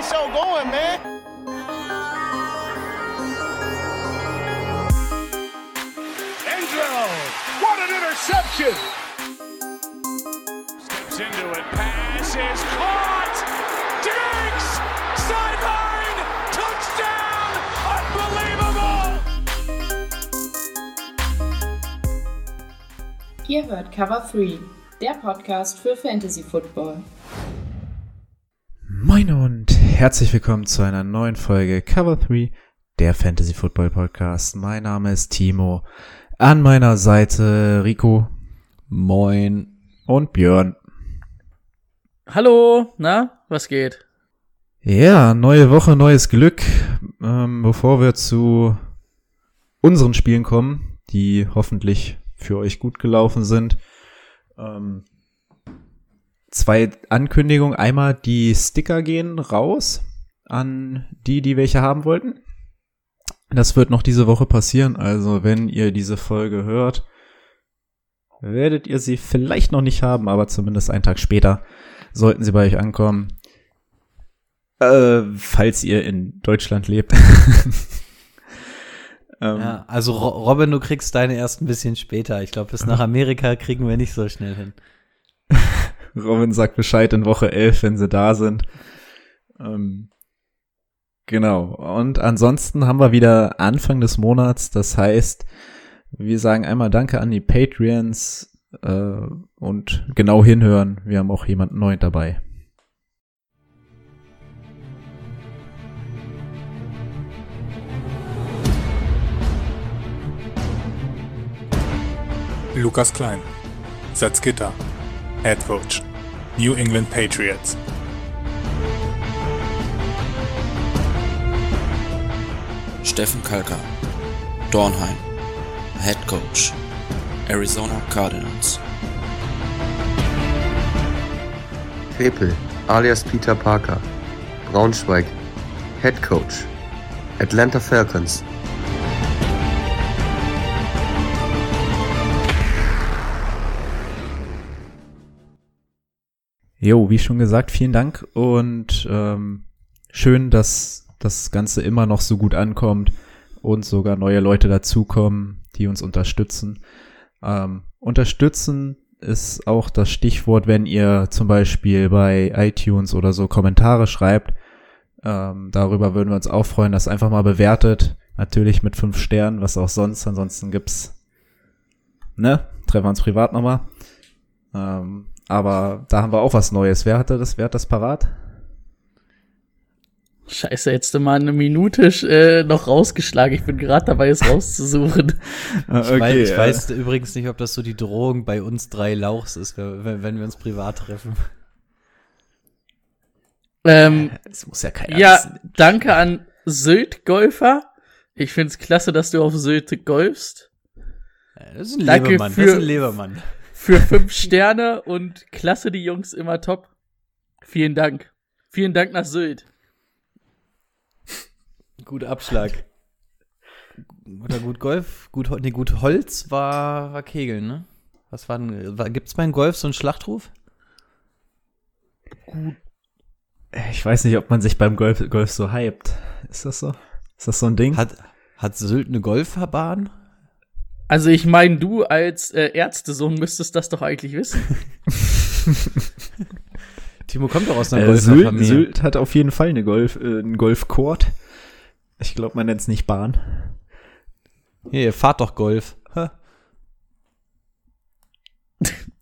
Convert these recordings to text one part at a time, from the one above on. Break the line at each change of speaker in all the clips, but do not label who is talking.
the show going, man.
Angelo, what an interception!
Steps into it, pass is caught! Diggs! Sideline! Touchdown! Unbelievable!
Ihr hört Cover 3, der Podcast für Fantasy Football.
Moin und herzlich willkommen zu einer neuen Folge Cover 3, der Fantasy Football Podcast. Mein Name ist Timo. An meiner Seite Rico. Moin. Und Björn.
Hallo, na, was geht?
Ja, neue Woche, neues Glück. Ähm, bevor wir zu unseren Spielen kommen, die hoffentlich für euch gut gelaufen sind. Ähm, zwei Ankündigungen. Einmal die Sticker gehen raus an die, die welche haben wollten. Das wird noch diese Woche passieren. Also wenn ihr diese Folge hört, werdet ihr sie vielleicht noch nicht haben, aber zumindest einen Tag später sollten sie bei euch ankommen. Äh, falls ihr in Deutschland lebt.
ähm, ja, also Robin, du kriegst deine erst ein bisschen später. Ich glaube, bis nach Amerika kriegen wir nicht so schnell hin.
Robin sagt Bescheid in Woche 11, wenn sie da sind. Ähm, genau. Und ansonsten haben wir wieder Anfang des Monats. Das heißt, wir sagen einmal Danke an die Patreons äh, und genau hinhören. Wir haben auch jemanden neu dabei.
Lukas Klein, Salzgitter, Head Coach, New England Patriots.
Steffen Kalker, Dornheim, Head Coach, Arizona Cardinals.
Krepel, alias Peter Parker, Braunschweig, Head Coach, Atlanta Falcons.
Jo, wie schon gesagt, vielen Dank und ähm, schön, dass das Ganze immer noch so gut ankommt und sogar neue Leute dazukommen, die uns unterstützen. Ähm, unterstützen ist auch das Stichwort, wenn ihr zum Beispiel bei iTunes oder so Kommentare schreibt. Ähm, darüber würden wir uns auch freuen, dass einfach mal bewertet. Natürlich mit fünf Sternen, was auch sonst. Ansonsten gibt's, ne, treffen wir uns privat nochmal. Ähm, aber da haben wir auch was Neues. Wer hatte das? Wer hat das parat?
Scheiße, jetzt mal eine Minute äh, noch rausgeschlagen. Ich bin gerade dabei, es rauszusuchen.
Okay, ich, weiß, ich ja. weiß, übrigens nicht, ob das so die Drohung bei uns drei Lauchs ist, wenn, wenn wir uns privat treffen.
Ähm, das muss ja keiner Ja, wissen. danke an Sylt Golfer. Ich find's klasse, dass du auf Sylt golfst.
Das ist ein danke Lebermann.
Für, das ist ein Lebermann für fünf Sterne und klasse die Jungs immer top. Vielen Dank. Vielen Dank nach Sylt.
Gut Abschlag. Oder gut Golf, gut, nee, gut Holz war, war Kegeln, ne? Was war denn, war, gibt's beim Golf so einen Schlachtruf?
Gut. Ich weiß nicht, ob man sich beim Golf, Golf so hypt. Ist das so? Ist das so ein Ding?
Hat, hat Sylt eine Golfbahn?
Also ich meine, du als äh, Ärztesohn müsstest das doch eigentlich wissen.
Timo kommt doch aus einer
äh, Golffamilie. Sylt, Sylt hat auf jeden Fall eine Golf, äh, einen Golfcourt. Ich glaube, man nennt es nicht Bahn.
Hier, ihr fahrt doch Golf.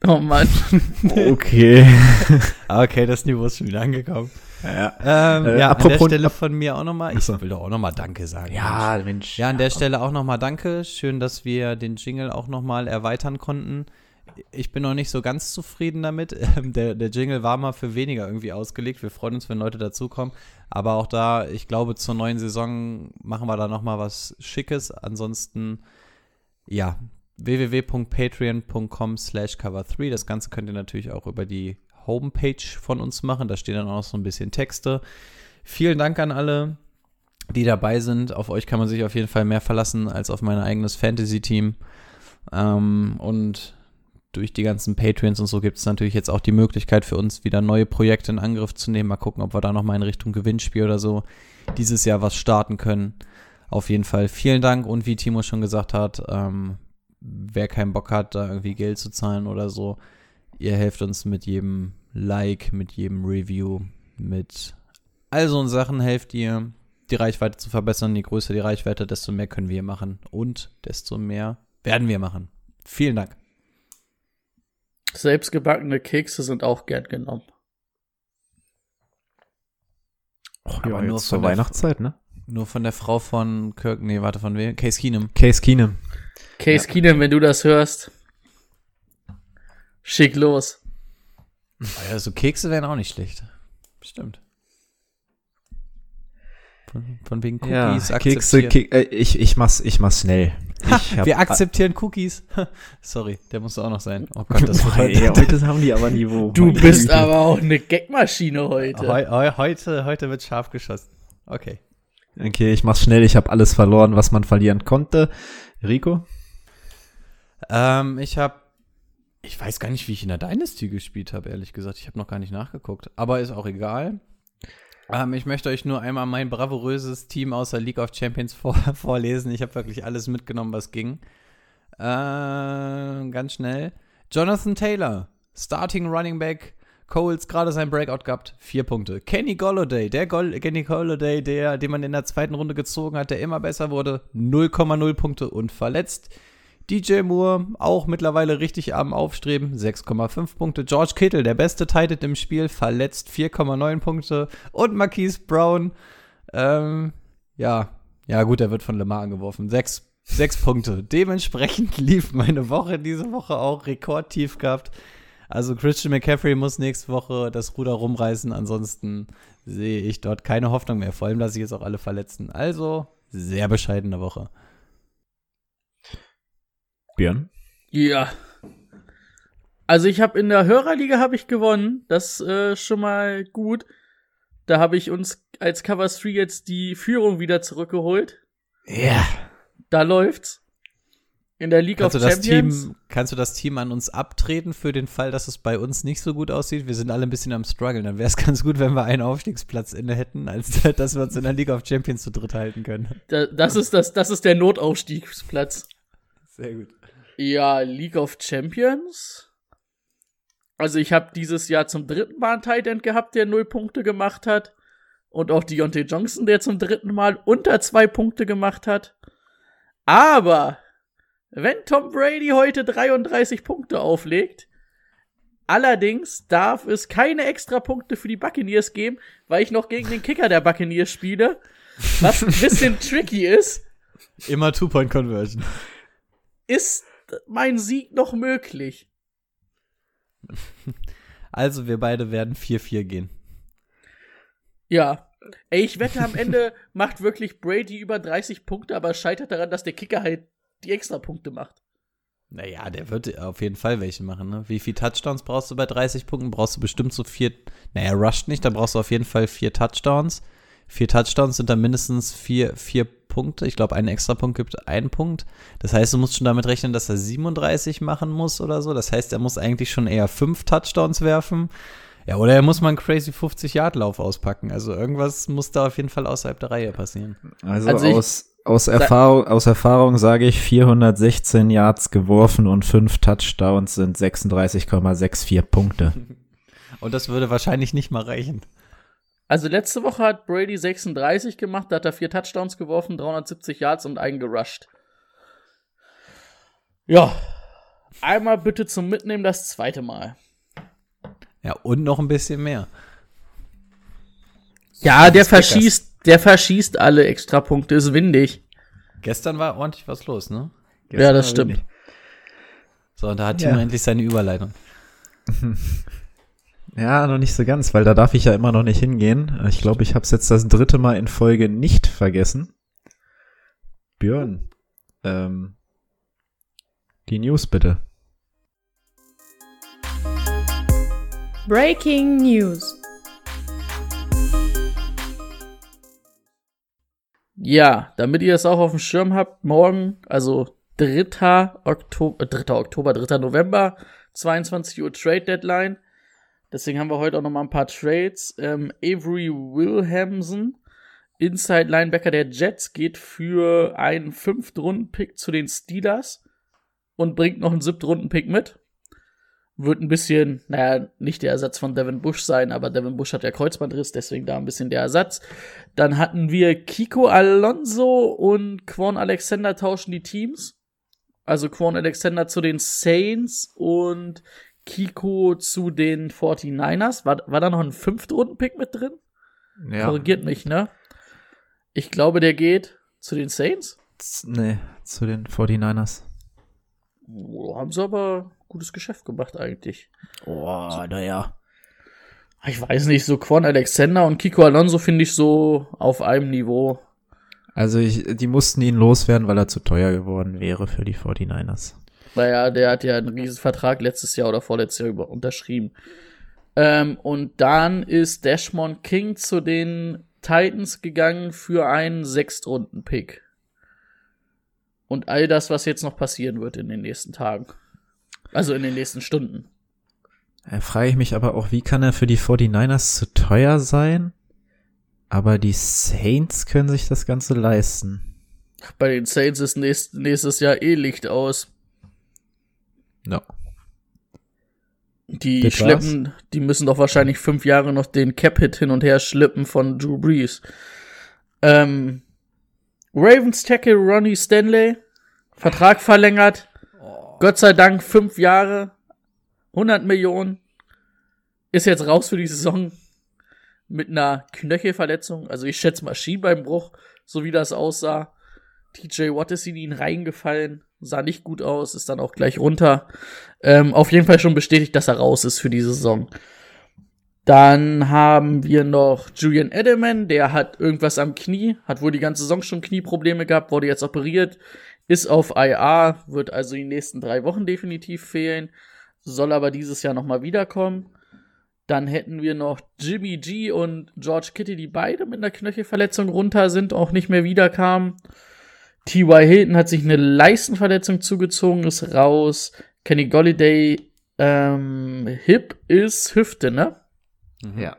oh Mann.
okay.
okay, das Niveau ist schon wieder angekommen.
Ja,
ähm, äh, ja an der Stelle von mir auch nochmal. Ich will doch auch nochmal Danke sagen.
Ja, Mensch. Mensch.
Ja, an der Stelle auch nochmal Danke. Schön, dass wir den Jingle auch nochmal erweitern konnten. Ich bin noch nicht so ganz zufrieden damit. Der, der Jingle war mal für weniger irgendwie ausgelegt. Wir freuen uns, wenn Leute dazukommen. Aber auch da, ich glaube, zur neuen Saison machen wir da nochmal was Schickes. Ansonsten, ja, www.patreon.com slash cover3. Das Ganze könnt ihr natürlich auch über die Homepage von uns machen. Da stehen dann auch noch so ein bisschen Texte. Vielen Dank an alle, die dabei sind. Auf euch kann man sich auf jeden Fall mehr verlassen als auf mein eigenes Fantasy-Team. Ähm, und durch die ganzen Patreons und so gibt es natürlich jetzt auch die Möglichkeit für uns, wieder neue Projekte in Angriff zu nehmen. Mal gucken, ob wir da nochmal in Richtung Gewinnspiel oder so dieses Jahr was starten können. Auf jeden Fall vielen Dank und wie Timo schon gesagt hat, ähm, wer keinen Bock hat, da irgendwie Geld zu zahlen oder so, ihr helft uns mit jedem Like, mit jedem Review, mit all so Sachen helft ihr, die Reichweite zu verbessern. Je größer die Reichweite, desto mehr können wir machen und desto mehr werden wir machen. Vielen Dank.
Selbstgebackene Kekse sind auch gern genommen.
Och, ja, nur zur Weihnachtszeit, ne?
Nur von der Frau von Kirk, nee, warte, von wem? Case Keenum.
Case Keenum.
Case ja. Keenum, wenn du das hörst, schick los.
Ja, so Kekse wären auch nicht schlecht. Stimmt. Von, von wegen
Cookies ja, Kekse, Ke äh, ich, ich mach's, ich mach's schnell.
Ich Wir akzeptieren Cookies. Sorry, der muss auch noch sein. Oh Gott, das
Boah, ey, heute haben die aber Niveau.
Du bist aber auch eine Gagmaschine heute.
Heu, heu, heute. Heute wird scharf geschossen. Okay.
Okay, ich mach's schnell. Ich habe alles verloren, was man verlieren konnte. Rico?
Ähm, ich habe ich weiß gar nicht, wie ich in der Dynasty gespielt habe, ehrlich gesagt. Ich habe noch gar nicht nachgeguckt. Aber ist auch egal. Ähm, ich möchte euch nur einmal mein bravouröses Team aus der League of Champions vor vorlesen. Ich habe wirklich alles mitgenommen, was ging. Äh, ganz schnell. Jonathan Taylor, Starting Running Back. Coles gerade sein Breakout gehabt, vier Punkte. Kenny Golladay, der Gol Kenny Golladay, der, den man in der zweiten Runde gezogen hat, der immer besser wurde, 0,0 Punkte und verletzt. DJ Moore auch mittlerweile richtig am Aufstreben, 6,5 Punkte. George Kittle, der beste Titan im Spiel, verletzt 4,9 Punkte. Und Marquise Brown, ähm, ja, ja gut, er wird von Lemar angeworfen, 6, 6 Punkte. Dementsprechend lief meine Woche diese Woche auch rekordtief gehabt. Also Christian McCaffrey muss nächste Woche das Ruder rumreißen, ansonsten sehe ich dort keine Hoffnung mehr. Vor allem, dass sich jetzt auch alle verletzen. Also sehr bescheidene Woche.
Björn?
Ja. Also ich habe in der Hörerliga habe ich gewonnen. Das äh, schon mal gut. Da habe ich uns als Cover 3 jetzt die Führung wieder zurückgeholt.
Ja.
Da läuft's. In der League
kannst
of
Champions. Team, kannst du das Team an uns abtreten für den Fall, dass es bei uns nicht so gut aussieht? Wir sind alle ein bisschen am struggeln. Dann wäre es ganz gut, wenn wir einen Aufstiegsplatz inne hätten, als dass wir uns in der League of Champions zu dritt halten können.
Da, das ist das, das ist der Notaufstiegsplatz.
Sehr gut.
Ja, League of Champions. Also ich habe dieses Jahr zum dritten Mal einen Titan gehabt, der null Punkte gemacht hat. Und auch Deontay Johnson, der zum dritten Mal unter zwei Punkte gemacht hat. Aber wenn Tom Brady heute 33 Punkte auflegt, allerdings darf es keine extra Punkte für die Buccaneers geben, weil ich noch gegen den Kicker der Buccaneers spiele, was ein bisschen tricky ist.
Immer Two-Point-Conversion.
Ist mein Sieg noch möglich?
Also wir beide werden 4-4 gehen.
Ja. Ey, ich wette, am Ende macht wirklich Brady über 30 Punkte, aber scheitert daran, dass der Kicker halt die extra Punkte macht.
Naja, der wird auf jeden Fall welche machen, ne? Wie viele Touchdowns brauchst du bei 30 Punkten? Brauchst du bestimmt so vier. Naja, rusht nicht, da brauchst du auf jeden Fall vier Touchdowns. Vier Touchdowns sind dann mindestens vier, vier Punkte. Ich glaube, einen extra Punkt gibt einen Punkt. Das heißt, du musst schon damit rechnen, dass er 37 machen muss oder so. Das heißt, er muss eigentlich schon eher fünf Touchdowns werfen. Ja, oder er muss mal einen crazy 50-Yard-Lauf auspacken. Also irgendwas muss da auf jeden Fall außerhalb der Reihe passieren.
Also, also aus, aus, Erfahrung, aus Erfahrung sage ich 416 Yards geworfen und fünf Touchdowns sind 36,64 Punkte.
und das würde wahrscheinlich nicht mal reichen.
Also letzte Woche hat Brady 36 gemacht, da hat er vier Touchdowns geworfen, 370 Yards und einen gerusht. Ja, einmal bitte zum Mitnehmen das zweite Mal.
Ja, und noch ein bisschen mehr.
Ja, der verschießt, der verschießt alle Extrapunkte, ist windig.
Gestern war ordentlich was los, ne?
Gestern ja, das stimmt. Windig.
So, und da hat Timo ja. endlich seine Überleitung.
Ja, noch nicht so ganz, weil da darf ich ja immer noch nicht hingehen. Ich glaube, ich habe es jetzt das dritte Mal in Folge nicht vergessen. Björn, ähm, die News bitte.
Breaking News.
Ja, damit ihr es auch auf dem Schirm habt, morgen, also 3. Oktober, 3. Oktober, 3. November 22 Uhr Trade Deadline. Deswegen haben wir heute auch noch mal ein paar Trades. Ähm, Avery Williamson, Inside Linebacker der Jets, geht für einen Fünftrunden-Pick zu den Steelers und bringt noch einen Siebtrunden-Pick mit. Wird ein bisschen, naja, nicht der Ersatz von Devin Bush sein, aber Devin Bush hat ja Kreuzbandriss, deswegen da ein bisschen der Ersatz. Dann hatten wir Kiko Alonso und Quan Alexander tauschen die Teams. Also Quan Alexander zu den Saints und Kiko zu den 49ers. War, war da noch ein Fünftrunden-Pick mit drin?
Ja.
Korrigiert mich, ne? Ich glaube, der geht zu den Saints.
Nee, zu den 49ers.
Oh, haben sie aber gutes Geschäft gemacht eigentlich.
Oh, naja.
Ich weiß nicht, so Quan Alexander und Kiko Alonso finde ich so auf einem Niveau.
Also ich, die mussten ihn loswerden, weil er zu teuer geworden wäre für die 49ers.
Naja, der hat ja einen riesen Vertrag letztes Jahr oder vorletztes Jahr über unterschrieben. Ähm, und dann ist Dashmon King zu den Titans gegangen für einen Sechstrunden-Pick. Und all das, was jetzt noch passieren wird in den nächsten Tagen. Also in den nächsten Stunden.
Da frage ich mich aber auch, wie kann er für die 49ers zu teuer sein? Aber die Saints können sich das Ganze leisten.
Bei den Saints ist nächst, nächstes Jahr eh Licht aus.
No.
Die
Das
schleppen, die müssen doch wahrscheinlich fünf Jahre noch den Cap-Hit hin und her schleppen von Drew Brees. Ähm, Ravens Tackle Ronnie Stanley, Vertrag verlängert. Gott sei Dank fünf Jahre, 100 Millionen. Ist jetzt raus für die Saison mit einer Knöchelverletzung. Also ich schätze mal Schienbeinbruch, so wie das aussah. TJ Watt ist in ihn reingefallen, sah nicht gut aus, ist dann auch gleich runter. Ähm, auf jeden Fall schon bestätigt, dass er raus ist für die Saison. Dann haben wir noch Julian Edelman, der hat irgendwas am Knie, hat wohl die ganze Saison schon Knieprobleme gehabt, wurde jetzt operiert, ist auf IA, wird also die nächsten drei Wochen definitiv fehlen, soll aber dieses Jahr nochmal wiederkommen. Dann hätten wir noch Jimmy G und George Kitty, die beide mit einer Knöchelverletzung runter sind, auch nicht mehr wiederkamen. T.Y. Hilton hat sich eine Leistenverletzung zugezogen, ist raus. Kenny Golliday, ähm, Hip ist Hüfte, ne?
Ja.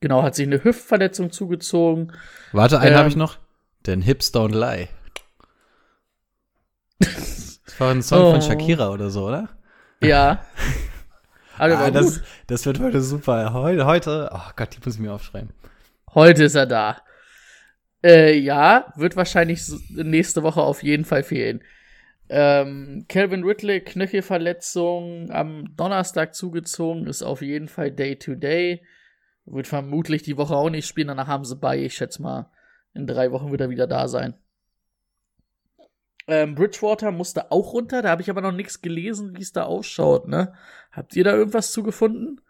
Genau, hat sich eine Hüftverletzung zugezogen.
Warte, einen
Ähm,
habe ich noch. Denn Hips Don't Lie. Das war ein Song
Oh.
von Shakira oder so, oder?
Ja. Aber der
Ah, das, das wird heute super. Heute, heute, oh Gott, die muss ich mir aufschreiben.
Heute ist er da. Äh, ja, wird wahrscheinlich nächste Woche auf jeden Fall fehlen. Ähm, Calvin Ridley, Knöchelverletzung am Donnerstag zugezogen, ist auf jeden Fall Day to Day. Wird vermutlich die Woche auch nicht spielen, danach haben sie bei. Ich schätze mal, in drei Wochen wird er wieder da sein. Ähm, Bridgewater musste auch runter, da habe ich aber noch nichts gelesen, wie es da ausschaut, ne? Habt ihr da irgendwas zugefunden?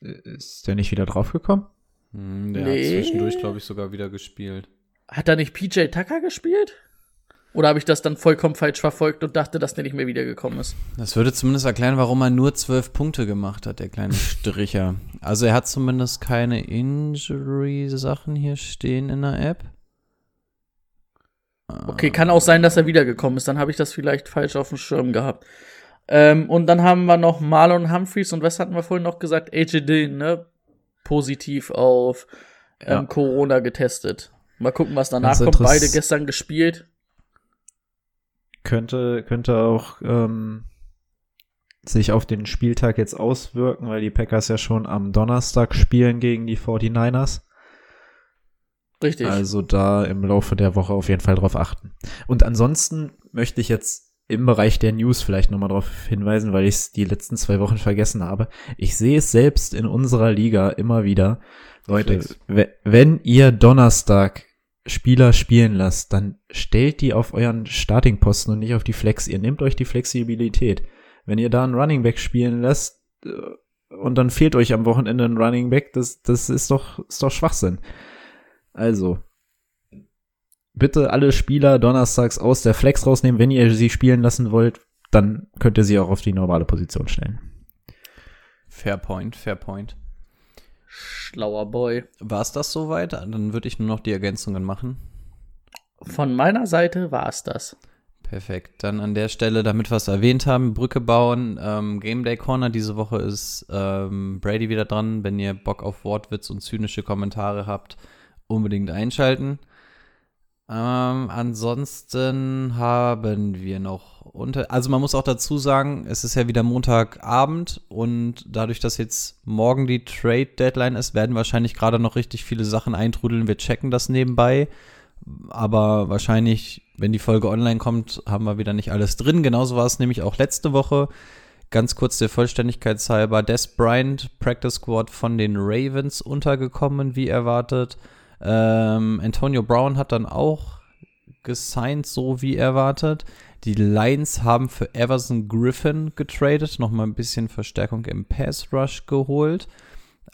Ist der nicht wieder draufgekommen?
Hm, der
Nee.
hat zwischendurch, glaube ich, sogar wieder gespielt.
Hat da nicht PJ Tucker gespielt? Oder habe ich das dann vollkommen falsch verfolgt und dachte, dass der nicht mehr wiedergekommen ist?
Das würde zumindest erklären, warum er nur zwölf Punkte gemacht hat, der kleine Stricher. Also er hat zumindest keine Injury-Sachen hier stehen in der App.
Okay, kann auch sein, dass er wiedergekommen ist. Dann habe ich das vielleicht falsch auf dem Schirm gehabt. Ähm, und dann haben wir noch Marlon Humphreys und was hatten wir vorhin noch gesagt? AJ Dillon, ne? Positiv auf
Ja.
ähm, Corona getestet. Mal gucken, was danach
Ganz
kommt. Beide gestern gespielt.
Könnte, könnte auch ähm, sich auf den Spieltag jetzt auswirken, weil die Packers ja schon am Donnerstag spielen gegen die 49ers.
Richtig.
Also da im Laufe der Woche auf jeden Fall drauf achten. Und ansonsten möchte ich jetzt im Bereich der News vielleicht nochmal darauf hinweisen, weil ich es die letzten zwei Wochen vergessen habe. Ich sehe es selbst in unserer Liga immer wieder. Leute, wenn ihr Donnerstag Spieler spielen lasst, dann stellt die auf euren Startingposten und nicht auf die Flex. Ihr nehmt euch die Flexibilität. Wenn ihr da einen Running Back spielen lasst äh, und dann fehlt euch am Wochenende ein Running Back, das, das ist doch, ist doch Schwachsinn. Also, bitte alle Spieler donnerstags aus der Flex rausnehmen. Wenn ihr sie spielen lassen wollt, dann könnt ihr sie auch auf die normale Position stellen.
Fair point, fair point.
Schlauer Boy.
War es das soweit? Dann würde ich nur noch die Ergänzungen machen.
Von meiner Seite war es das.
Perfekt. Dann an der Stelle, damit wir es erwähnt haben, Brücke bauen. Ähm, Game Day Corner. Diese Woche ist ähm, Brady wieder dran. Wenn ihr Bock auf Wortwitz und zynische Kommentare habt, unbedingt einschalten. Ähm, ansonsten haben wir noch unter. Also man muss auch dazu sagen, es ist ja wieder Montagabend und dadurch, dass jetzt morgen die Trade Deadline ist, werden wahrscheinlich gerade noch richtig viele Sachen eintrudeln. Wir checken das nebenbei. Aber wahrscheinlich, wenn die Folge online kommt, haben wir wieder nicht alles drin. Genauso war es nämlich auch letzte Woche. Ganz kurz der Vollständigkeit halber, Des Bryant, Practice Squad von den Ravens untergekommen, wie erwartet. Ähm, Antonio Brown hat dann auch gesigned, so wie erwartet. Die Lions haben für Everson Griffin getradet, nochmal ein bisschen Verstärkung im Pass Rush geholt.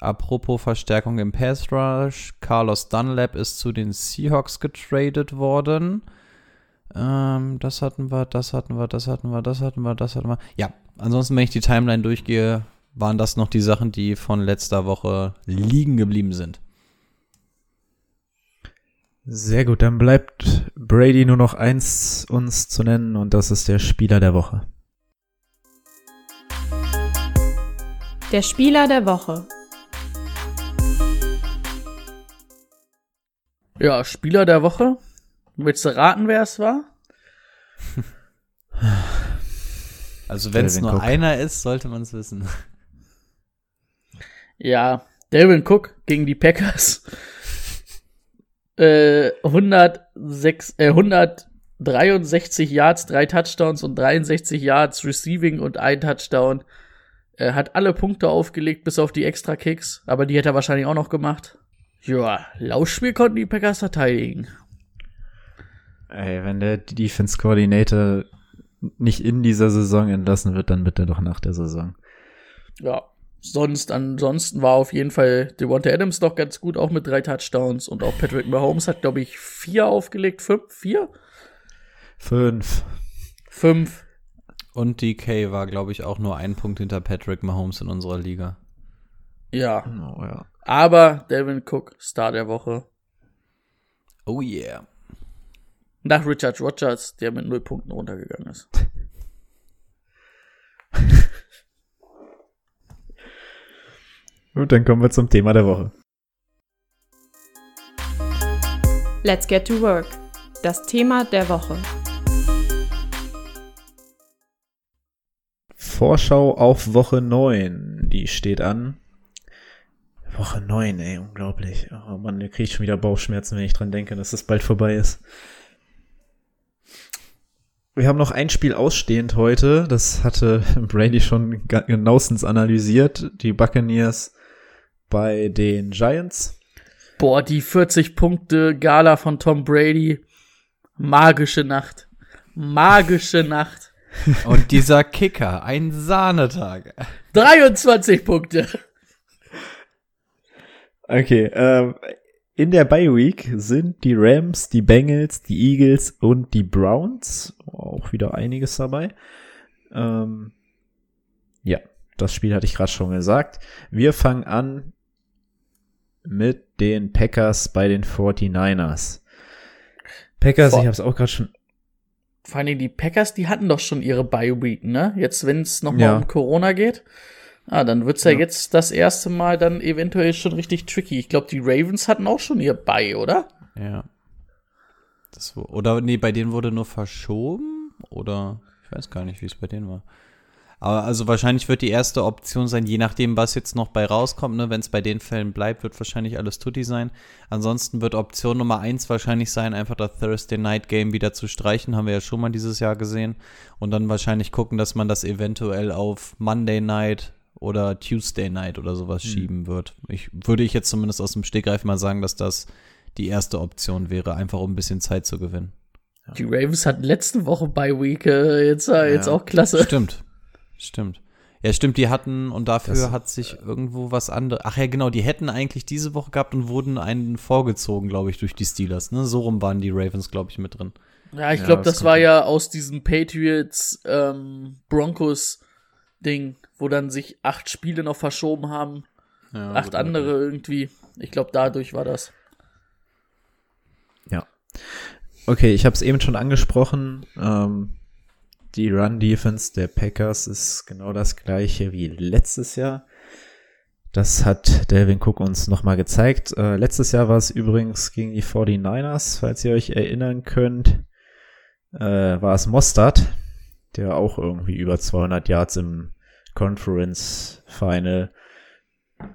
Apropos Verstärkung im Pass Rush, Carlos Dunlap ist zu den Seahawks getradet worden. Ähm, das hatten wir, das hatten wir, das hatten wir, das hatten wir, das hatten wir. Ja, ansonsten, wenn ich die Timeline durchgehe, waren das noch die Sachen, die von letzter Woche liegen geblieben sind.
Sehr gut, dann bleibt Brady nur noch eins uns zu nennen und das ist der Spieler der Woche.
Der Spieler der Woche.
Ja, Spieler der Woche. Willst du raten, wer es war?
Also wenn es nur
Cook.
einer ist, sollte man es wissen.
Ja, Dalvin Cook gegen die Packers. Äh, 106, äh, 163 Yards, drei Touchdowns und 63 Yards Receiving und ein Touchdown. Er hat alle Punkte aufgelegt, bis auf die extra Kicks, aber die hätte er wahrscheinlich auch noch gemacht. Ja, Laufspiel konnten die Packers verteidigen.
Ey, wenn der Defense Coordinator nicht in dieser Saison entlassen wird, dann bitte doch nach der Saison.
Ja, sonst, ansonsten war auf jeden Fall Devonta Adams noch ganz gut, auch mit drei Touchdowns und auch Patrick Mahomes hat, glaube ich, vier aufgelegt. Fünf? Vier?
Fünf.
Fünf.
Und DK war, glaube ich, auch nur ein Punkt hinter Patrick Mahomes in unserer Liga.
Ja.
Oh, ja.
Aber Delvin Cook, Star der Woche.
Oh yeah.
Nach Richard Rogers, der mit null Punkten runtergegangen ist.
Gut, dann kommen wir zum Thema der Woche.
Let's get to work. Das Thema der Woche.
Vorschau auf Woche 9. Die steht an. Woche 9, ey, unglaublich. Oh Mann, der kriegt schon wieder Bauchschmerzen, wenn ich dran denke, dass es bald vorbei ist. Wir haben noch ein Spiel ausstehend heute. Das hatte Brady schon genauestens analysiert. Die Buccaneers bei den Giants.
Boah, die 40 Punkte Gala von Tom Brady. Magische Nacht. Magische Nacht.
Und dieser Kicker, ein Sahnetag.
23 Punkte.
Okay, ähm, in der Bye Week sind die Rams, die Bengals, die Eagles und die Browns. Auch wieder einiges dabei. Ähm, ja, das Spiel hatte ich gerade schon gesagt. Wir fangen an mit den Packers bei den 49ers. Packers,
Vor-
ich habe es auch gerade schon.
Vor allen Dingen die Packers, die hatten doch schon ihre Bye-Week, ne? Jetzt, wenn es nochmal
Ja.
um Corona geht. Ah, dann wird's ja,
Ja.
jetzt das erste Mal dann eventuell schon richtig tricky. Ich glaube, die Ravens hatten auch schon ihr Bye, oder?
Ja. Das, wo- oder nee, bei denen wurde nur verschoben? Oder ich weiß gar nicht, wie es bei denen war. Aber also wahrscheinlich wird die erste Option sein, je nachdem, was jetzt noch bei rauskommt, ne? Wenn es bei den Fällen bleibt, wird wahrscheinlich alles Tutti sein. Ansonsten wird Option Nummer eins wahrscheinlich sein, einfach das Thursday Night Game wieder zu streichen. Haben wir ja schon mal dieses Jahr gesehen. Und dann wahrscheinlich gucken, dass man das eventuell auf Monday Night oder Tuesday Night oder sowas schieben wird. Ich würde ich jetzt zumindest aus dem Stegreif mal sagen, dass das die erste Option wäre, einfach um ein bisschen Zeit zu gewinnen.
Die Ravens hatten letzte Woche Bye-Week. Äh, jetzt, äh, jetzt
Ja.
auch klasse.
Stimmt. Stimmt. Ja, stimmt, die hatten und dafür
Das-
hat sich irgendwo was anderes. Ach ja, genau, die hätten eigentlich diese Woche gehabt und wurden einen vorgezogen, glaube ich, durch die Steelers. Ne? So rum waren die Ravens, glaube ich, mit drin.
Ja, ich
Ja,
glaube,
das
das war ja aus diesem Patriots ähm, Broncos Ding, wo dann sich acht Spiele noch verschoben haben,
Ja,
acht andere irgendwie. Ich glaube, dadurch war das.
Okay, ich habe es eben schon angesprochen. Ähm, die Run-Defense der Packers ist genau das gleiche wie letztes Jahr. Das hat Delvin Cook uns nochmal gezeigt. Äh, letztes Jahr war es übrigens gegen die 49ers, falls ihr euch erinnern könnt, äh, war es Mostard, der auch irgendwie über 200 Yards im Conference Final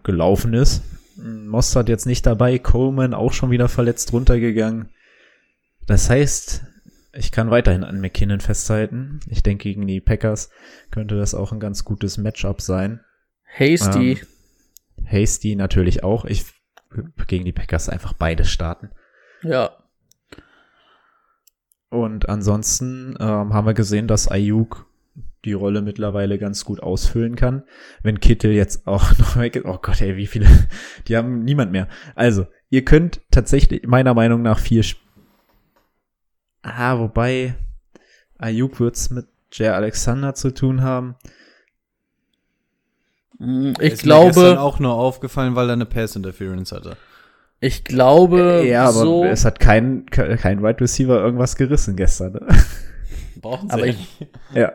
gelaufen ist. Mostard jetzt nicht dabei, Coleman auch schon wieder verletzt runtergegangen. Das heißt, ich kann weiterhin an McKinnon festhalten. Ich denke, gegen die Packers könnte das auch ein ganz gutes Matchup sein.
Hasty.
Ähm, Hasty natürlich auch. Ich gegen die Packers einfach beide starten.
Ja.
Und ansonsten ähm, haben wir gesehen, dass Ayuk die Rolle mittlerweile ganz gut ausfüllen kann. Wenn Kittel jetzt auch noch weg ist, oh Gott, ey, wie viele, die haben niemand mehr. Also, ihr könnt tatsächlich meiner Meinung nach vier, Sp ah, wobei Ayuk wird's mit Jay Alexander zu tun haben.
Mm, Ich
Ist mir gestern
glaube,
auch nur aufgefallen, weil er eine Pass Interference hatte.
ich glaube,
ja, aber
so,
es hat kein, kein Wide Receiver irgendwas gerissen gestern. Ne?
Brauchen
Aber
nicht.
ja.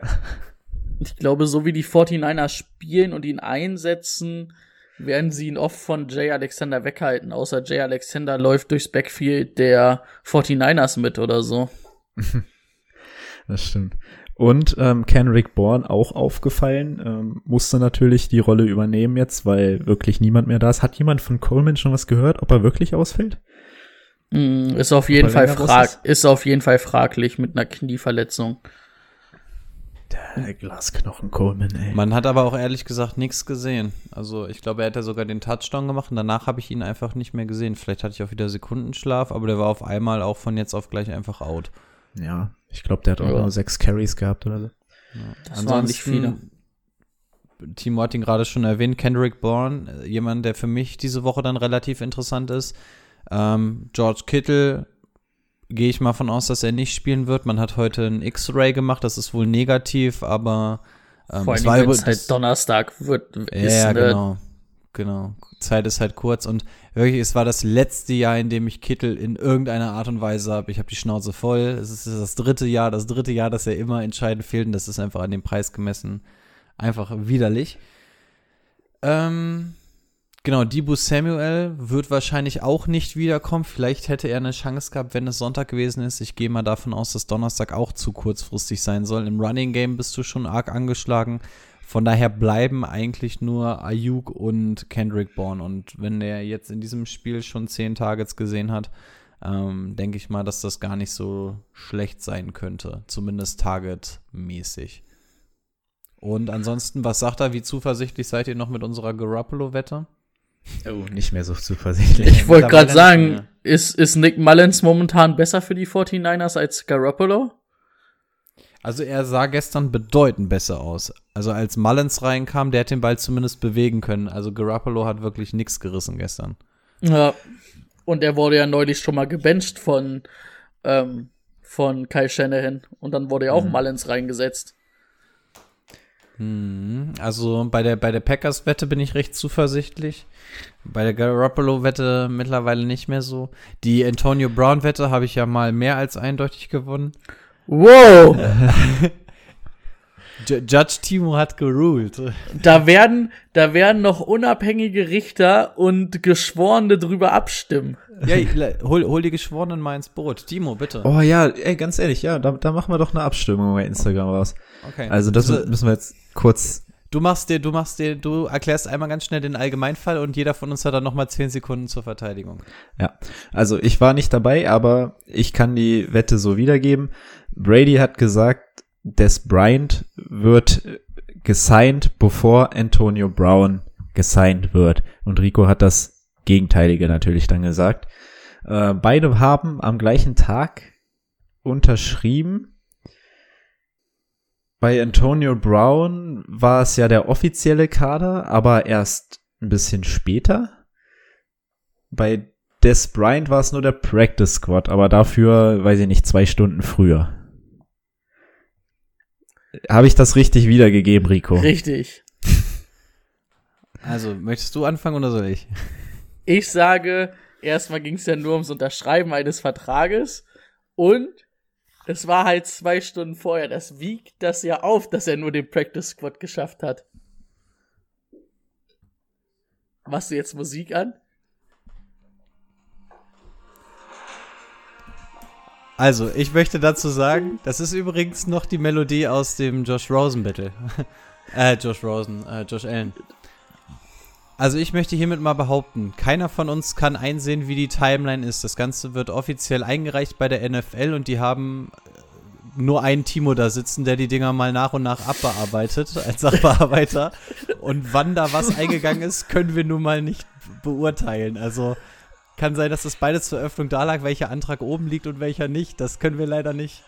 ich glaube, so wie die 49ers spielen und ihn einsetzen, werden sie ihn oft von Jay Alexander weghalten. Außer Jay Alexander läuft durchs Backfield der 49ers mit oder so.
Das stimmt. Und ähm, Kenrick Bourne auch aufgefallen, ähm, musste natürlich die Rolle übernehmen jetzt, weil wirklich niemand mehr da ist. Hat jemand von Coleman schon was gehört, ob er wirklich ausfällt?
Mm, Ist auf jeden Fall frag
ist
auf jeden Fall fraglich mit einer Knieverletzung.
Der Glasknochen Coleman, ey.
Man hat aber auch ehrlich gesagt nichts gesehen. Also ich glaube, er hat ja sogar den Touchdown gemacht und danach habe ich ihn einfach nicht mehr gesehen. Vielleicht hatte ich auch wieder Sekundenschlaf, aber der war auf einmal auch von jetzt auf gleich einfach out.
Ja, ich glaube, der hat auch
Ja.
nur sechs Carries gehabt oder so.
Das waren nicht viele.
Timo hat ihn gerade schon erwähnt, Kendrick Bourne, äh, jemand, der für mich diese Woche dann relativ interessant ist. Ähm, George Kittle, gehe ich mal von aus, dass er nicht spielen wird. Man hat heute ein X-Ray gemacht, das ist wohl negativ, aber ähm,
Vor
es
allem, wenn es halt Donnerstag wird, ist
ja,
ne,
genau. Genau. Zeit ist halt kurz und wirklich, es war das letzte Jahr, in dem ich Kittel in irgendeiner Art und Weise habe. Ich habe die Schnauze voll. Es ist das dritte Jahr, das dritte Jahr, dass er immer entscheidend fehlt und das ist einfach an dem Preis gemessen einfach widerlich. Ähm, genau, Dibu Samuel wird wahrscheinlich auch nicht wiederkommen. Vielleicht hätte er eine Chance gehabt, wenn es Sonntag gewesen ist. Ich gehe mal davon aus, dass Donnerstag auch zu kurzfristig sein soll. Im Running Game bist du schon arg angeschlagen. Von daher bleiben eigentlich nur Ayuk und Kendrick Bourne. Und wenn er jetzt in diesem Spiel schon zehn Targets gesehen hat, ähm, denke ich mal, dass das gar nicht so schlecht sein könnte. Zumindest targetmäßig. Und ansonsten, was sagt er? Wie zuversichtlich seid ihr noch mit unserer Garoppolo-Wette?
Oh, nicht mehr so zuversichtlich.
Ich wollte gerade sagen, ist, ist Nick Mullins momentan besser für die 49ers als Garoppolo?
Also er sah gestern bedeutend besser aus. Also als Mullins reinkam, der hat den Ball zumindest bewegen können. Also Garoppolo hat wirklich nichts gerissen gestern.
Ja. Und er wurde ja neulich schon mal gebencht von, ähm, von Kai Shanahan. Und dann wurde ja auch Mullins reingesetzt.
Mhm. Also bei der, bei der Packers-Wette bin ich recht zuversichtlich. Bei der Garoppolo-Wette mittlerweile nicht mehr so. Die Antonio Brown-Wette habe ich ja mal mehr als eindeutig gewonnen.
Wow!
Ju- Judge Timo hat geruled.
da werden, da werden noch unabhängige Richter und Geschworene drüber abstimmen.
Ja, hol, hol die Geschworenen mal ins Boot. Timo, bitte.
Oh ja, ey, ganz ehrlich, ja, da, da machen wir doch eine Abstimmung bei Instagram raus.
Okay.
Also das
Also-
müssen wir jetzt kurz.
Du machst dir, du machst dir, du erklärst einmal ganz schnell den Allgemeinfall und jeder von uns hat dann nochmal 10 Sekunden zur Verteidigung.
Ja, also ich war nicht dabei, aber ich kann die Wette so wiedergeben. Brady hat gesagt, Des Bryant wird äh, gesigned, bevor Antonio Brown gesigned wird. Und Rico hat das Gegenteilige natürlich dann gesagt. Äh, beide haben am gleichen Tag unterschrieben. Bei Antonio Brown war es ja der offizielle Kader, aber erst ein bisschen später. Bei Des Bryant war es nur der Practice Squad, aber dafür, weiß ich nicht, zwei Stunden früher. Habe ich das richtig wiedergegeben, Rico?
Richtig.
Also, möchtest du anfangen oder soll ich?
Ich sage, erstmal ging es ja nur ums Unterschreiben eines Vertrages. Und es war halt zwei Stunden vorher. Das wiegt das ja auf, dass er nur den Practice Squad geschafft hat. Machst du jetzt Musik an?
Also, ich möchte dazu sagen, das ist übrigens noch die Melodie aus dem Josh Rosen Battle. äh, Josh Rosen, äh, Josh Allen. Also ich möchte hiermit mal behaupten, keiner von uns kann einsehen, wie die Timeline ist. Das Ganze wird offiziell eingereicht bei der NFL und die haben äh, nur einen Timo da sitzen, der die Dinger mal nach und nach abbearbeitet als Sachbearbeiter. und wann da was eingegangen ist, können wir nun mal nicht beurteilen. Also kann sein, dass das beides zur Öffnung da lag, welcher Antrag oben liegt und welcher nicht. Das können wir leider nicht,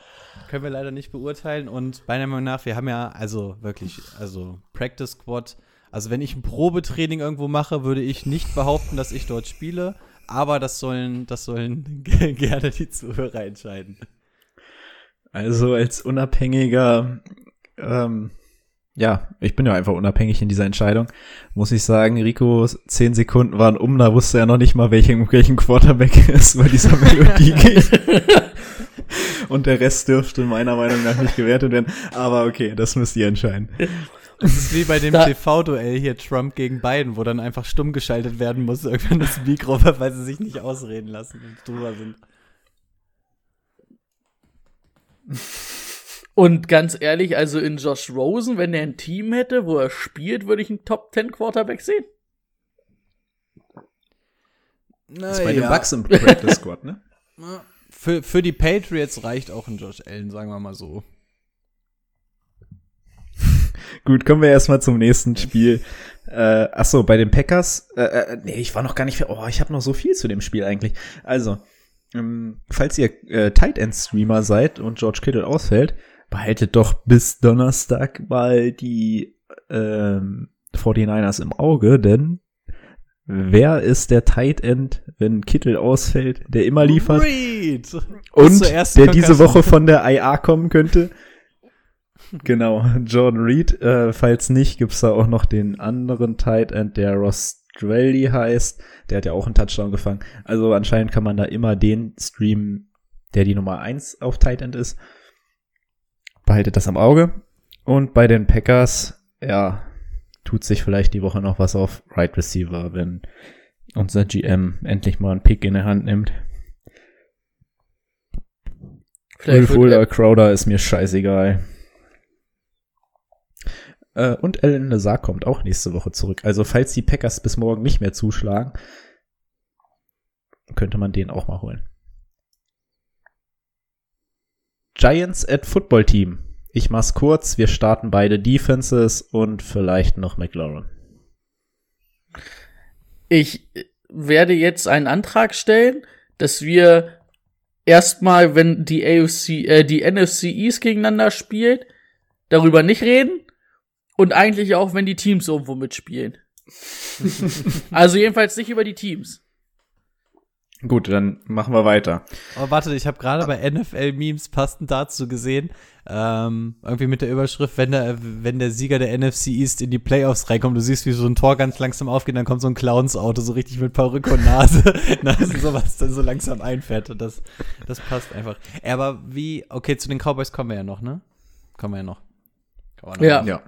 können wir leider nicht beurteilen. Und meiner Meinung nach, wir haben ja also wirklich, also Practice Squad also wenn ich ein Probetraining irgendwo mache, würde ich nicht behaupten, dass ich dort spiele, aber das sollen, das sollen gerne die Zuhörer entscheiden.
Also als unabhängiger, ähm, ja, ich bin ja einfach unabhängig in dieser Entscheidung, muss ich sagen, Rico, zehn Sekunden waren um, da wusste er noch nicht mal, welchen, welchen Quarterback es bei dieser Melodie geht. Und der Rest dürfte meiner Meinung nach nicht gewertet werden. Aber okay, das müsst ihr entscheiden.
Das ist wie bei dem TV-Duell hier Trump gegen Biden, wo dann einfach stumm geschaltet werden muss, irgendwann das Mikro, weil sie sich nicht ausreden lassen und drüber sind.
Und ganz ehrlich, also in Josh Rosen, wenn er ein Team hätte, wo er spielt, würde ich einen Top 10 Quarterback sehen.
Na, das ist bei ja. den Bucks im Practice Squad, ne?
Für, für die Patriots reicht auch ein Josh Allen, sagen wir mal so.
Gut, kommen wir erstmal zum nächsten Spiel. Äh, achso, bei den Packers, äh, äh, nee, ich war noch gar nicht, für, oh, ich habe noch so viel zu dem Spiel eigentlich. Also, ähm, falls ihr äh, Tight End Streamer seid und George Kittle ausfällt, behaltet doch bis Donnerstag mal die ähm, 49ers im Auge, denn wer ist der Tight End, wenn Kittle ausfällt, der immer liefert
Reed.
und der diese Woche von der IA kommen könnte? genau, Jordan Reed. Äh, falls nicht, gibt's da auch noch den anderen Tight End, der Ross Strelly heißt. Der hat ja auch einen Touchdown gefangen. Also anscheinend kann man da immer den streamen, der die Nummer eins auf Tight End ist. Behaltet das am Auge. Und bei den Packers, ja, tut sich vielleicht die Woche noch was auf Right Receiver, wenn unser GM endlich mal einen Pick in der Hand nimmt. Vielleicht Will Crowder ist mir scheißegal. Äh, und Alan Lazar kommt auch nächste Woche zurück. Also falls die Packers bis morgen nicht mehr zuschlagen, könnte man den auch mal holen. Giants at Football Team. Ich mach's kurz. Wir starten beide Defenses und vielleicht noch McLaurin.
Ich werde jetzt einen Antrag stellen, dass wir erstmal, wenn die AFC, äh, die NFC East gegeneinander spielt, darüber nicht reden und eigentlich auch, wenn die Teams irgendwo mitspielen. also jedenfalls nicht über die Teams.
Gut, dann machen wir weiter.
Oh, warte, ich habe gerade bei NFL-Memes passend dazu gesehen, ähm, irgendwie mit der Überschrift, wenn der, wenn der Sieger der NFC East in die Playoffs reinkommt, du siehst, wie so ein Tor ganz langsam aufgeht, dann kommt so ein Clowns-Auto, so richtig mit Perücke und Nase, Nase sowas dann so langsam einfährt. Und das, das passt einfach. Aber wie, okay, zu den Cowboys kommen wir ja noch, ne? Kommen wir ja noch.
Noch ja. ja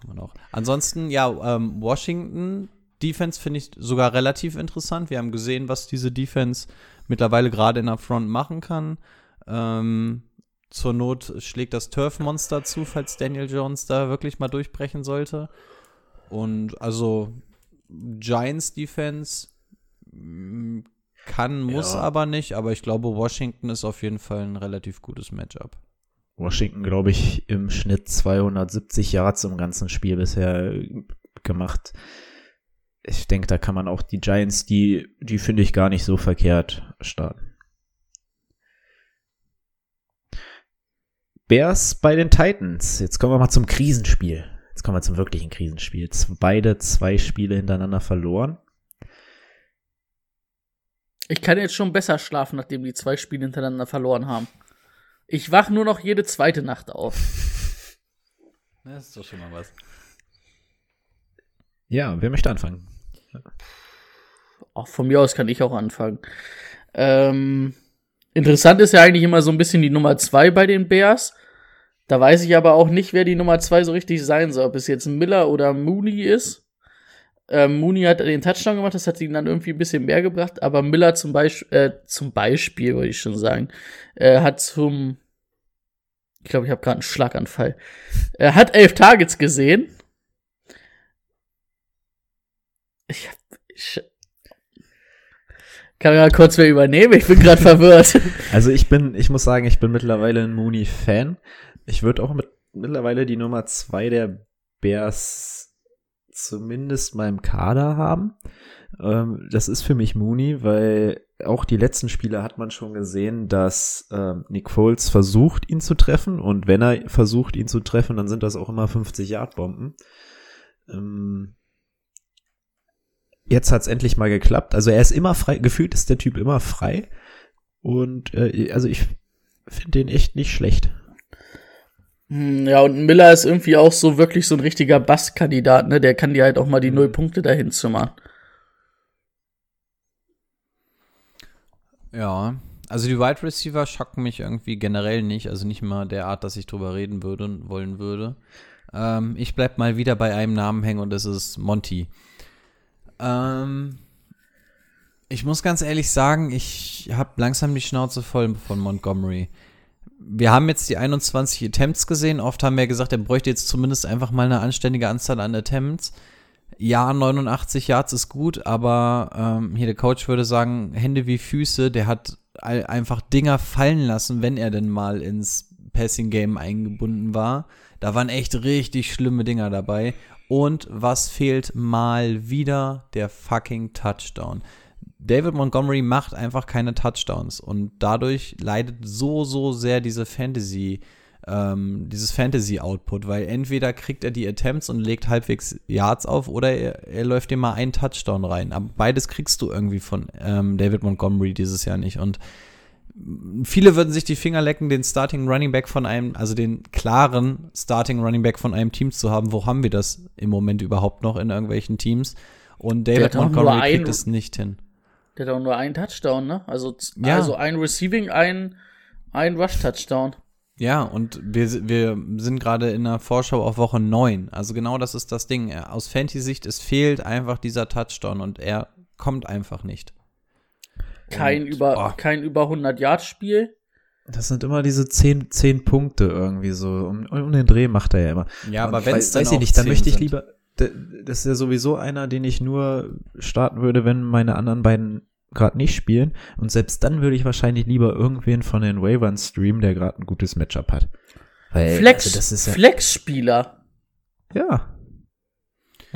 kann man auch. Ansonsten, ja, ähm, Washington Defense finde ich sogar relativ interessant. Wir haben gesehen, was diese Defense mittlerweile gerade in der Front machen kann. Ähm, zur Not schlägt das Turf-Monster zu, falls Daniel Jones da wirklich mal durchbrechen sollte. Und also Giants Defense mm, kann, muss ja. aber nicht, aber ich glaube, Washington ist auf jeden Fall ein relativ gutes Matchup.
Washington, glaube ich, im Schnitt 270 Yards im ganzen Spiel bisher gemacht. Ich denke, da kann man auch die Giants, die, die finde ich gar nicht so verkehrt starten. Bears bei den Titans. Jetzt kommen wir mal zum Krisenspiel. Jetzt kommen wir zum wirklichen Krisenspiel. Beide zwei Spiele hintereinander verloren.
Ich kann jetzt schon besser schlafen, nachdem die zwei Spiele hintereinander verloren haben. Ich wach nur noch jede zweite Nacht auf.
Das ist doch schon mal was.
Ja, wer möchte anfangen?
Auch von mir aus kann ich auch anfangen. Ähm, Interessant ist ja eigentlich immer so ein bisschen die Nummer zwei bei den Bears. Da weiß ich aber auch nicht, wer die Nummer zwei so richtig sein soll. Ob es jetzt Miller oder Mooney ist. Ähm, Mooney hat den Touchdown gemacht, das hat ihn dann irgendwie ein bisschen mehr gebracht. Aber Miller zum Beispiel, äh, zum Beispiel, wollte ich schon sagen, äh, hat zum, ich glaube, ich habe gerade einen Schlaganfall. Er hat elf Targets gesehen. Ich hab, ich, kann ja kurz mehr übernehmen, ich bin gerade verwirrt.
Also ich bin, ich muss sagen, ich bin mittlerweile ein Mooney-Fan. Ich würde auch mit, mittlerweile die Nummer zwei der Bears zumindest mal im Kader haben. Ähm, das ist für mich Mooney, weil auch die letzten Spiele hat man schon gesehen, dass ähm, Nick Foles versucht, ihn zu treffen. Und wenn er versucht, ihn zu treffen, dann sind das auch immer 50-Yard-Bomben. Ähm, jetzt hat's endlich mal geklappt. Also er ist immer frei, gefühlt ist der Typ immer frei. Und äh, also ich finde den echt nicht schlecht.
Hm, Ja, und Miller ist irgendwie auch so wirklich so ein richtiger Basskandidat, ne? Der kann dir halt auch mal die null Punkte dahin zimmern.
Ja, also die Wide Receiver schocken mich irgendwie generell nicht, also nicht mal der Art, dass ich drüber reden würde und wollen würde. Ähm, ich bleib mal wieder bei einem Namen hängen und das ist Monty. Ähm, ich muss ganz ehrlich sagen, ich habe langsam die Schnauze voll von Montgomery. Wir haben jetzt die 21 Attempts gesehen. Oft haben wir gesagt, er bräuchte jetzt zumindest einfach mal eine anständige Anzahl an Attempts. Ja, 89 Yards ist gut, aber ähm, hier der Coach würde sagen, Hände wie Füße, der hat einfach Dinger fallen lassen, wenn er denn mal ins Passing Game eingebunden war. Da waren echt richtig schlimme Dinger dabei. Und was fehlt mal wieder? Der fucking Touchdown. David Montgomery macht einfach keine Touchdowns und dadurch leidet so, so sehr diese Fantasy, ähm, dieses Fantasy-Output, weil entweder kriegt er die Attempts und legt halbwegs Yards auf oder er, er läuft dir mal einen Touchdown rein. Aber beides kriegst du irgendwie von ähm, David Montgomery dieses Jahr nicht. Und viele würden sich die Finger lecken, den Starting Running Back von einem, also den klaren Starting Running Back von einem Team zu haben. Wo haben wir das im Moment überhaupt noch in irgendwelchen Teams? Und David Montgomery
ein-
kriegt es nicht hin.
Der hat auch nur einen Touchdown, ne? Also,
Ja.
also ein Receiving, ein, ein Rush-Touchdown.
Ja, und wir, wir sind gerade in der Vorschau auf Woche 9. Also genau das ist das Ding. Aus Fantasy-Sicht, es fehlt einfach dieser Touchdown und er kommt einfach nicht.
Kein
Und,
über,
oh.
kein über 100-Yard-Spiel.
Das sind immer diese zehn, zehn Punkte irgendwie so. Um, um den Dreh macht er ja immer.
Ja, aber wenn es dann
weiß ich
auch
nicht, dann
10
möchte ich lieber. Das ist ja sowieso einer, den ich nur starten würde, wenn meine anderen beiden gerade nicht spielen. Und selbst dann würde ich wahrscheinlich lieber irgendwen von den Wavern streamen, der gerade ein gutes Matchup hat. Weil,
Flex,
also das ist ja,
Flex-Spieler.
ja.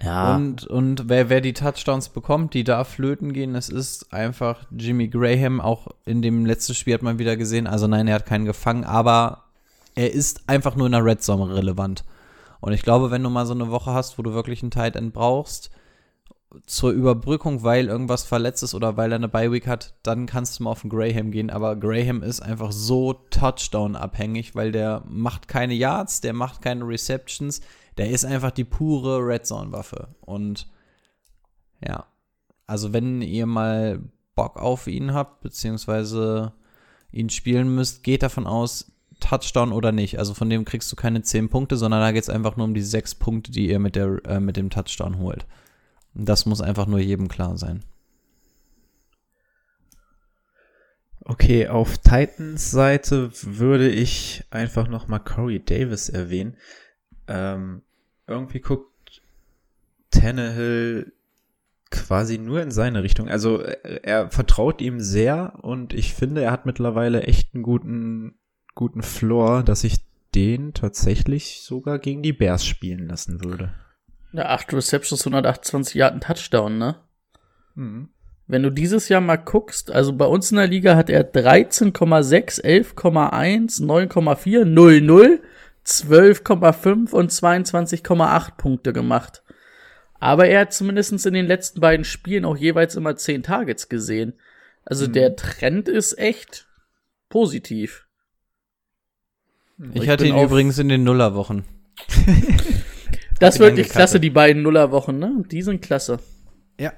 Ja.
Und, und wer, wer die Touchdowns bekommt, die da flöten gehen, es ist einfach Jimmy Graham. Auch in dem letzten Spiel hat man wieder gesehen, also nein, er hat keinen gefangen, aber er ist einfach nur in der Red Zone relevant. Und ich glaube, wenn du mal so eine Woche hast, wo du wirklich einen Tight End brauchst, zur Überbrückung, weil irgendwas verletzt ist oder weil er eine Bye Week hat, dann kannst du mal auf den Graham gehen. Aber Graham ist einfach so Touchdown-abhängig, weil der macht keine Yards, der macht keine Receptions, der ist einfach die pure Red Zone-Waffe. Und ja, also wenn ihr mal Bock auf ihn habt, beziehungsweise ihn spielen müsst, geht davon aus, Touchdown oder nicht. Also von dem kriegst du keine 10 Punkte, sondern da geht es einfach nur um die 6 Punkte, die ihr mit, der, äh, mit dem Touchdown holt. Das muss einfach nur jedem klar sein.
Okay, auf Titans Seite würde ich einfach noch mal Corey Davis erwähnen. Ähm, irgendwie guckt Tannehill quasi nur in seine Richtung. Also er, er vertraut ihm sehr und ich finde, er hat mittlerweile echt einen guten, guten Floor, dass ich den tatsächlich sogar gegen die Bears spielen lassen würde.
Ja, 8 Receptions, 128 Yard, ein Touchdown, ne?
Mhm.
Wenn du dieses Jahr mal guckst, also bei uns in der Liga hat er 13,6, 11,1, 9,4, 0,0, 12,5 und 22,8 Punkte gemacht. Aber er hat zumindest in den letzten beiden Spielen auch jeweils immer 10 Targets gesehen. Also der Trend ist echt positiv.
Ich,
Ich
hatte ihn übrigens in den Nullerwochen.
Das ist wirklich klasse, die beiden Nullerwochen, ne? Die sind klasse.
Ja.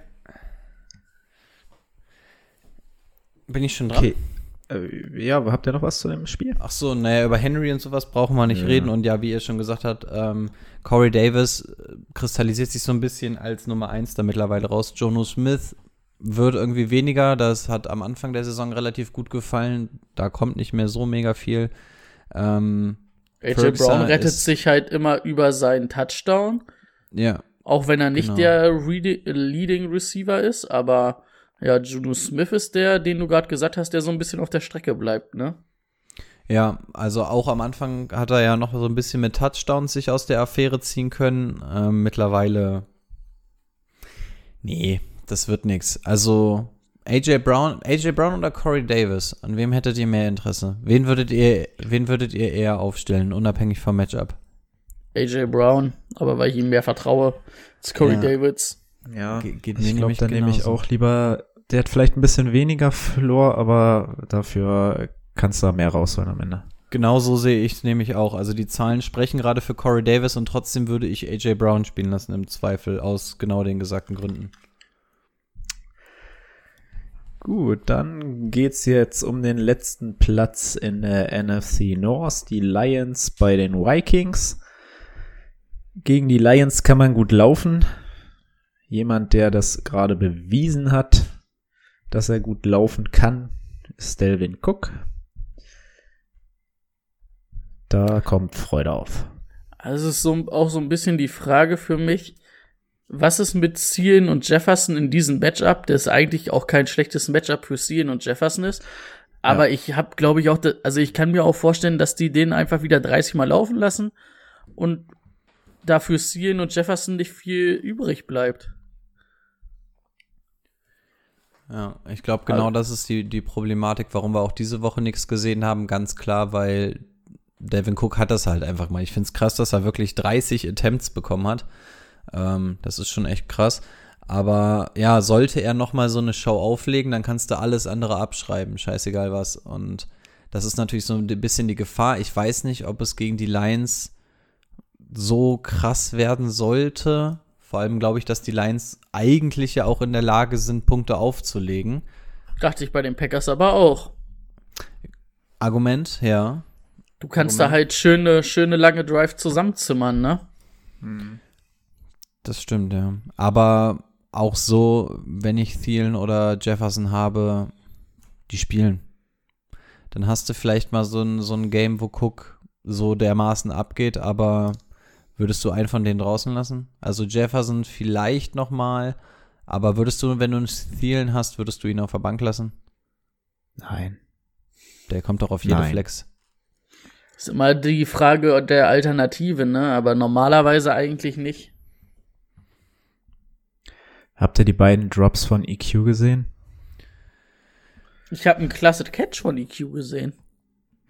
Bin ich schon dran?
Okay. Äh, ja, habt ihr noch was zu dem Spiel?
Ach so, naja, über Henry und sowas brauchen wir nicht
Ja.
reden. Und ja, wie ihr schon gesagt habt, ähm, Corey Davis äh, kristallisiert sich so ein bisschen als Nummer eins da mittlerweile raus. Jono Smith wird irgendwie weniger. Das hat am Anfang der Saison relativ gut gefallen. Da kommt nicht mehr so mega viel. Ähm,
AJ Brown rettet sich halt immer über seinen Touchdown,
ja,
auch wenn er nicht
Genau.
der Readi- Leading Receiver ist, aber ja, Juno Smith ist der, den du gerade gesagt hast, der so ein bisschen auf der Strecke bleibt, ne?
Ja, also auch am Anfang hat er ja noch so ein bisschen mit Touchdowns sich aus der Affäre ziehen können. Ähm, mittlerweile. Nee, das wird nix. Also AJ Brown, AJ Brown oder Corey Davis? An wem hättet ihr mehr Interesse? Wen würdet ihr, wen würdet ihr eher aufstellen, unabhängig vom Matchup?
AJ Brown, aber weil ich ihm mehr vertraue als Corey
Ja.
Davids.
Ja,
Ge- geht
ich glaube, da nehme ich auch lieber, der hat vielleicht ein bisschen weniger Floor, aber dafür kannst du da mehr rausholen am Ende.
Genau so sehe ich es nämlich auch. Also die Zahlen sprechen gerade für Corey Davis und trotzdem würde ich AJ Brown spielen lassen im Zweifel aus genau den gesagten Gründen.
Gut, dann geht's jetzt um den letzten Platz in der NFC North. Die Lions bei den Vikings. Gegen die Lions kann man gut laufen. Jemand, der das gerade bewiesen hat, dass er gut laufen kann, ist Delvin Cook. Da kommt Freude auf.
Also es ist so, auch so ein bisschen die Frage für mich, was ist mit Zielen und Jefferson in diesem Matchup, das eigentlich auch kein schlechtes Matchup für Zielen und Jefferson ist. Aber ich habe, glaube ich, auch, also ich kann mir auch vorstellen, dass die den einfach wieder 30 Mal laufen lassen und dafür Zielen und Jefferson nicht viel übrig bleibt.
Ja, ich glaube, genau das ist die, die Problematik, warum wir auch diese Woche nichts gesehen haben. Ganz klar, weil Devin Cook hat das halt einfach mal. Ich finde es krass, dass er wirklich 30 Attempts bekommen hat. Ähm, das ist schon echt krass. Aber ja, sollte er noch mal so eine Show auflegen, dann kannst du alles andere abschreiben. Scheißegal was. Und das ist natürlich so ein bisschen die Gefahr. Ich weiß nicht, ob es gegen die Lions so krass werden sollte. Vor allem glaube ich, dass die Lions eigentlich ja auch in der Lage sind, Punkte aufzulegen.
Dachte ich bei den Packers aber auch.
Argument, ja.
Du kannst da halt schöne, schöne lange Drive zusammenzimmern, ne?
Das stimmt, ja. Aber auch so, wenn ich Thielen oder Jefferson habe, die spielen. Dann hast du vielleicht mal so ein, so ein Game, wo Cook so dermaßen abgeht, aber würdest du einen von denen draußen lassen? Also Jefferson vielleicht noch mal, aber würdest du, wenn du einen Thielen hast, würdest du ihn auf der Bank lassen?
Nein.
Der kommt doch auf jede
Nein.
Flex.
Ist immer die Frage der Alternative, ne? Aber normalerweise eigentlich nicht.
Habt ihr die beiden Drops von EQ gesehen?
Ich habe einen klasse Catch von EQ gesehen.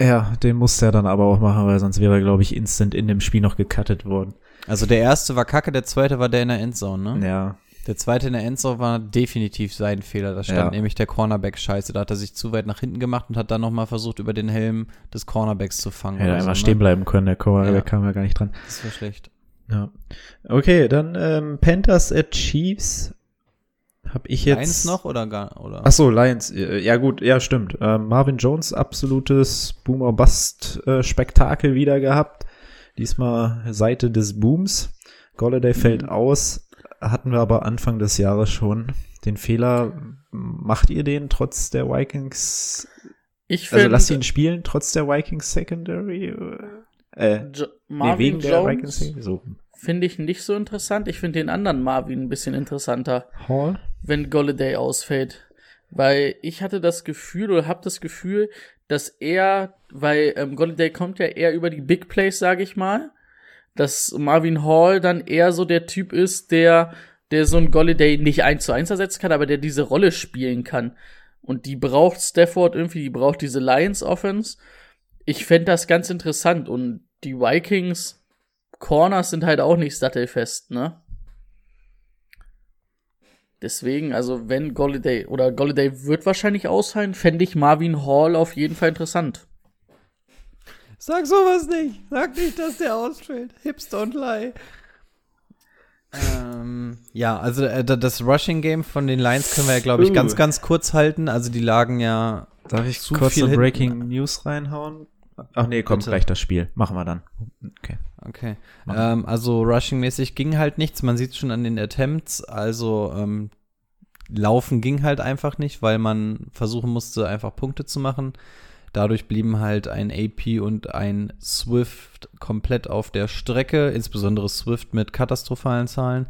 Ja, den musste er dann aber auch machen, weil sonst wäre er, glaube ich, instant in dem Spiel noch gecuttet worden.
Also der erste war kacke, der zweite war der in der Endzone, ne?
Ja.
Der zweite in der Endzone war definitiv sein Fehler. Da stand
Ja.
nämlich der Cornerback scheiße. Da hat er sich zu weit nach hinten gemacht und hat dann nochmal versucht, über den Helm des Cornerbacks zu fangen.
Hätte
oder
einmal
so,
stehen
ne?
bleiben können, der Corner,
Ja.
kam ja gar nicht dran.
Das war schlecht.
Ja. Okay, dann ähm, Panthers at Chiefs. Hab ich jetzt.
Eins noch oder gar, oder?
Ach so, Lions. äh, Ja gut, ja stimmt. Ähm, Marvin Jones absolutes Boomer Bust äh, Spektakel wieder gehabt. Diesmal Seite des Booms. Golladay fällt aus. Hatten wir aber Anfang des Jahres schon. Den Fehler macht ihr den trotz der Vikings?
Ich
Also lasst ihn spielen trotz der Vikings Secondary? Äh,
Jo
nee,
Marvin
wegen der Vikings
Jones
Secondary. So.
finde ich nicht so interessant. Ich finde den anderen Marvin ein bisschen interessanter,
Hall?
Wenn Golladay ausfällt. Weil ich hatte das Gefühl oder habe das Gefühl, dass er, weil ähm, Golladay kommt ja eher über die Big Plays, sage ich mal, dass Marvin Hall dann eher so der Typ ist, der, der so ein Golladay nicht eins zu eins ersetzen kann, aber der diese Rolle spielen kann. Und die braucht Stafford irgendwie, die braucht diese Lions Offense. Ich fände das ganz interessant und die Vikings Corners sind halt auch nicht sattelfest, ne? Deswegen, also wenn Golladay oder Golladay wird wahrscheinlich ausfallen, fände ich Marvin Hall auf jeden Fall interessant.
Sag sowas nicht. Sag nicht, dass der ausfällt. Hips don't lie. ähm, ja, also äh, da- das Rushing Game von den Lions können wir ja, glaube ich,
Uh.
ganz, ganz kurz halten. Also die lagen ja
Darf ich
zu
kurz
viel
eine
hinten.
Breaking News reinhauen? Ach nee, kommt
Bitte.
gleich das Spiel. Machen wir dann. Okay.
Okay. Ähm, also rushing-mäßig ging halt nichts. Man sieht schon an den Attempts. Also ähm, laufen ging halt einfach nicht, weil man versuchen musste, einfach Punkte zu machen. Dadurch blieben halt ein AP und ein Swift komplett auf der Strecke, insbesondere Swift mit katastrophalen Zahlen.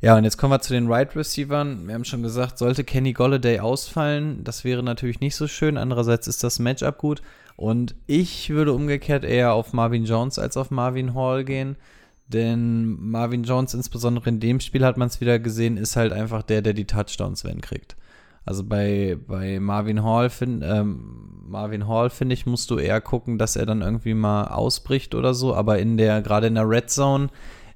Ja, und jetzt kommen wir zu den Right Receivern. Wir haben schon gesagt, sollte Kenny Golladay ausfallen, das wäre natürlich nicht so schön. Andererseits ist das Matchup gut. Und ich würde umgekehrt eher auf Marvin Jones als auf Marvin Hall gehen. Denn Marvin Jones, insbesondere in dem Spiel hat man es wieder gesehen, ist halt einfach der, der die Touchdowns wenn kriegt. Also bei, bei Marvin Hall finde ähm, Hall finde ich, musst du eher gucken, dass er dann irgendwie mal ausbricht oder so. Aber in der, gerade in der Red Zone,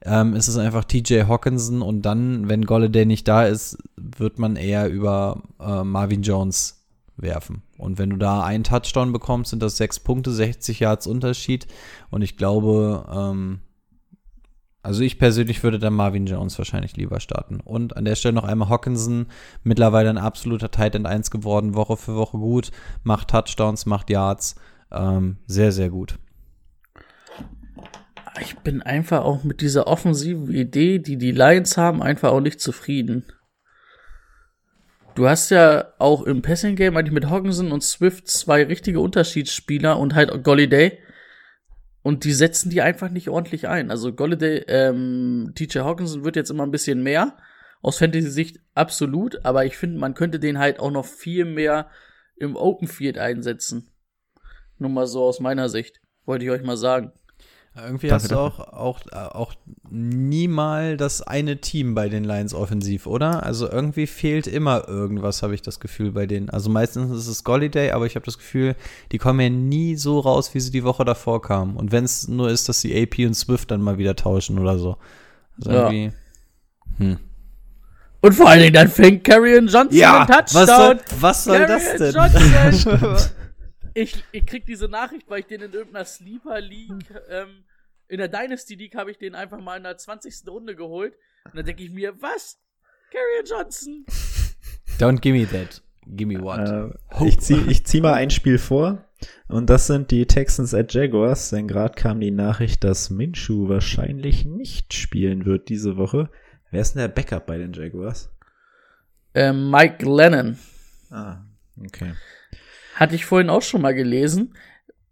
ähm, ist es einfach TJ Hawkinson und dann, wenn Golladay nicht da ist, wird man eher über äh, Marvin Jones werfen. Und wenn du da einen Touchdown bekommst, sind das sechs Punkte, 60 Yards Unterschied. Und ich glaube, ähm, also ich persönlich würde dann Marvin Jones wahrscheinlich lieber starten. Und an der Stelle noch einmal Hawkinson, mittlerweile ein absoluter Tight End 1 geworden, Woche für Woche gut, macht Touchdowns, macht Yards, ähm, sehr, sehr gut.
Ich bin einfach auch mit dieser offensiven Idee, die die Lions haben, einfach auch nicht zufrieden. Du hast ja auch im Passing Game eigentlich mit Hogginson und Swift zwei richtige Unterschiedsspieler und halt Golliday. Und die setzen die einfach nicht ordentlich ein. Also Golliday, ähm, TJ Hawkinson wird jetzt immer ein bisschen mehr. Aus Fantasy-Sicht absolut. Aber ich finde, man könnte den halt auch noch viel mehr im Open Field einsetzen. Nur mal so aus meiner Sicht. Wollte ich euch mal sagen.
Irgendwie
Danke
hast du auch, auch, auch nie mal das eine Team bei den Lions offensiv, oder? Also irgendwie fehlt immer irgendwas, habe ich das Gefühl bei denen. Also meistens ist es Golliday, aber ich habe das Gefühl, die kommen ja nie so raus, wie sie die Woche davor kamen. Und wenn es nur ist, dass sie AP und Swift dann mal wieder tauschen oder so. Also
Ja.
irgendwie. Hm.
Und vor allen Dingen dann fängt Carrion Johnson
Ja,
einen Touchdown.
was soll, was soll das denn?
Ich, ich krieg diese Nachricht, weil ich den in irgendeiner Sleeper League, ähm, in der Dynasty League habe ich den einfach mal in der 20. Runde geholt. Und dann denke ich mir, was? Carrion Johnson?
Don't give me that. Give me what?
Äh, ich ziehe ich zieh mal ein Spiel vor. Und das sind die Texans at Jaguars. Denn gerade kam die Nachricht, dass Minshew wahrscheinlich nicht spielen wird diese Woche. Wer ist denn der Backup bei den Jaguars?
Ähm, Mike Lennon.
Ah, okay.
Hatte ich vorhin auch schon mal gelesen.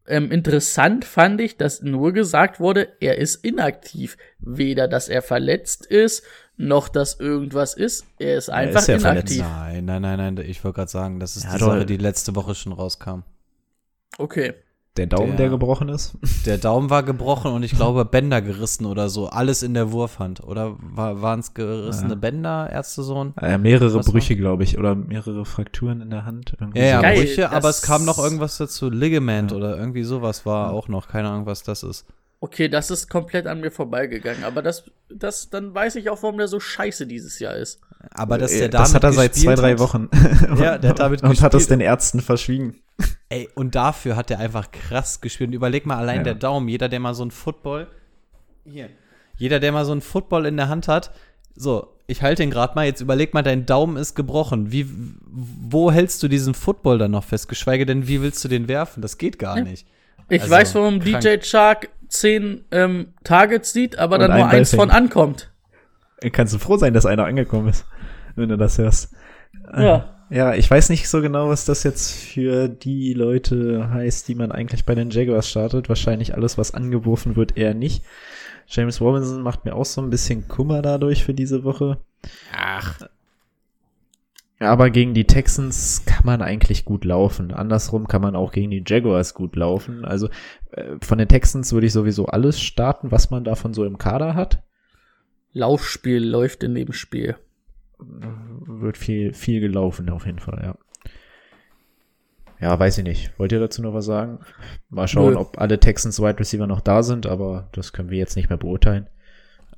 Ähm, interessant fand ich, dass nur gesagt wurde, er ist inaktiv. Weder, dass er verletzt ist, noch dass irgendwas ist. Er ist einfach
ist ja
inaktiv.
Nein, nein, nein, nein. Ich wollte gerade sagen, das ist
Ja,
die. Sache, die letzte Woche schon rauskam.
Okay.
Der Daumen, der,
Der-
gebrochen ist?
Der Daumen war gebrochen und ich glaube Bänder gerissen oder so. Alles in der Wurfhand. Oder waren es gerissene
Ja.
Bänder, Ärztesohn?
Äh, mehrere
Was war?
Brüche, glaube ich. Oder mehrere Frakturen in der Hand.
Ja, ja.
Geil,
Brüche, aber
das-
es kam noch irgendwas dazu. Ligament
Ja.
oder irgendwie sowas war auch noch. Keine Ahnung, was das ist.
Okay, das ist komplett an mir vorbeigegangen. Aber das, das, dann weiß ich auch, warum der so scheiße dieses Jahr ist.
Aber dass
Äh,
der
das
damit
hat er seit zwei,
gespielt
drei Wochen.
Ja, der hat damit
Und hat es
gespielt.
den Ärzten verschwiegen.
Ey, und dafür hat er einfach krass gespielt. Und überleg mal allein
Ja.
der Daumen. Jeder, der mal so ein Football. Hier. Jeder, der mal so ein Football in der Hand hat. So, ich halte den gerade mal. Jetzt überleg mal, dein Daumen ist gebrochen. Wie, wo hältst du diesen Football dann noch fest? Geschweige denn, wie willst du den werfen? Das geht gar nicht.
Ich
Also,
weiß, warum
krank.
DJ Shark zehn ähm, Targets sieht, aber
Und
dann nur
einen
eins von ankommt.
Kannst du froh sein, dass einer angekommen ist, wenn du das hörst.
Ja.
Ja, ich weiß nicht so genau, was das jetzt für die Leute heißt, die man eigentlich bei den Jaguars startet. Wahrscheinlich alles, was angeworfen wird, eher nicht. James Robinson macht mir auch so ein bisschen Kummer dadurch für diese Woche.
Ach.
Aber gegen die Texans kann man eigentlich gut laufen. Andersrum kann man auch gegen die Jaguars gut laufen. Also äh, von den Texans würde ich sowieso alles starten, was man davon so im Kader hat.
Laufspiel läuft in dem Spiel.
Wird viel, viel gelaufen auf jeden Fall, ja. Ja, weiß ich nicht. Wollt ihr dazu noch was sagen? Mal schauen,
Nö.
ob alle Texans Wide Receiver noch da sind, aber das können wir jetzt nicht mehr beurteilen.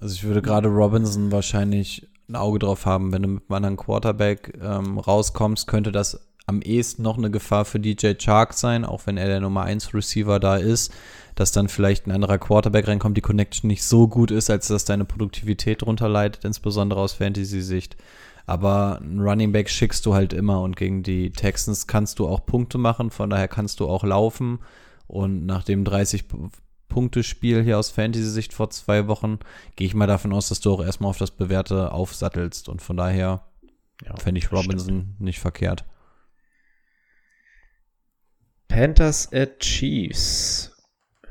Also ich würde gerade Robinson wahrscheinlich ein Auge drauf haben. Wenn du mit einem anderen Quarterback ähm, rauskommst, könnte das am ehesten noch eine Gefahr für DJ Chark sein, auch wenn er der Nummer 1 Receiver da ist, dass dann vielleicht ein anderer Quarterback reinkommt, die Connection nicht so gut ist, als dass deine Produktivität drunter leidet, insbesondere aus Fantasy-Sicht. Aber ein Running Back schickst du halt immer und gegen die Texans kannst du auch Punkte machen, von daher kannst du auch laufen. Und nach dem 30-Punkte-Spiel hier aus Fantasy-Sicht vor zwei Wochen gehe ich mal davon aus, dass du auch erstmal auf das Bewährte aufsattelst. Und von daher ja, fände ich Robinson stimmt. nicht verkehrt.
Panthers at Chiefs.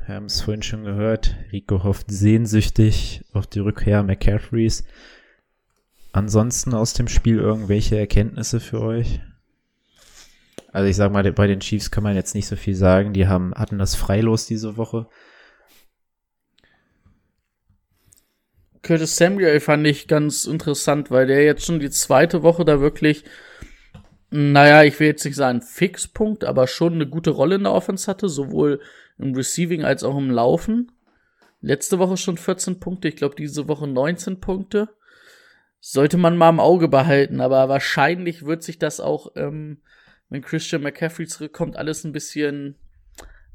Wir haben es vorhin schon gehört. Rico hofft sehnsüchtig auf die Rückkehr McCaffreys. Ansonsten aus dem Spiel irgendwelche Erkenntnisse für euch? Also ich sag mal, bei den Chiefs kann man jetzt nicht so viel sagen. Die haben, hatten das freilos diese Woche.
Curtis Samuel fand ich ganz interessant, weil der jetzt schon die zweite Woche da wirklich, naja, ich will jetzt nicht sagen Fixpunkt, aber schon eine gute Rolle in der Offense hatte, sowohl im Receiving als auch im Laufen. Letzte Woche schon 14 Punkte, ich glaube diese Woche 19 Punkte. Sollte man mal im Auge behalten, aber wahrscheinlich wird sich das auch, ähm, wenn Christian McCaffrey zurückkommt, alles ein bisschen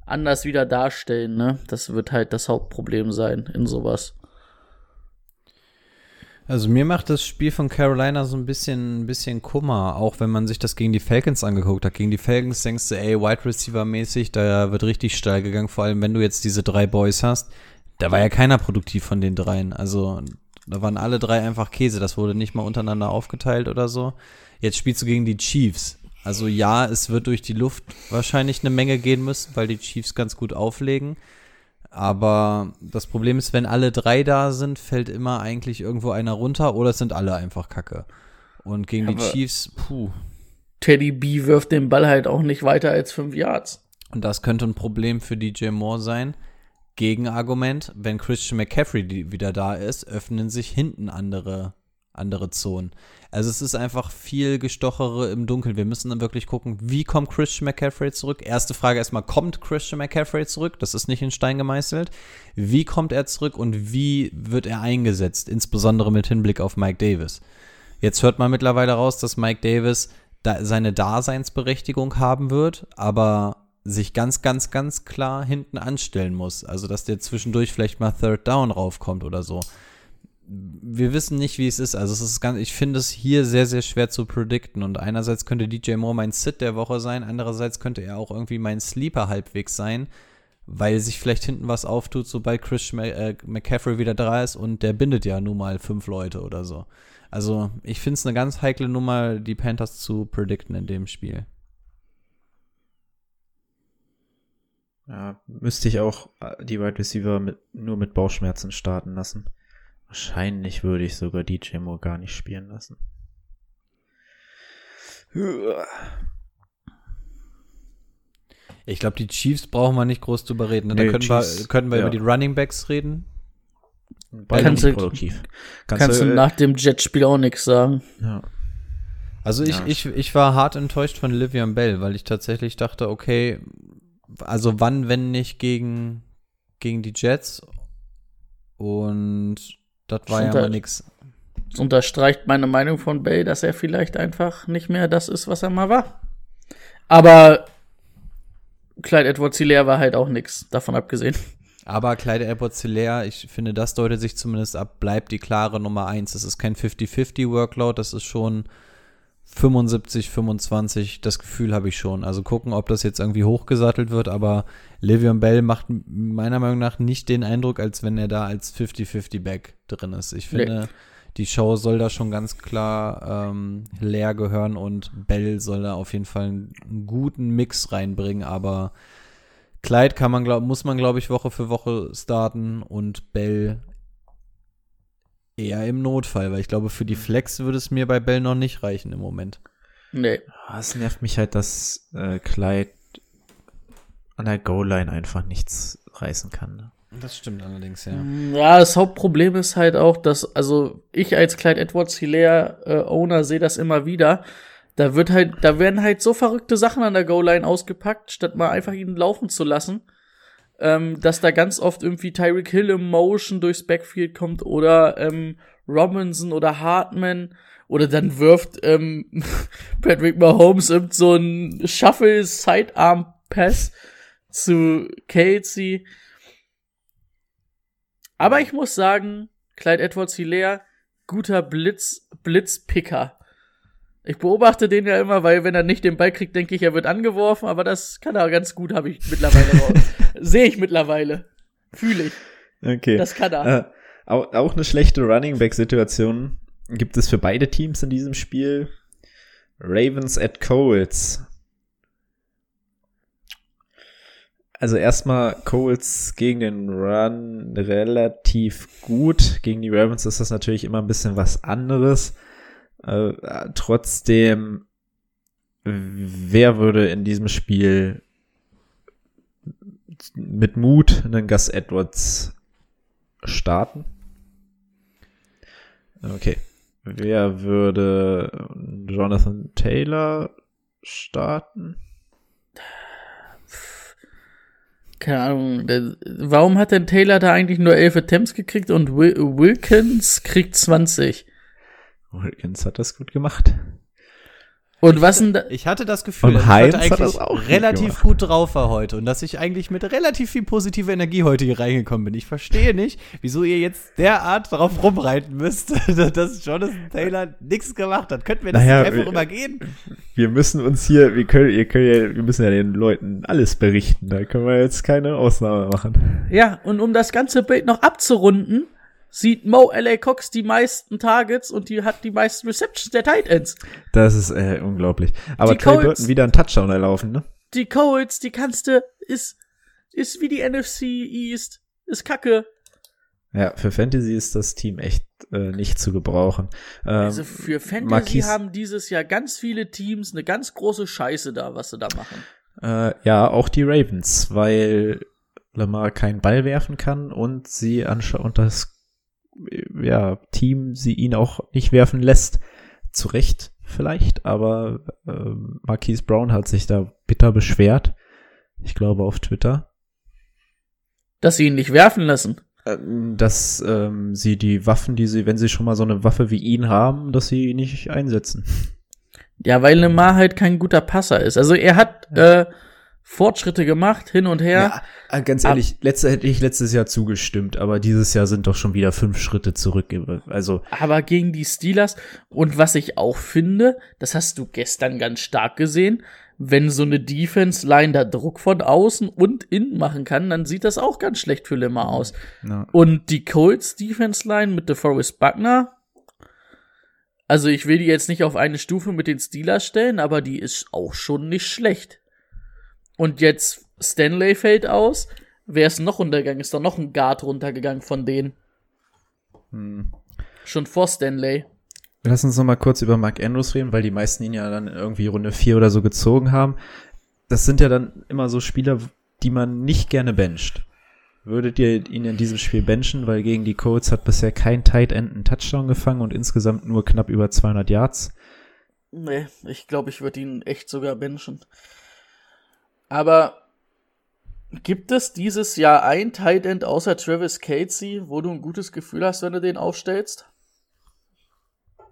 anders wieder darstellen, ne? Das wird halt das Hauptproblem sein in sowas.
Also mir macht das Spiel von Carolina so ein bisschen, ein bisschen Kummer, auch wenn man sich das gegen die Falcons angeguckt hat. Gegen die Falcons denkst du, ey, Wide Receiver mäßig, da wird richtig steil gegangen, vor allem wenn du jetzt diese drei Boys hast. Da war ja keiner produktiv von den dreien. Also da waren alle drei einfach Käse. Das wurde nicht mal untereinander aufgeteilt oder so. Jetzt spielst du gegen die Chiefs. Also ja, es wird durch die Luft wahrscheinlich eine Menge gehen müssen, weil die Chiefs ganz gut auflegen. Aber das Problem ist, wenn alle drei da sind, fällt immer eigentlich irgendwo einer runter oder es sind alle einfach kacke. Und gegen ja, die Chiefs, puh.
Teddy B wirft den Ball halt auch nicht weiter als fünf Yards.
Und das könnte ein Problem für DJ Moore sein. Gegenargument, wenn Christian McCaffrey wieder da ist, öffnen sich hinten andere, andere Zonen. Also es ist einfach viel Gestochere im Dunkeln. Wir müssen dann wirklich gucken, wie kommt Christian McCaffrey zurück? Erste Frage erstmal, kommt Christian McCaffrey zurück? Das ist nicht in Stein gemeißelt. Wie kommt er zurück und wie wird er eingesetzt? Insbesondere mit Hinblick auf Mike Davis. Jetzt hört man mittlerweile raus, dass Mike Davis da seine Daseinsberechtigung haben wird, aber sich ganz, ganz, ganz klar hinten anstellen muss. Also, dass der zwischendurch vielleicht mal Third Down raufkommt oder so wir wissen nicht, wie es ist. Also es ist ganz, ich finde es hier sehr, sehr schwer zu predikten. Und einerseits könnte DJ Moore mein Sit der Woche sein, andererseits könnte er auch irgendwie mein Sleeper halbwegs sein, weil sich vielleicht hinten was auftut, sobald Chris äh, McCaffrey wieder da ist und der bindet ja nun mal fünf Leute oder so. Also ich finde es eine ganz heikle Nummer, die Panthers zu predikten in dem Spiel.
Ja, müsste ich auch äh, die Wide Receiver mit, nur mit Bauchschmerzen starten lassen. Wahrscheinlich würde ich sogar DJ Moore gar nicht spielen lassen.
Ich glaube, die Chiefs brauchen wir nicht groß drüber reden. Nee, da können Chiefs, wir, können wir ja. über die Running Backs reden.
Beide kannst du, produktiv. Kannst, kannst du, du nach dem Jet-Spiel auch nichts sagen.
Ja.
Also ich, ja. ich, ich war hart enttäuscht von Livian Bell, weil ich tatsächlich dachte, okay, also wann, wenn nicht gegen, gegen die Jets? Und das war ja mal nix.
Das unterstreicht meine Meinung von Bell, dass er vielleicht einfach nicht mehr das ist, was er mal war. Aber Clyde Edwards Hilaire war halt auch nix, davon abgesehen.
Aber Clyde Edwards Hilaire, ich finde, das deutet sich zumindest ab, bleibt die klare Nummer eins. Das ist kein 50-50 Workload, das ist schon 75, 25, das Gefühl habe ich schon. Also gucken, ob das jetzt irgendwie hochgesattelt wird, aber Le'Veon Bell macht meiner Meinung nach nicht den Eindruck, als wenn er da als 50-50 Back drin ist. Ich finde, nee. die Show soll da schon ganz klar ähm, leer gehören und Bell soll da auf jeden Fall einen guten Mix reinbringen, aber Clyde kann man, glaub, muss man, glaube ich, Woche für Woche starten und Bell eher im Notfall, weil ich glaube, für die Flex würde es mir bei Bell noch nicht reichen im Moment.
Nee.
Ah, es nervt mich halt, dass äh, Clyde an der Goal-Line einfach nichts reißen kann. Ne?
Das stimmt allerdings, ja.
Mm, ja, das Hauptproblem ist halt auch, dass, also ich als Clyde Edwards Hilaire äh, Owner sehe das immer wieder. Da wird halt, da werden halt so verrückte Sachen an der Goal-Line ausgepackt, statt mal einfach ihn laufen zu lassen. Ähm, dass da ganz oft irgendwie Tyreek Hill im Motion durchs Backfield kommt oder ähm, Robinson oder Hartman oder dann wirft ähm, Patrick Mahomes irgend so ein Shuffle Sidearm Pass zu Kelsey. Aber ich muss sagen, Clyde Edwards Hilaire, guter Blitz, Blitzpicker. Ich beobachte den ja immer, weil wenn er nicht den Ball kriegt, denke ich, er wird angeworfen, aber das kann er ganz gut, habe ich mittlerweile. Sehe ich mittlerweile. Fühle ich.
Okay.
Das kann er.
Äh, auch, auch eine schlechte Running Back Situation gibt es für beide Teams in diesem Spiel. Ravens at Colts. Also erstmal Colts gegen den Run relativ gut. Gegen die Ravens ist das natürlich immer ein bisschen was anderes. Äh, trotzdem, wer würde in diesem Spiel mit Mut einen Gus Edwards starten? Okay. Wer würde Jonathan Taylor starten?
Keine Ahnung. Warum hat denn Taylor da eigentlich nur 11 Attempts gekriegt und Wil Wilkins kriegt 20?
Wilkins hat das gut gemacht.
Und was denn da?
Ich hatte das Gefühl, dass
Heinz
ich
hat
heute
das
eigentlich
auch gut
relativ gut drauf war heute und dass ich eigentlich mit relativ viel positiver Energie heute hier reingekommen bin. Ich verstehe nicht, wieso ihr jetzt derart drauf rumreiten müsst, dass Jonathan Taylor nichts gemacht hat. Könnten wir das
Naja,
nicht einfach
wir-
übergehen?
Wir müssen uns hier, wir können, ihr könnt ja, wir müssen ja den Leuten alles berichten. Da können wir jetzt keine Ausnahme machen.
Ja, und um das ganze Bild noch abzurunden, sieht Mo L.A. Cox die meisten Targets und die hat die meisten Receptions der Tight Ends.
Das ist äh, unglaublich. Aber
Die
Trey
Colts-
Burton wieder einen Touchdown erlaufen, ne?
Die Colts, die kannst du, ist, ist wie die NFC East, ist kacke.
Ja, für Fantasy ist das Team echt äh, nicht zu gebrauchen. Ähm,
Also für Fantasy
Marquise-
haben dieses Jahr ganz viele Teams eine ganz große Scheiße da, was sie da machen.
Äh, ja, auch die Ravens, weil Lamar keinen Ball werfen kann und sie anscha und das ja, Team sie ihn auch nicht werfen lässt. Zu Recht vielleicht, aber ähm, Marquise Brown hat sich da bitter beschwert. Ich glaube auf Twitter,
Dass sie ihn nicht werfen lassen.
ähm, dass ähm, sie die Waffen, die sie, wenn sie schon mal so eine Waffe wie ihn haben, dass sie ihn nicht einsetzen.
Ja, weil Lemar halt kein guter Passer ist. Also er hat äh, Fortschritte gemacht, hin und her.
äh, ganz ehrlich, letzte hätte ich letztes Jahr zugestimmt, aber dieses Jahr sind doch schon wieder fünf Schritte zurück. Also
aber gegen die Steelers. Und was ich auch finde, das hast du gestern ganz stark gesehen, wenn so eine Defense-Line da Druck von außen und innen machen kann, dann sieht das auch ganz schlecht für Lemar aus.
Ja.
Und die Colts Defense-Line mit DeForest Buckner, also ich will die jetzt nicht auf eine Stufe mit den Steelers stellen, aber die ist auch schon nicht schlecht. Und jetzt Stanley fällt aus. Wer ist noch runtergegangen? Ist doch noch ein Guard runtergegangen von denen.
Hm.
Schon vor Stanley.
Lass uns noch mal kurz über Mark Andrews reden, weil die meisten ihn ja dann irgendwie Runde 4 oder so gezogen haben. Das sind ja dann immer so Spieler, die man nicht gerne bencht. Würdet ihr ihn in diesem Spiel benchen, weil gegen die Colts hat bisher kein Tight End einen Touchdown gefangen und insgesamt nur knapp über 200 Yards.
Nee, ich glaube, ich würde ihn echt sogar benchen. Aber gibt es dieses Jahr ein Tight End außer Travis Casey, wo du ein gutes Gefühl hast, wenn du den aufstellst?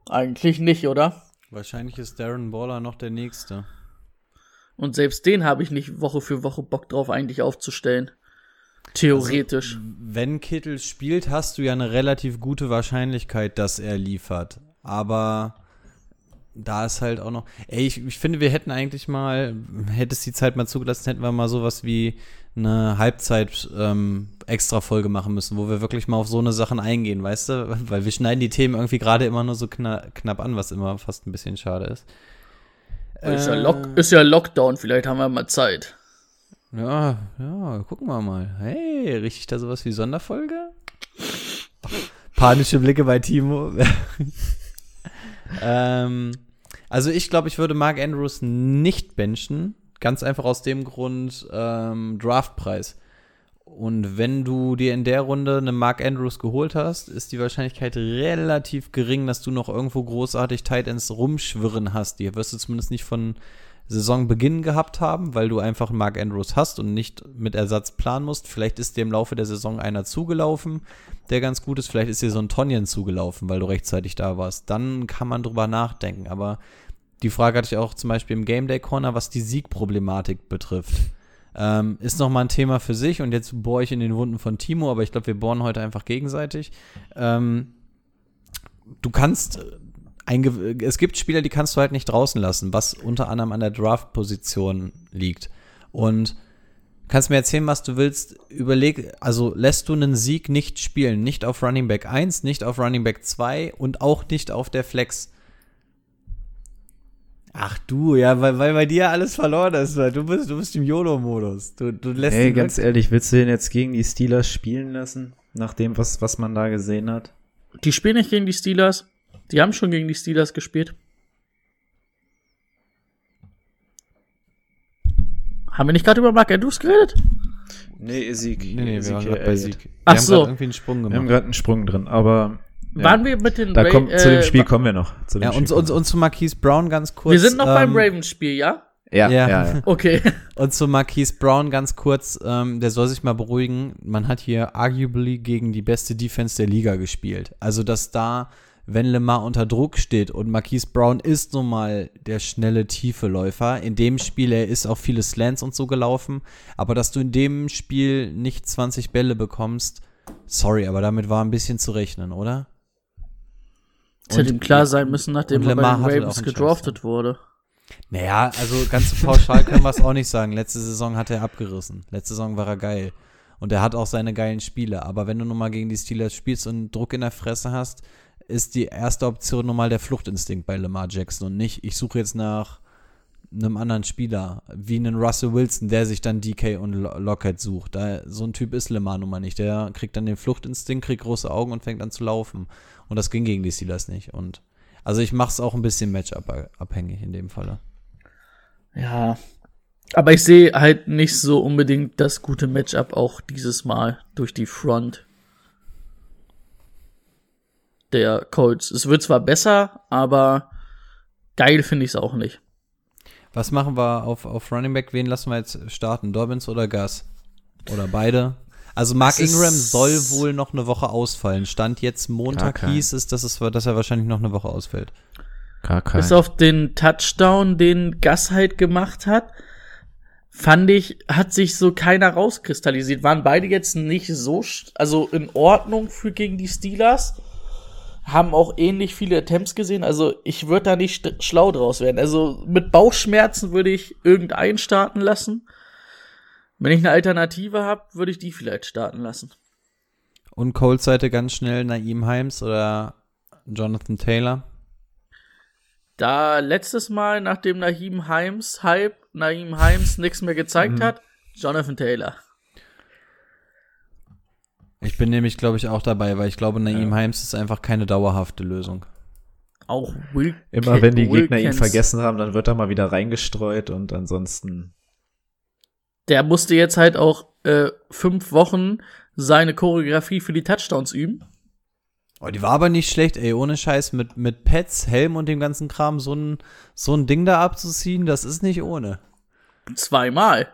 Eigentlich nicht, oder?
Wahrscheinlich ist Darren Baller noch der Nächste.
Und selbst den habe ich nicht Woche für Woche Bock drauf, eigentlich aufzustellen. Theoretisch.
Wenn Kittel spielt, hast du ja eine relativ gute Wahrscheinlichkeit, dass er liefert. Aber da ist halt auch noch. Ey, ich, ich finde, wir hätten eigentlich mal, hätte es die Zeit mal zugelassen, hätten wir mal sowas wie eine Halbzeit ähm, extra Folge machen müssen, wo wir wirklich mal auf so eine Sachen eingehen, weißt du? Weil wir schneiden die Themen irgendwie gerade immer nur so kna knapp an, was immer fast ein bisschen schade ist.
ist, ja
Äh,
Lock ist ja Lockdown, vielleicht haben wir mal Zeit.
Ja, ja, gucken wir mal. Hey, richtig da sowas wie Sonderfolge? Panische Blicke bei Timo. ähm, also ich glaube, ich würde Mark Andrews nicht benchen. Ganz einfach aus dem Grund ähm, Draftpreis. Und wenn du dir in der Runde eine Mark Andrews geholt hast, ist die Wahrscheinlichkeit relativ gering, dass du noch irgendwo großartig Tight Ends rumschwirren hast. Die wirst du zumindest nicht von Saisonbeginn gehabt haben, weil du einfach Mark Andrews hast und nicht mit Ersatz planen musst. Vielleicht ist dir im Laufe der Saison einer zugelaufen, der ganz gut ist. Vielleicht ist dir so ein Tonyan zugelaufen, weil du rechtzeitig da warst. Dann kann man drüber nachdenken. Aber die Frage hatte ich auch zum Beispiel im Game Day Corner, was die Siegproblematik betrifft. Ähm, ist nochmal ein Thema für sich und jetzt bohre ich in den Wunden von Timo, aber ich glaube, wir bohren heute einfach gegenseitig. Ähm, du kannst einge es gibt Spieler, die kannst du halt nicht draußen lassen, was unter anderem an der Draft-Position liegt. Und kannst mir erzählen, was du willst. Überleg, also lässt du einen Sieg nicht spielen, nicht auf Running Back 1, nicht auf Running Back 2 und auch nicht auf der Flex. Ach du, ja, weil, weil bei dir alles verloren ist, weil du bist, du bist im YOLO-Modus. Du, du lässt
Hey,
ihn
ganz
weg.
ehrlich, willst du den jetzt gegen die Steelers spielen lassen? Nach dem, was, was man da gesehen hat?
Die spielen nicht gegen die Steelers. Die haben schon gegen die Steelers gespielt. Haben wir nicht gerade über Mark Andrews geredet?
Nee, Sieg.
Nee, nee, wir waren
Ezekiel
gerade bei. Sieg. Wir
Ach
haben
so.
irgendwie einen Sprung
Wir haben
gemacht.
gerade einen Sprung drin, aber ja.
Waren wir mit den
da
Ra-
kommt, zu dem
äh,
Spiel kommen wir noch. Zu
Ja, und,
Spiel
und, und zu Marquise Brown ganz kurz.
Wir sind noch beim
ähm,
Ravens-Spiel, ja?
wir. ja,
ja.
ja, ja.
Okay.
Und zu Marquise Brown ganz kurz, ähm, der soll sich mal beruhigen. Man hat hier arguably gegen die beste Defense der Liga gespielt. Also, dass da, wenn Lemar unter Druck steht und Marquise Brown ist nun mal der schnelle, tiefe Läufer. In dem Spiel, er ist auch viele Slants und so gelaufen. Aber dass du in dem Spiel nicht 20 Bälle bekommst, sorry, aber damit war ein bisschen zu rechnen, oder?
Es hätte ihm klar sein müssen, nachdem er bei den Ravens gedraftet wurde.
Naja, also ganz so pauschal können wir es auch nicht sagen. Letzte Saison hat er abgerissen. Letzte Saison war er geil. Und er hat auch seine geilen Spiele. Aber wenn du nun mal gegen die Steelers spielst und Druck in der Fresse hast, ist die erste Option nun mal der Fluchtinstinkt bei Lamar Jackson und nicht, ich suche jetzt nach einem anderen Spieler, wie einen Russell Wilson, der sich dann DK und Lo- Lockett sucht. Da, so ein Typ ist Lamar nun mal nicht. Der kriegt dann den Fluchtinstinkt, kriegt große Augen und fängt an zu laufen. Und das ging gegen die Steelers nicht. Und also ich mache es auch ein bisschen Matchup-abhängig in dem Falle.
Ja. Aber ich sehe halt nicht so unbedingt das gute Matchup auch dieses Mal durch die Front der Colts. Es wird zwar besser, aber geil finde ich es auch nicht.
Was machen wir auf, auf Running Back? Wen lassen wir jetzt starten? Dobbins oder Gus? Oder beide? Also Mark Ingram soll wohl noch eine Woche ausfallen. Stand jetzt Montag hieß es, dass, es, dass er wahrscheinlich noch eine Woche ausfällt.
Gar kein.
Bis auf den Touchdown, den Gus halt gemacht hat, fand ich, hat sich so keiner rauskristallisiert. Waren beide jetzt nicht so, also in Ordnung für gegen die Steelers. Haben auch ähnlich viele Attempts gesehen. Also ich würde da nicht schlau draus werden. Also mit Bauchschmerzen würde ich irgendeinen starten lassen. Wenn ich eine Alternative habe, würde ich die vielleicht starten lassen.
Und Cold Seite ganz schnell Naim Himes oder Jonathan Taylor.
Da letztes Mal, nachdem Naheem Himes Hype, Naheem Himes nichts mehr gezeigt hat, Jonathan Taylor.
Ich bin nämlich, glaube ich, auch dabei, weil ich glaube, Naim Himes ist einfach keine dauerhafte Lösung.
Auch Will
Immer wenn die Gegner ihn vergessen haben, dann wird er mal wieder reingestreut und ansonsten.
Der musste jetzt halt auch äh, fünf Wochen seine Choreografie für die Touchdowns üben.
Oh, die war aber nicht schlecht, ey, ohne Scheiß, mit, mit Pets, Helm und dem ganzen Kram so ein, so ein Ding da abzuziehen, das ist nicht ohne.
Zweimal.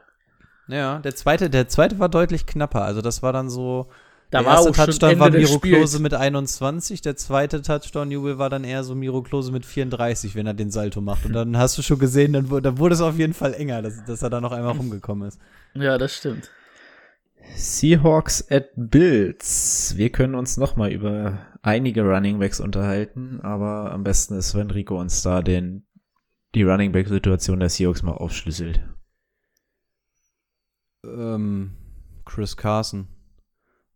Ja, der zweite, der zweite war deutlich knapper. Also das war dann so.
Da
der
war
erste
auch schon
Touchdown
Ende
war Miro. Klose mit 21, der zweite Touchdown-Jubel war dann eher so Miro Klose mit 34, wenn er den Salto macht. Und dann hast du schon gesehen, dann, dann wurde es auf jeden Fall enger, dass, dass er da noch einmal rumgekommen ist.
Ja, das stimmt.
Seahawks at Bills. Wir können uns noch mal über einige Running Backs unterhalten, aber am besten ist, wenn Rico uns da den, die Running Back Situation der Seahawks mal aufschlüsselt.
Ähm, Chris Carson.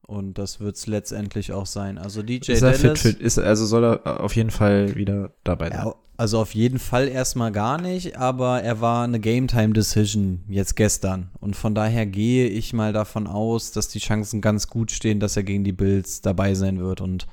Und das wird's letztendlich auch sein. Also DJ
Ist
Dallas.
fit, fit, ist, also soll er auf jeden Fall wieder dabei sein.
Ja, also auf jeden Fall erstmal gar nicht, aber er war eine Game Time Decision jetzt gestern. Und von daher gehe ich mal davon aus, dass die Chancen ganz gut stehen, dass er gegen die Bills dabei sein wird. Und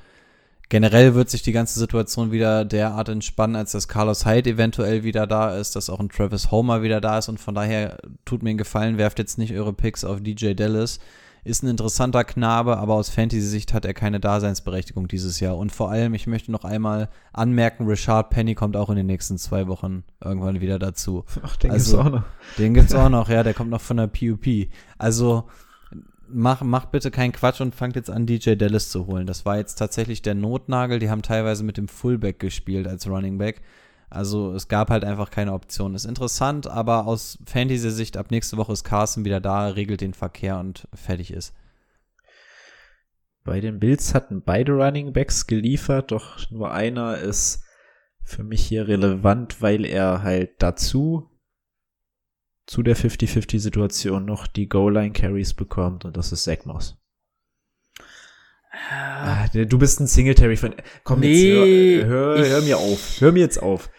generell wird sich die ganze Situation wieder derart entspannen, als dass Carlos Hyde eventuell wieder da ist, dass auch ein Travis Homer wieder da ist. Und von daher tut mir einen Gefallen, werft jetzt nicht eure Picks auf DJ Dallas. Ist ein interessanter Knabe, aber aus Fantasy-Sicht hat er keine Daseinsberechtigung dieses Jahr. Und vor allem, ich möchte noch einmal anmerken, Richard Penny kommt auch in den nächsten zwei Wochen irgendwann wieder dazu.
Ach, den
also-
gibt's auch noch.
Den gibt's auch noch, ja, der kommt noch von der PUP. Also mach, mach bitte keinen Quatsch und fangt jetzt an, DJ Dallas zu holen. Das war jetzt tatsächlich der Notnagel. Die haben teilweise mit dem Fullback gespielt als Running Back. Also es gab halt einfach keine Option. Ist interessant, aber aus Fantasy-Sicht ab nächste Woche ist Carson wieder da, regelt den Verkehr und fertig ist.
Bei den Bills hatten beide Running Backs geliefert, doch nur einer ist für mich hier relevant, weil er halt dazu zu der 50-50-Situation noch die Goal-Line-Carries bekommt und das ist Zach Moss. Ah, du bist ein Singletary-Fan. Komm
Nee,
jetzt, hör, hör, hör mir auf. Hör mir jetzt auf.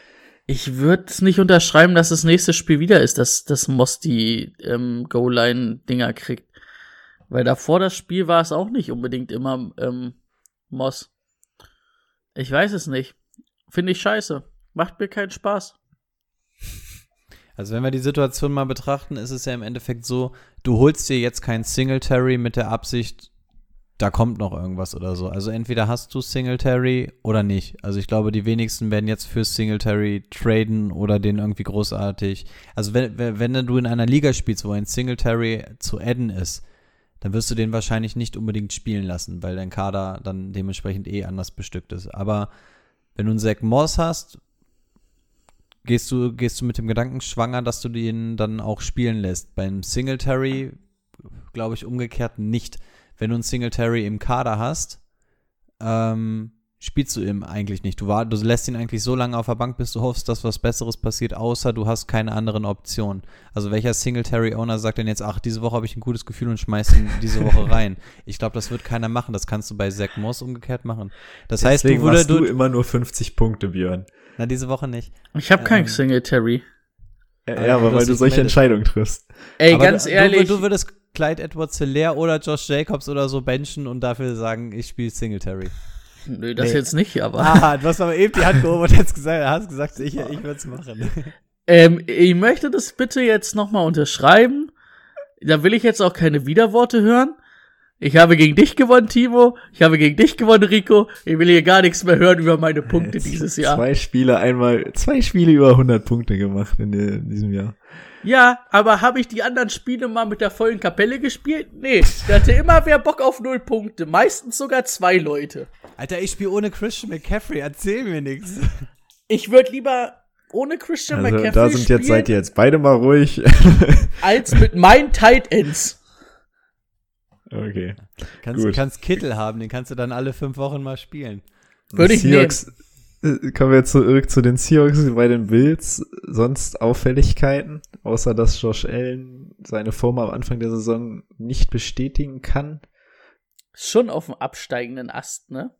Ich würde es nicht unterschreiben, dass das nächste Spiel wieder ist, dass, dass Moss die ähm, Goal-Line-Dinger kriegt. Weil davor das Spiel war es auch nicht unbedingt immer ähm, Moss. Ich weiß es nicht. Finde ich scheiße. Macht mir keinen Spaß.
Also wenn wir die Situation mal betrachten, ist es ja im Endeffekt so, du holst dir jetzt kein Singletary mit der Absicht, da kommt noch irgendwas oder so. Also entweder hast du Singletary oder nicht. Also ich glaube, die wenigsten werden jetzt für Singletary traden oder den irgendwie großartig. Also wenn, wenn du in einer Liga spielst, wo ein Singletary zu adden ist, dann wirst du den wahrscheinlich nicht unbedingt spielen lassen, weil dein Kader dann dementsprechend eh anders bestückt ist. Aber wenn du einen Zach Moss hast, gehst du, gehst du mit dem Gedanken schwanger, dass du den dann auch spielen lässt. Beim Singletary glaube ich umgekehrt nicht. Wenn du einen Singletary im Kader hast, ähm, spielst du ihn eigentlich nicht. Du, war, du lässt ihn eigentlich so lange auf der Bank, bis du hoffst, dass was Besseres passiert, außer du hast keine anderen Optionen. Also welcher Singletary-Owner sagt denn jetzt, ach, diese Woche habe ich ein gutes Gefühl und schmeiß ihn diese Woche rein? Ich glaube, das wird keiner machen. Das kannst du bei Zach Moss umgekehrt machen. Das heißt, du,
Deswegen
würde,
machst du
du,
immer nur 50 Punkte, Björn.
na, diese Woche nicht.
Ich habe keinen
Ähm,
Singletary.
Ja,
Aber
weil du solche. Entscheidungen triffst.
Ey,
Aber
ganz
du,
ehrlich.
Du, du würdest Clyde Edwards Hilaire oder Josh Jacobs oder so benchen und dafür sagen, ich spiele Singletary.
nö, das
Nee.
jetzt nicht, aber.
Ah, du hast aber eben die Hand gehoben und hast gesagt, hast gesagt ich, ich würde es machen.
Ähm, ich möchte das bitte jetzt nochmal unterschreiben. Da will ich jetzt auch keine Widerworte hören. Ich habe gegen dich gewonnen, Timo. Ich habe gegen dich gewonnen, Rico. Ich will hier gar nichts mehr hören über meine Punkte
Jetzt
dieses Jahr.
Zwei Spiele einmal, zwei Spiele über 100 Punkte gemacht in, in diesem Jahr.
Ja, aber habe ich die anderen Spiele mal mit der vollen Kapelle gespielt? Nee, da hatte immer wer Bock auf null Punkte. Meistens sogar zwei Leute.
Alter, ich spiele ohne Christian McCaffrey, erzähl mir nichts.
Ich würde lieber ohne Christian
Also
McCaffrey
da sind
spielen,
jetzt, seid ihr jetzt beide mal ruhig.
als mit meinen Tight Ends.
okay.
Kannst,
Gut.
kannst Kittel haben, den kannst du dann alle fünf Wochen mal spielen.
Würde ich
Seahawks, Kommen wir zurück zu den Seahawks bei den Bills. Sonst Auffälligkeiten, außer dass Josh Allen seine Form am Anfang der Saison nicht bestätigen kann.
Schon auf dem absteigenden Ast, ne?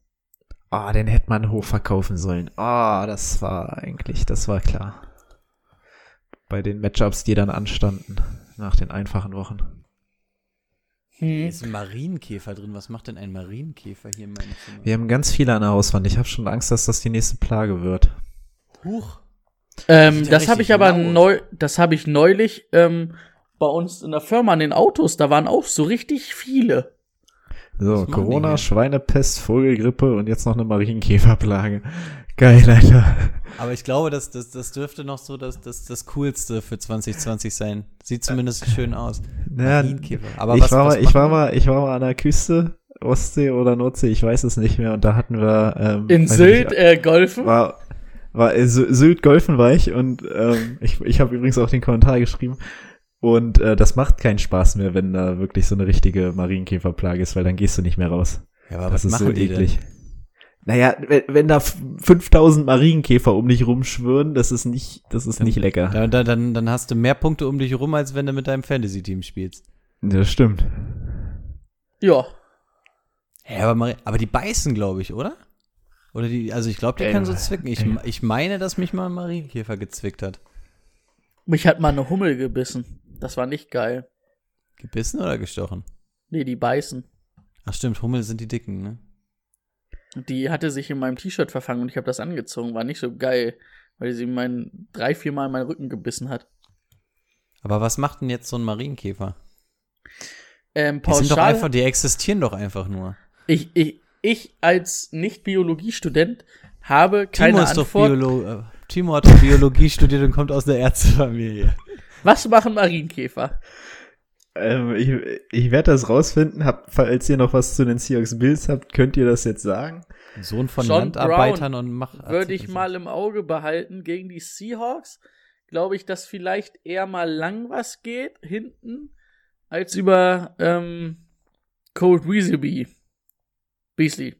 Ah, den hätte man hochverkaufen sollen. Ah, das war eigentlich, das war klar. Bei den Matchups, die dann anstanden nach den einfachen Wochen.
Hier
Hm.
ist ein Marienkäfer drin. Was macht denn ein Marienkäfer hier in meinem Zimmer?
Wir haben ganz viele an der Hauswand. Ich habe schon Angst, dass das die nächste Plage wird.
Huch.
Ähm, das habe ich aber neu, das habe ich neulich ähm, bei uns in der Firma an den Autos. Da waren auch so richtig viele.
So, Corona,
hier?
Schweinepest, Vogelgrippe und jetzt noch eine Marienkäferplage. Geil, Alter.
Aber ich glaube, das, das, das dürfte noch so das, das, das Coolste für 2020 sein. Sieht zumindest schön aus.
Ja,
Marienkäfer. Aber
ich,
was,
war
was
mal, ich war mal, ich war mal an der Küste, Ostsee oder Nordsee, ich weiß es nicht mehr. Und da hatten wir ähm,
In Sylt
nicht,
äh, golfen.
war war äh, Sy- Sylt golfen war ich und ähm, ich, ich habe übrigens auch den Kommentar geschrieben. Und äh, das macht keinen Spaß mehr, wenn da wirklich so eine richtige Marienkäferplage ist, weil dann gehst du nicht mehr raus.
Ja, aber
das
was
ist so
machen die
eklig.
denn?
Naja, wenn, wenn da f- 5000 Marienkäfer um dich rumschwirren, das ist nicht, das ist nicht lecker.
Da, da, dann, dann hast du mehr Punkte um dich herum, als wenn du mit deinem Fantasy-Team spielst.
Das stimmt.
Ja.
Hä, aber, Mari aber die beißen, glaube ich, oder? Oder die, also ich glaube, die können so zwicken. Ich,
ey.
ich meine, dass mich mal ein Marienkäfer gezwickt hat.
Mich hat mal eine Hummel gebissen. Das war nicht geil.
Gebissen oder gestochen?
Nee, die beißen.
Ach stimmt, Hummel sind die dicken, ne?
Die hatte sich in meinem T-Shirt verfangen und ich habe das angezogen. War nicht so geil, weil sie meinen drei, vier Mal in meinen Rücken gebissen hat.
Aber was macht denn jetzt so ein Marienkäfer?
Ähm,
Die sind doch
pauschal,
einfach, die existieren doch einfach nur.
ich, ich, ich als Nicht-Biologiestudent habe keine
Timo ist
Antwort.
doch Biolo äh, Timo hat doch Biologie studiert und kommt aus der Ärztefamilie.
Was machen Marienkäfer?
Ähm, ich ich werde das rausfinden. Hab, falls ihr noch was zu den Seahawks Bills habt, könnt ihr das jetzt sagen.
Sohn von
John
Landarbeitern
Brown
und Mach.
Würde ich mal im Auge behalten. Gegen die Seahawks glaube ich, dass vielleicht eher mal lang was geht, hinten, als über ähm, Cold Weasley. Beasley.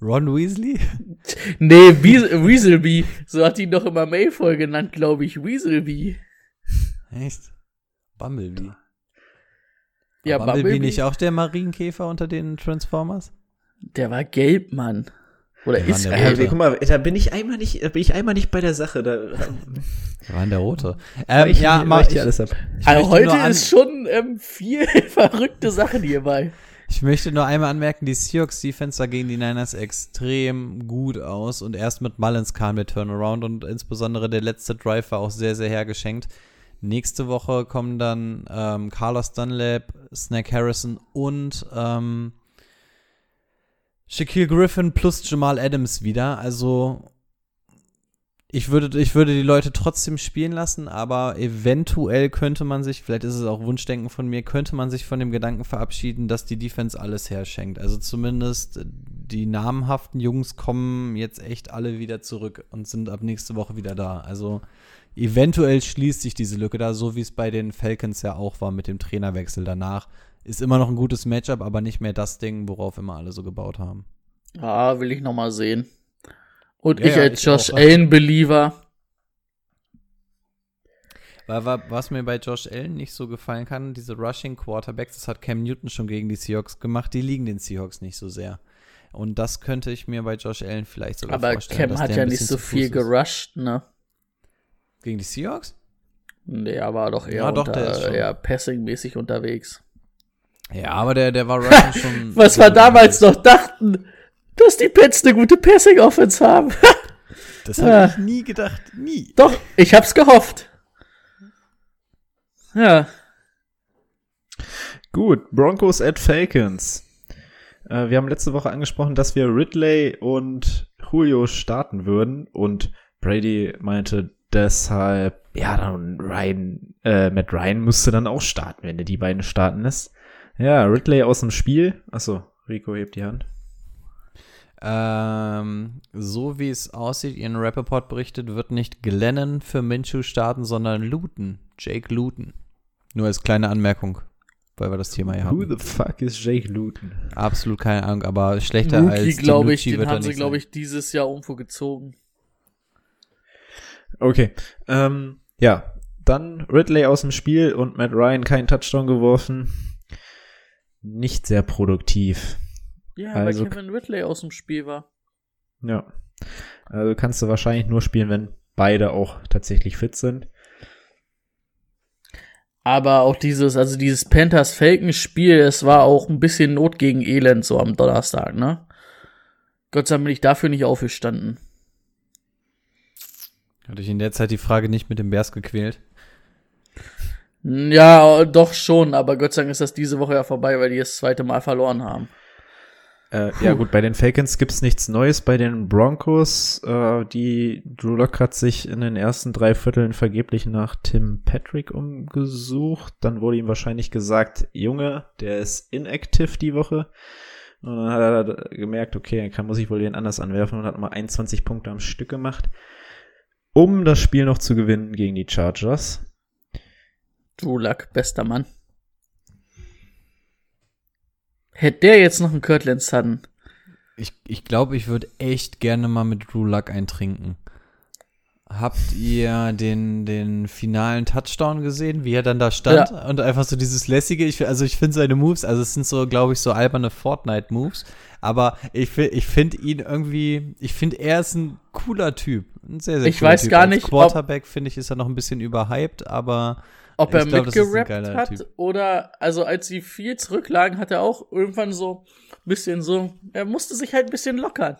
Ron Weasley?
Nee, Weas- Weaselby. So hat ihn doch immer Mayfoy genannt, glaube ich. Weaselby.
Echt? Bumblebee.
Ja,
War Bumblebee
Bumblebee.
nicht auch der Marienkäfer unter den Transformers?
Der war gelb, Mann. Oder
Der
ist
der. Rote.
Äh, guck mal, da bin ich einmal nicht, da bin ich einmal nicht bei der Sache. Da
Der war in der Rote. Ähm,
ich,
ja, mal,
ich,
ich,
alles ab.
ich
Also heute ist schon ähm, viel verrückte Sachen hierbei.
Ich möchte nur einmal anmerken, die Seahawks Defense sah gegen die Niners extrem gut aus und erst mit Mullins kam der Turnaround und insbesondere der letzte Drive war auch sehr, sehr hergeschenkt. Nächste Woche kommen dann ähm, Carlos Dunlap, Snack Harrison und ähm, Shaquille Griffin plus Jamal Adams wieder. Also ich würde, ich würde die Leute trotzdem spielen lassen, aber eventuell könnte man sich, vielleicht ist es auch Wunschdenken von mir, könnte man sich von dem Gedanken verabschieden, dass die Defense alles herschenkt. Also zumindest die namhaften Jungs kommen jetzt echt alle wieder zurück und sind ab nächste Woche wieder da. Also eventuell schließt sich diese Lücke da, so wie es bei den Falcons ja auch war mit dem Trainerwechsel danach. Ist immer noch ein gutes Matchup, aber nicht mehr das Ding, worauf immer alle so gebaut haben.
Ah, will ich noch mal sehen. Und
Ja,
ich
ja,
als
ich
Josh. Allen-Believer.
Was mir bei Josh Allen nicht so gefallen kann, diese Rushing Quarterbacks, das hat Cam Newton schon gegen die Seahawks gemacht, die liegen den Seahawks nicht so sehr. Und das könnte ich mir bei Josh Allen vielleicht sogar
Aber
vorstellen.
Cam
dass
hat ja nicht so viel gerusht, ne?
Gegen die Seahawks?
Nee, er war doch eher,
Ja, doch,
unter, eher passing-mäßig unterwegs.
Ja, aber der, der war schon.
Was wir damals noch dachten, dass die Pets eine gute Passing-Offense haben.
Das habe ich nie gedacht. Nie.
Doch, ich hab's gehofft. Ja.
Gut, Broncos at Falcons. Äh, wir haben letzte Woche angesprochen, dass wir Ridley und Julio starten würden und Brady meinte deshalb, ja, dann Ryan, äh, Matt Ryan musste dann auch starten, wenn er die beiden starten lässt. Ja, Ridley aus dem Spiel. Achso, Rico hebt die Hand.
Ähm, so wie es aussieht, Ian Rappaport berichtet, wird nicht Glennon für Minshew starten, sondern Luton. Jake Luton. Nur als kleine Anmerkung, weil wir das Thema hier
Who
haben.
the fuck is Jake Luton?
Absolut keine Ahnung, aber schlechter
Rookie,
als
glaube ich, den
wird
haben sie, glaube ich, dieses Jahr irgendwo gezogen.
Okay, ähm, ja, dann Ridley aus dem Spiel und Matt Ryan keinen Touchdown geworfen. Nicht sehr produktiv.
Ja,
Also-
weil Kevin Ridley aus dem Spiel war.
Ja. Also kannst du wahrscheinlich nur spielen, wenn beide auch tatsächlich fit sind.
Aber auch dieses, also dieses Panthers-Falcons-Spiel, es war auch ein bisschen Not gegen Elend so am Donnerstag, ne? Gott sei Dank bin ich dafür nicht aufgestanden.
Hatte ich in der Zeit die Frage nicht mit dem Bears gequält?
Ja, doch schon, aber Gott sei Dank ist das diese Woche ja vorbei, weil die das zweite Mal verloren haben.
Äh, ja gut, bei den Falcons gibt's nichts Neues. Bei den Broncos, äh, die Drew Lock hat sich in den ersten drei Vierteln vergeblich nach Tim Patrick umgesucht. Dann wurde ihm wahrscheinlich gesagt, Junge, der ist inactive die Woche. Und dann hat er gemerkt, okay, dann kann, muss ich wohl den anders anwerfen und hat nochmal 21 Punkte am Stück gemacht, um das Spiel noch zu gewinnen gegen die Chargers.
Drew Luck, bester Mann. Hätte der jetzt noch einen Kirtland Sutton?
Ich, ich glaube, ich würde echt gerne mal mit Drew Luck eintrinken. Habt ihr den, den finalen Touchdown gesehen, wie er dann da stand? Und einfach so dieses lässige, ich, also ich finde seine Moves, also es sind so, glaube ich, so alberne Fortnite-Moves, aber ich, ich finde ihn irgendwie, ich finde, er ist ein cooler Typ. Ein sehr, sehr
Ich
cooler
weiß
typ.
gar
Als
nicht, ob-
Quarterback, finde ich, ist er noch ein bisschen überhyped, aber
Ob
Ich
er
glaub,
mitgerappt hat
Typ.
oder, also als sie viel zurücklagen, hat er auch irgendwann so ein bisschen so, er musste sich halt ein bisschen lockern.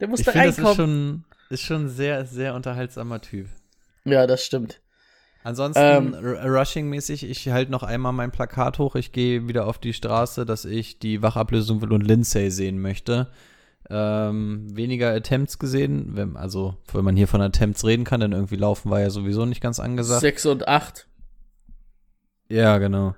Der
ich
musste
finde, das
reinkommen.
Ist schon, ein sehr, sehr unterhaltsamer Typ.
ja, das stimmt.
Ansonsten
Ähm,
Rushing-mäßig, ich halte noch einmal mein Plakat hoch. Ich gehe wieder auf die Straße, dass ich die Wachablösung will und Lindsay sehen möchte. Ähm, weniger Attempts gesehen, wenn, also wenn man hier von Attempts reden kann, denn irgendwie laufen war ja sowieso nicht ganz angesagt.
Sechs und acht.
Ja, genau.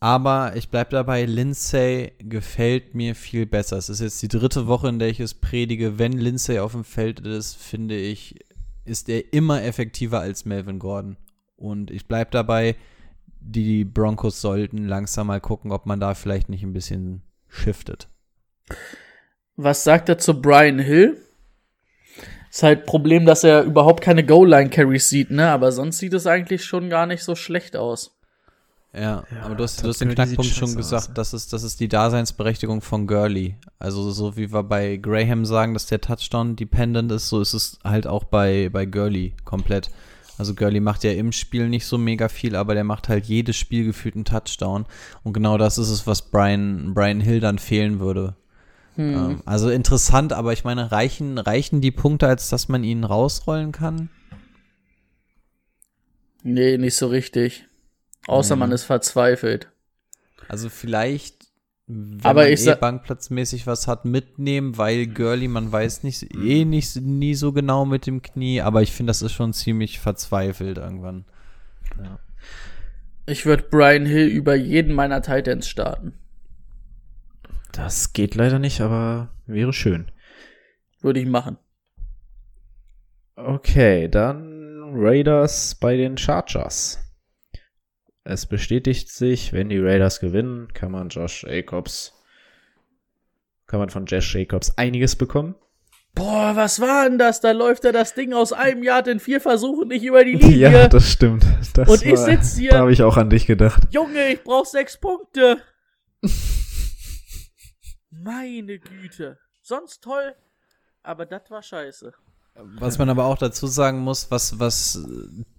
Aber ich bleib dabei, Lindsay gefällt mir viel besser. Es ist jetzt die dritte Woche, in der ich es predige. Wenn Lindsay auf dem Feld ist, finde ich, ist er immer effektiver als Melvin Gordon. Und ich bleib dabei, die Broncos sollten langsam mal gucken, ob man da vielleicht nicht ein bisschen shiftet.
Was sagt er zu Brian Hill? Ist halt Problem, dass er überhaupt keine Goal-Line-Carries sieht, ne? Aber sonst sieht es eigentlich schon gar nicht so schlecht aus.
Ja,
Ja,
aber du hast, du hast den Knackpunkt schon
scheiße
gesagt,
aus.
das ist, das ist die Daseinsberechtigung von Gurley. Also so wie wir bei Graham sagen, dass der Touchdown dependent ist, so ist es halt auch bei, bei Gurley komplett. Also Gurley macht ja im Spiel nicht so mega viel, aber der macht halt jedes Spiel gefühlt einen Touchdown. Und genau das ist es, was Brian, Brian Hill dann fehlen würde.
Hm.
Ähm, also interessant, aber ich meine, reichen, reichen die Punkte, als dass man ihn rausrollen kann?
Nee, nicht so richtig. Außer
Mhm.
man ist verzweifelt.
Also vielleicht, wenn
Aber
man
ich
eh bankplatzmäßig was hat, mitnehmen, weil Girly, man weiß nicht, eh nicht nie so genau mit dem Knie, aber ich finde, das ist schon ziemlich verzweifelt irgendwann.
Ich würde Brian Hill über jeden meiner Titans starten.
Das geht leider nicht, aber wäre schön.
Würde ich machen.
Okay, dann Raiders bei den Chargers. Es bestätigt sich, wenn die Raiders gewinnen, kann man Josh Jacobs, kann man von Josh Jacobs einiges bekommen.
Boah, was war denn das? Da läuft er das Ding aus einem Yard in vier Versuchen nicht über die Linie.
Ja, das stimmt. Das
Und ich sitz hier-
Da habe ich auch an dich gedacht.
Junge, ich brauch sechs Punkte. Meine Güte. Sonst toll, aber das war scheiße.
Was man aber auch dazu sagen muss, was, was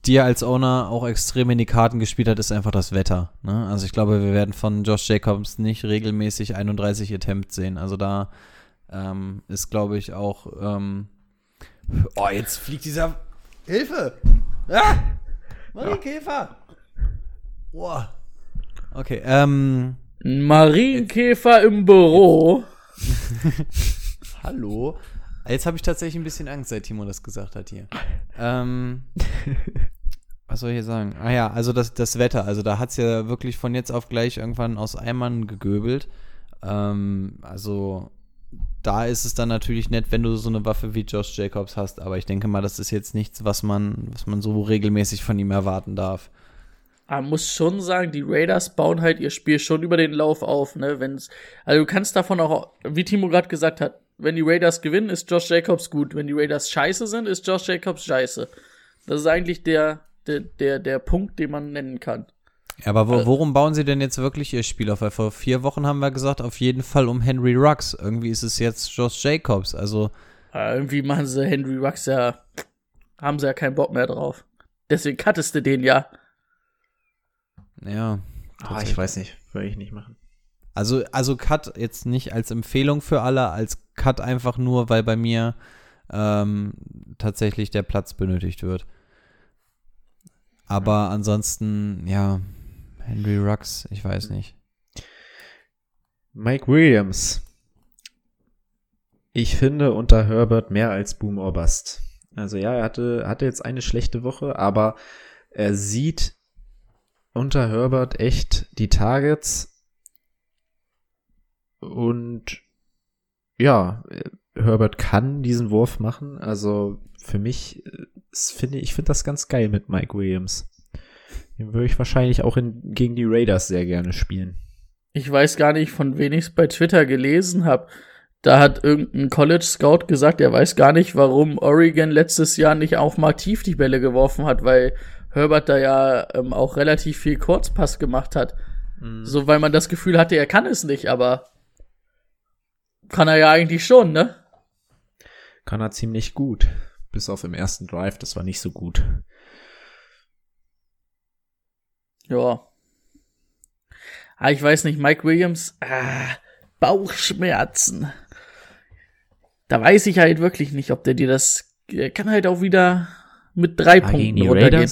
dir als Owner auch extrem in die Karten gespielt hat, ist einfach das Wetter. Ne? Also ich glaube, wir werden von Josh Jacobs nicht regelmäßig 31 Attempts sehen. Also da ähm, ist, glaube ich, auch ähm, Oh, jetzt fliegt dieser Hilfe! Ah! Marienkäfer! Boah. Okay, ähm,
Marienkäfer im Büro.
Hallo. Jetzt habe ich tatsächlich ein bisschen Angst, seit Timo das gesagt hat hier. ähm, was soll ich hier sagen? Ah ja, also das, das Wetter. Also da hat es ja wirklich von jetzt auf gleich irgendwann aus Eimern gegöbelt. Ähm, also da ist es dann natürlich nett, wenn du so eine Waffe wie Josh Jacobs hast. Aber ich denke mal, das ist jetzt nichts, was man, was man so regelmäßig von ihm erwarten darf.
Man muss schon sagen, die Raiders bauen halt ihr Spiel schon über den Lauf auf, ne? Wenn's, also du kannst davon auch, wie Timo gerade gesagt hat, wenn die Raiders gewinnen, ist Josh Jacobs gut. Wenn die Raiders scheiße sind, ist Josh Jacobs scheiße. Das ist eigentlich der, der, der, der Punkt, den man nennen kann.
Ja, aber wo, worum bauen sie denn jetzt wirklich ihr Spiel auf? Weil vor vier Wochen haben wir gesagt, auf jeden Fall um Henry Ruggs. Irgendwie ist es jetzt Josh Jacobs. Also,
Aber irgendwie machen sie Henry Rux ja, haben sie ja keinen Bock mehr drauf. Deswegen cuttest du den ja.
ja.
Ah, ich weiß nicht, würde ich nicht machen.
Also, also Cut jetzt nicht als Empfehlung für alle, als Cut einfach nur, weil bei mir ähm, tatsächlich der Platz benötigt wird. Aber ansonsten, ja, Henry Rux, ich weiß nicht.
Mike Williams. Ich finde unter Herbert mehr als Boom or Bust. Also ja, er hatte, hatte jetzt eine schlechte Woche, aber er sieht unter Herbert echt die Targets und ja, Herbert kann diesen Wurf machen. Also für mich finde ich finde das ganz geil mit Mike Williams. Den würde ich wahrscheinlich auch in, gegen die Raiders sehr gerne spielen.
Ich weiß gar nicht, von wem ich es bei Twitter gelesen habe. Da hat irgendein College Scout gesagt, er weiß gar nicht, warum Oregon letztes Jahr nicht auch mal tief die Bälle geworfen hat, weil Herbert da ja ähm, auch relativ viel Kurzpass gemacht hat. So, weil man das Gefühl hatte, er kann es nicht, aber kann er ja eigentlich schon, ne?
kann er ziemlich gut. Bis auf im ersten Drive, das war nicht so gut.
Ja. Ah, ich weiß nicht, Mike Williams, ah, Bauchschmerzen. Da weiß ich halt wirklich nicht, ob der dir das, er kann halt auch wieder mit drei
Ah,
Punkten runtergehen.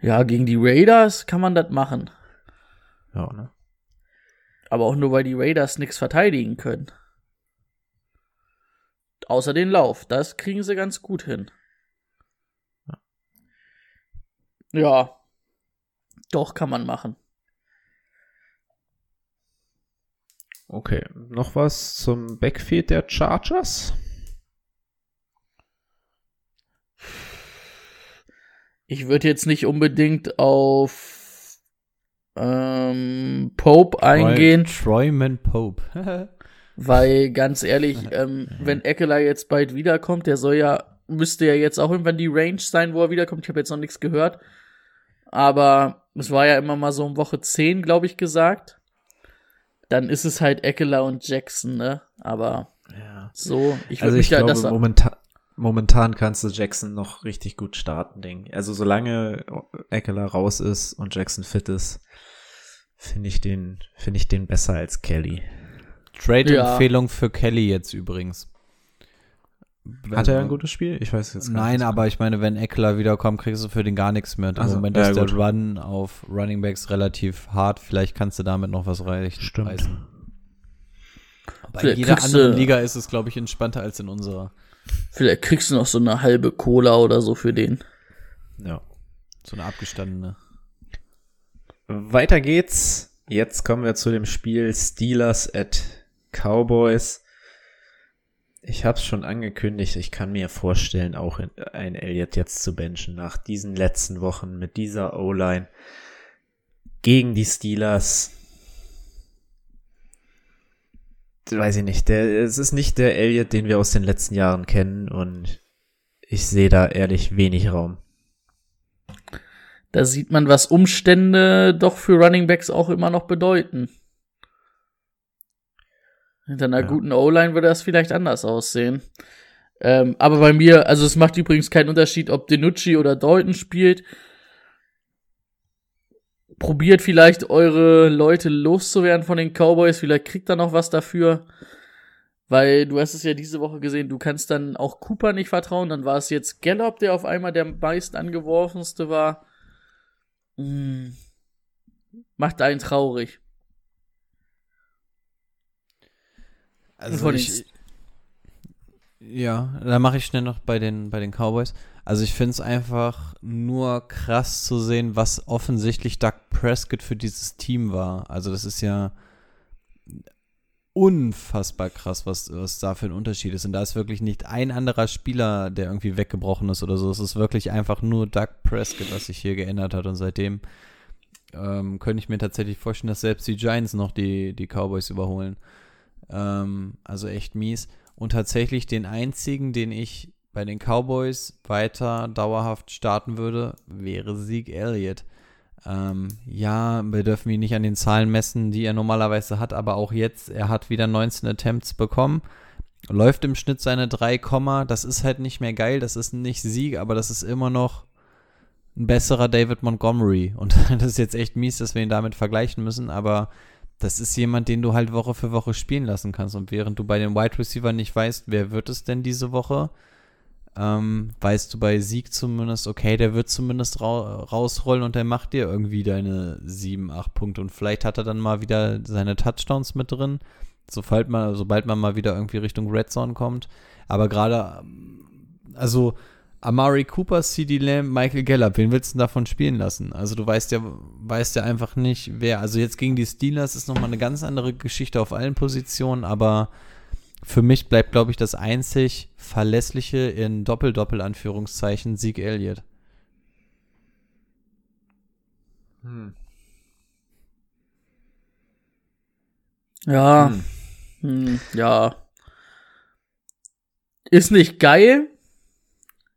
Ja, gegen die Raiders kann man das machen.
Ja, ne?
Aber auch nur, weil die Raiders nichts verteidigen können. Außer den Lauf. Das kriegen sie ganz gut hin. Ja. Doch, kann man machen.
Okay, noch was zum Backfield der Chargers?
Ich würde jetzt nicht unbedingt auf ähm, Pope eingehen.
Troy, Troyman Pope.
Weil ganz ehrlich, ähm, wenn Eckler jetzt bald wiederkommt, der soll ja, müsste ja jetzt auch irgendwann die Range sein, wo er wiederkommt. Ich habe jetzt noch nichts gehört. Aber es war ja immer mal so um Woche 10, glaube ich, gesagt. Dann ist es halt Eckler und Jackson, ne? Aber
Ja.
so, ich würde
Also
mich
ich
da
glaube,
das
momentan, momentan kannst du Jackson noch richtig gut starten, denke ich. Also solange Eckler raus ist und Jackson fit ist, finde ich den, finde ich den besser als Kelly.
Trade-Empfehlung für Kelly jetzt übrigens.
Hat er ein gutes Spiel? Ich weiß jetzt gar
Nein,
nicht.
aber ich meine, wenn Eckler wiederkommt, kriegst du für den gar nichts mehr. Und Im
Also,
Moment
ja,
ist der
gut.
Run auf Running Backs relativ hart. Vielleicht kannst du damit noch was reichen.
Stimmt.
reißen. Bei
Vielleicht
jeder anderen Liga ist es, glaube ich, entspannter als in unserer.
Vielleicht kriegst du noch so eine halbe Cola oder so für den.
Ja.
So eine abgestandene.
Weiter geht's. Jetzt kommen wir zu dem Spiel Steelers at Cowboys. Ich habe es schon angekündigt, ich kann mir vorstellen, auch in, ein Elliott jetzt zu benchen nach diesen letzten Wochen mit dieser O-Line gegen die Steelers. Weiß ich nicht, der, es ist nicht der Elliott, den wir aus den letzten Jahren kennen und ich sehe da ehrlich wenig Raum.
Da sieht man, was Umstände doch für Running Backs auch immer noch bedeuten. Hinter einer
Ja.
guten O-Line würde das vielleicht anders aussehen. Ähm, aber bei mir, also es macht übrigens keinen Unterschied, ob Denucci oder Dalton spielt. Probiert vielleicht eure Leute loszuwerden von den Cowboys, vielleicht kriegt er noch was dafür. Weil du hast es ja diese Woche gesehen, du kannst dann auch Cooper nicht vertrauen. Dann war es jetzt Gallup, der auf einmal der meist angeworfenste war. Mm. Macht einen traurig.
Also ich, ja, da mache ich schnell noch bei den, bei den Cowboys. Also ich finde es einfach nur krass zu sehen, was offensichtlich Doug Prescott für dieses Team war. Also das ist ja unfassbar krass, was, was da für ein Unterschied ist. Und da ist wirklich nicht ein anderer Spieler, der irgendwie weggebrochen ist oder so. Es ist wirklich einfach nur Doug Prescott, was sich hier geändert hat. Und seitdem ähm, könnte ich mir tatsächlich vorstellen, dass selbst die Giants noch die, die Cowboys überholen. Ähm, also echt mies. Und tatsächlich den einzigen, den ich bei den Cowboys weiter dauerhaft starten würde, wäre Sieg Elliott. Ähm, ja, wir dürfen ihn nicht an den Zahlen messen, die er normalerweise hat, aber auch jetzt, er hat wieder 19 Attempts bekommen, läuft im Schnitt seine 3, Komma. das ist halt nicht mehr geil, das ist nicht Sieg, aber das ist immer noch ein besserer David Montgomery. Und das ist jetzt echt mies, dass wir ihn damit vergleichen müssen, aber das ist jemand, den du halt Woche für Woche spielen lassen kannst. Und während du bei den Wide Receiver nicht weißt, wer wird es denn diese Woche, ähm, weißt du bei Sieg zumindest, okay, der wird zumindest ra rausrollen und der macht dir irgendwie deine 7, 8 Punkte. Und vielleicht hat er dann mal wieder seine Touchdowns mit drin, sobald man, sobald man mal wieder irgendwie Richtung Red Zone kommt. Aber gerade, ähm, also Amari Cooper, CD Lamb, Michael Gallup, wen willst du davon spielen lassen? Also du weißt ja, weißt ja einfach nicht, wer. Also jetzt gegen die Steelers ist nochmal eine ganz andere Geschichte auf allen Positionen, aber für mich bleibt, glaube ich, das einzig verlässliche in Doppel-Doppel-Anführungszeichen Sieg Elliott.
Hm.
Ja. Hm, ja. Ist nicht geil.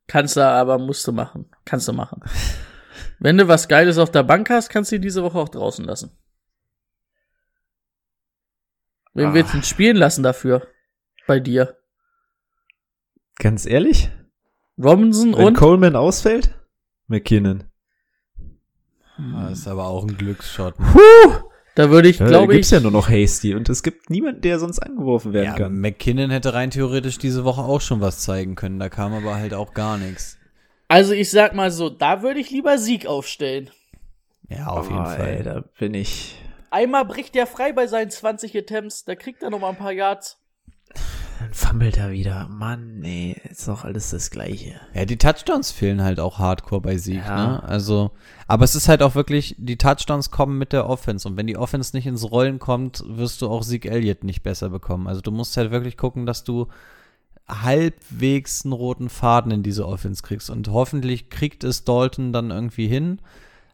Kannst du aber, musst du machen. Kannst du machen. Wenn du was Geiles auf der Bank hast, kannst du ihn diese Woche auch draußen lassen. Wen
Ah.
willst du denn spielen lassen dafür? Bei dir.
Ganz ehrlich?
Robinson
Wenn
und?
Coleman ausfällt? McKinnon.
Das ist aber auch ein Glücksshot.
Puh, da würde ich,
Ja,
glaube
gibt's
ich.
ja nur noch Hasty und es gibt niemanden, der sonst angeworfen werden
Ja,
kann.
McKinnon hätte rein theoretisch diese Woche auch schon was zeigen können. Da kam aber halt auch gar nichts.
Also ich sag mal so, da würde ich lieber Sieg aufstellen.
Ja, auf jeden
Oh,
Fall.
Ey, da bin ich.
Einmal bricht der frei bei seinen 20 Attempts, da kriegt er noch mal ein paar Yards.
Dann fummelt er wieder. Mann, ey, ist doch alles das Gleiche.
Ja, die Touchdowns fehlen halt auch hardcore bei Sieg,
Ja.
ne? Also, aber es ist halt auch wirklich, die Touchdowns kommen mit der Offense und wenn die Offense nicht ins Rollen kommt, wirst du auch Sieg Elliott nicht besser bekommen. Also du musst halt wirklich gucken, dass du halbwegs einen roten Faden in diese Offense kriegst und hoffentlich kriegt es Dalton dann irgendwie hin,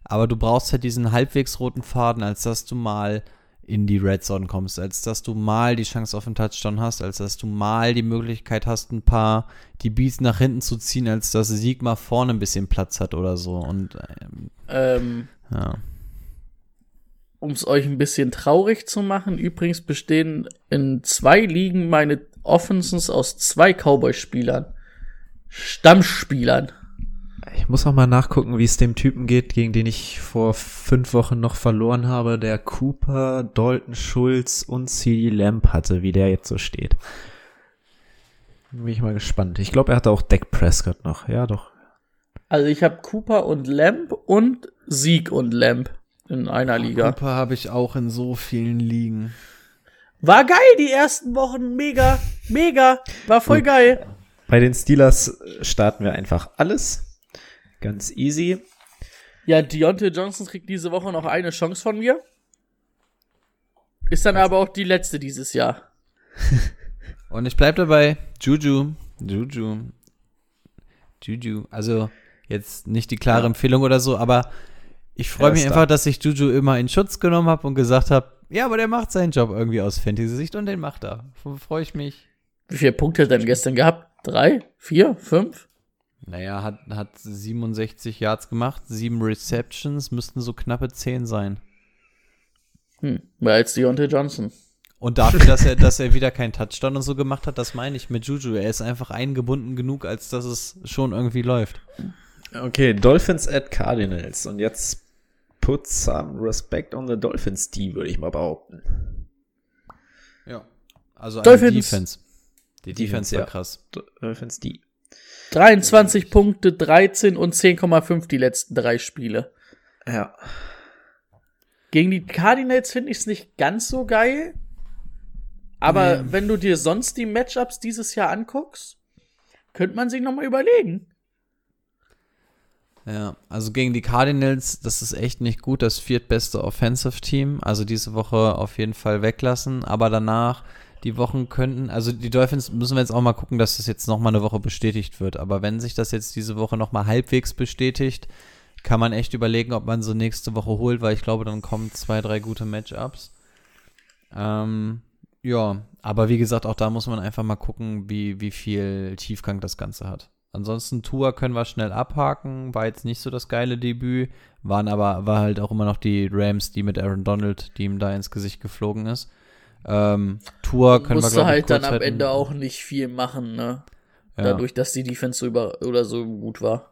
aber du brauchst halt diesen halbwegs roten Faden, als dass du mal in die Red Zone kommst, als dass du mal die Chance auf einen Touchdown hast, als dass du mal die Möglichkeit hast, ein paar die Beats nach hinten zu ziehen, als dass Sieg mal vorne ein bisschen Platz hat oder so. Und ähm,
Ähm,
ja.
um es euch ein bisschen traurig zu machen, übrigens bestehen in zwei Ligen meine Offenses aus zwei Cowboy-Spielern. Stammspielern.
Ich muss auch mal nachgucken, wie es dem Typen geht, gegen den ich vor fünf Wochen noch verloren habe, der Cooper, Dalton Schulz und CD Lamp hatte, wie der jetzt so steht. Bin ich mal gespannt. Ich glaube, er hatte auch Dak Prescott noch. Ja, doch.
Also ich habe Cooper und Lamp und Sieg und Lamp in einer Liga.
Cooper habe ich auch in so vielen Ligen.
War geil die ersten Wochen, mega, mega, war voll
Gut.
geil.
Bei den Steelers starten wir einfach alles. Ganz easy.
Ja, Deontay Johnson kriegt diese Woche noch eine Chance von mir. Ist dann aber auch die letzte dieses Jahr.
Und ich bleib dabei, Juju, Juju, Juju. Also jetzt nicht die klare Empfehlung oder so, aber ich freue mich einfach, dass ich Juju immer in Schutz genommen habe und gesagt habe, ja, aber der macht seinen Job irgendwie aus Fantasy-Sicht und den macht er. Freue ich mich.
Wie viele Punkte hat er denn gestern gehabt? Drei? Vier? Fünf?
Naja, hat, hat 67 Yards gemacht, sieben Receptions, müssten so knappe 10 sein.
Hm, mehr als Deontay Johnson.
Und dafür, dass er, dass er wieder keinen Touchdown und so gemacht hat, das meine ich mit Juju. Er ist einfach eingebunden genug, als dass es schon irgendwie läuft.
Okay, Dolphins at Cardinals. Und jetzt put some respect on the Dolphins D, würde ich mal behaupten.
Ja. Also eine
Dolphins.
Defense. Die Defense war
ja.
krass.
Dolphins D.
23 Punkte, 13 und 10,5 die letzten drei Spiele.
Ja.
Gegen die Cardinals finde ich es nicht ganz so geil. Aber wenn du dir sonst die Matchups dieses Jahr anguckst, könnte man sich noch mal überlegen.
Ja, also gegen die Cardinals, das ist echt nicht gut, das viertbeste Offensive Team. Also diese Woche auf jeden Fall weglassen, aber danach die Wochen könnten, also die Dolphins müssen wir jetzt auch mal gucken, dass das jetzt noch mal eine Woche bestätigt wird. Aber wenn sich das jetzt diese Woche noch mal halbwegs bestätigt, kann man echt überlegen, ob man so nächste Woche holt, weil ich glaube, dann kommen zwei, drei gute Matchups. Ähm, ja, aber wie gesagt, auch da muss man einfach mal gucken, wie, wie viel Tiefgang das Ganze hat. Ansonsten Tour können wir schnell abhaken, war jetzt nicht so das geile Debüt, waren aber, war halt auch immer noch die Rams, die mit Aaron Donald, die ihm da ins Gesicht geflogen ist. Ähm, Tour können wir,
Musste
ich,
halt dann am. Ende auch nicht viel machen, ne?
Ja.
Dadurch, dass die Defense so über oder so gut war.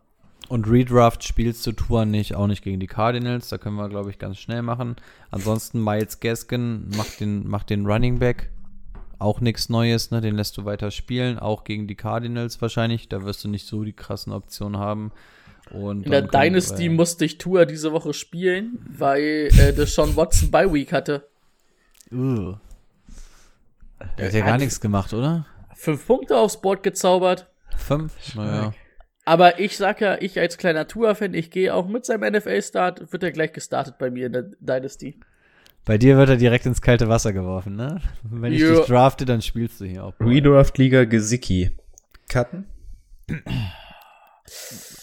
Und Redraft spielst du Tour nicht, auch nicht gegen die Cardinals. Da können wir, glaube ich, ganz schnell machen. Ansonsten Miles Gaskin macht den, macht den Running Back. Auch nichts Neues, ne? Den lässt du weiter spielen. Auch gegen die Cardinals wahrscheinlich. Da wirst du nicht so die krassen Optionen haben. Und
In der Dynasty
wir-
musste ich Tour diese Woche spielen, weil äh, Deshaun Watson bei Week hatte.
Ugh. Der hat ja gar nichts gemacht, oder?
Fünf Punkte aufs Board gezaubert.
Fünf? Naja.
Aber ich sag ja, ich als kleiner Tour-Fan, ich gehe auch mit seinem NFL-Start, wird er gleich gestartet bei mir in der Dynasty.
Bei dir wird er direkt ins kalte Wasser geworfen, ne? Wenn ich
Ja.
dich drafte, dann spielst du hier auch.
Redraft Liga Gesicki. Cutten?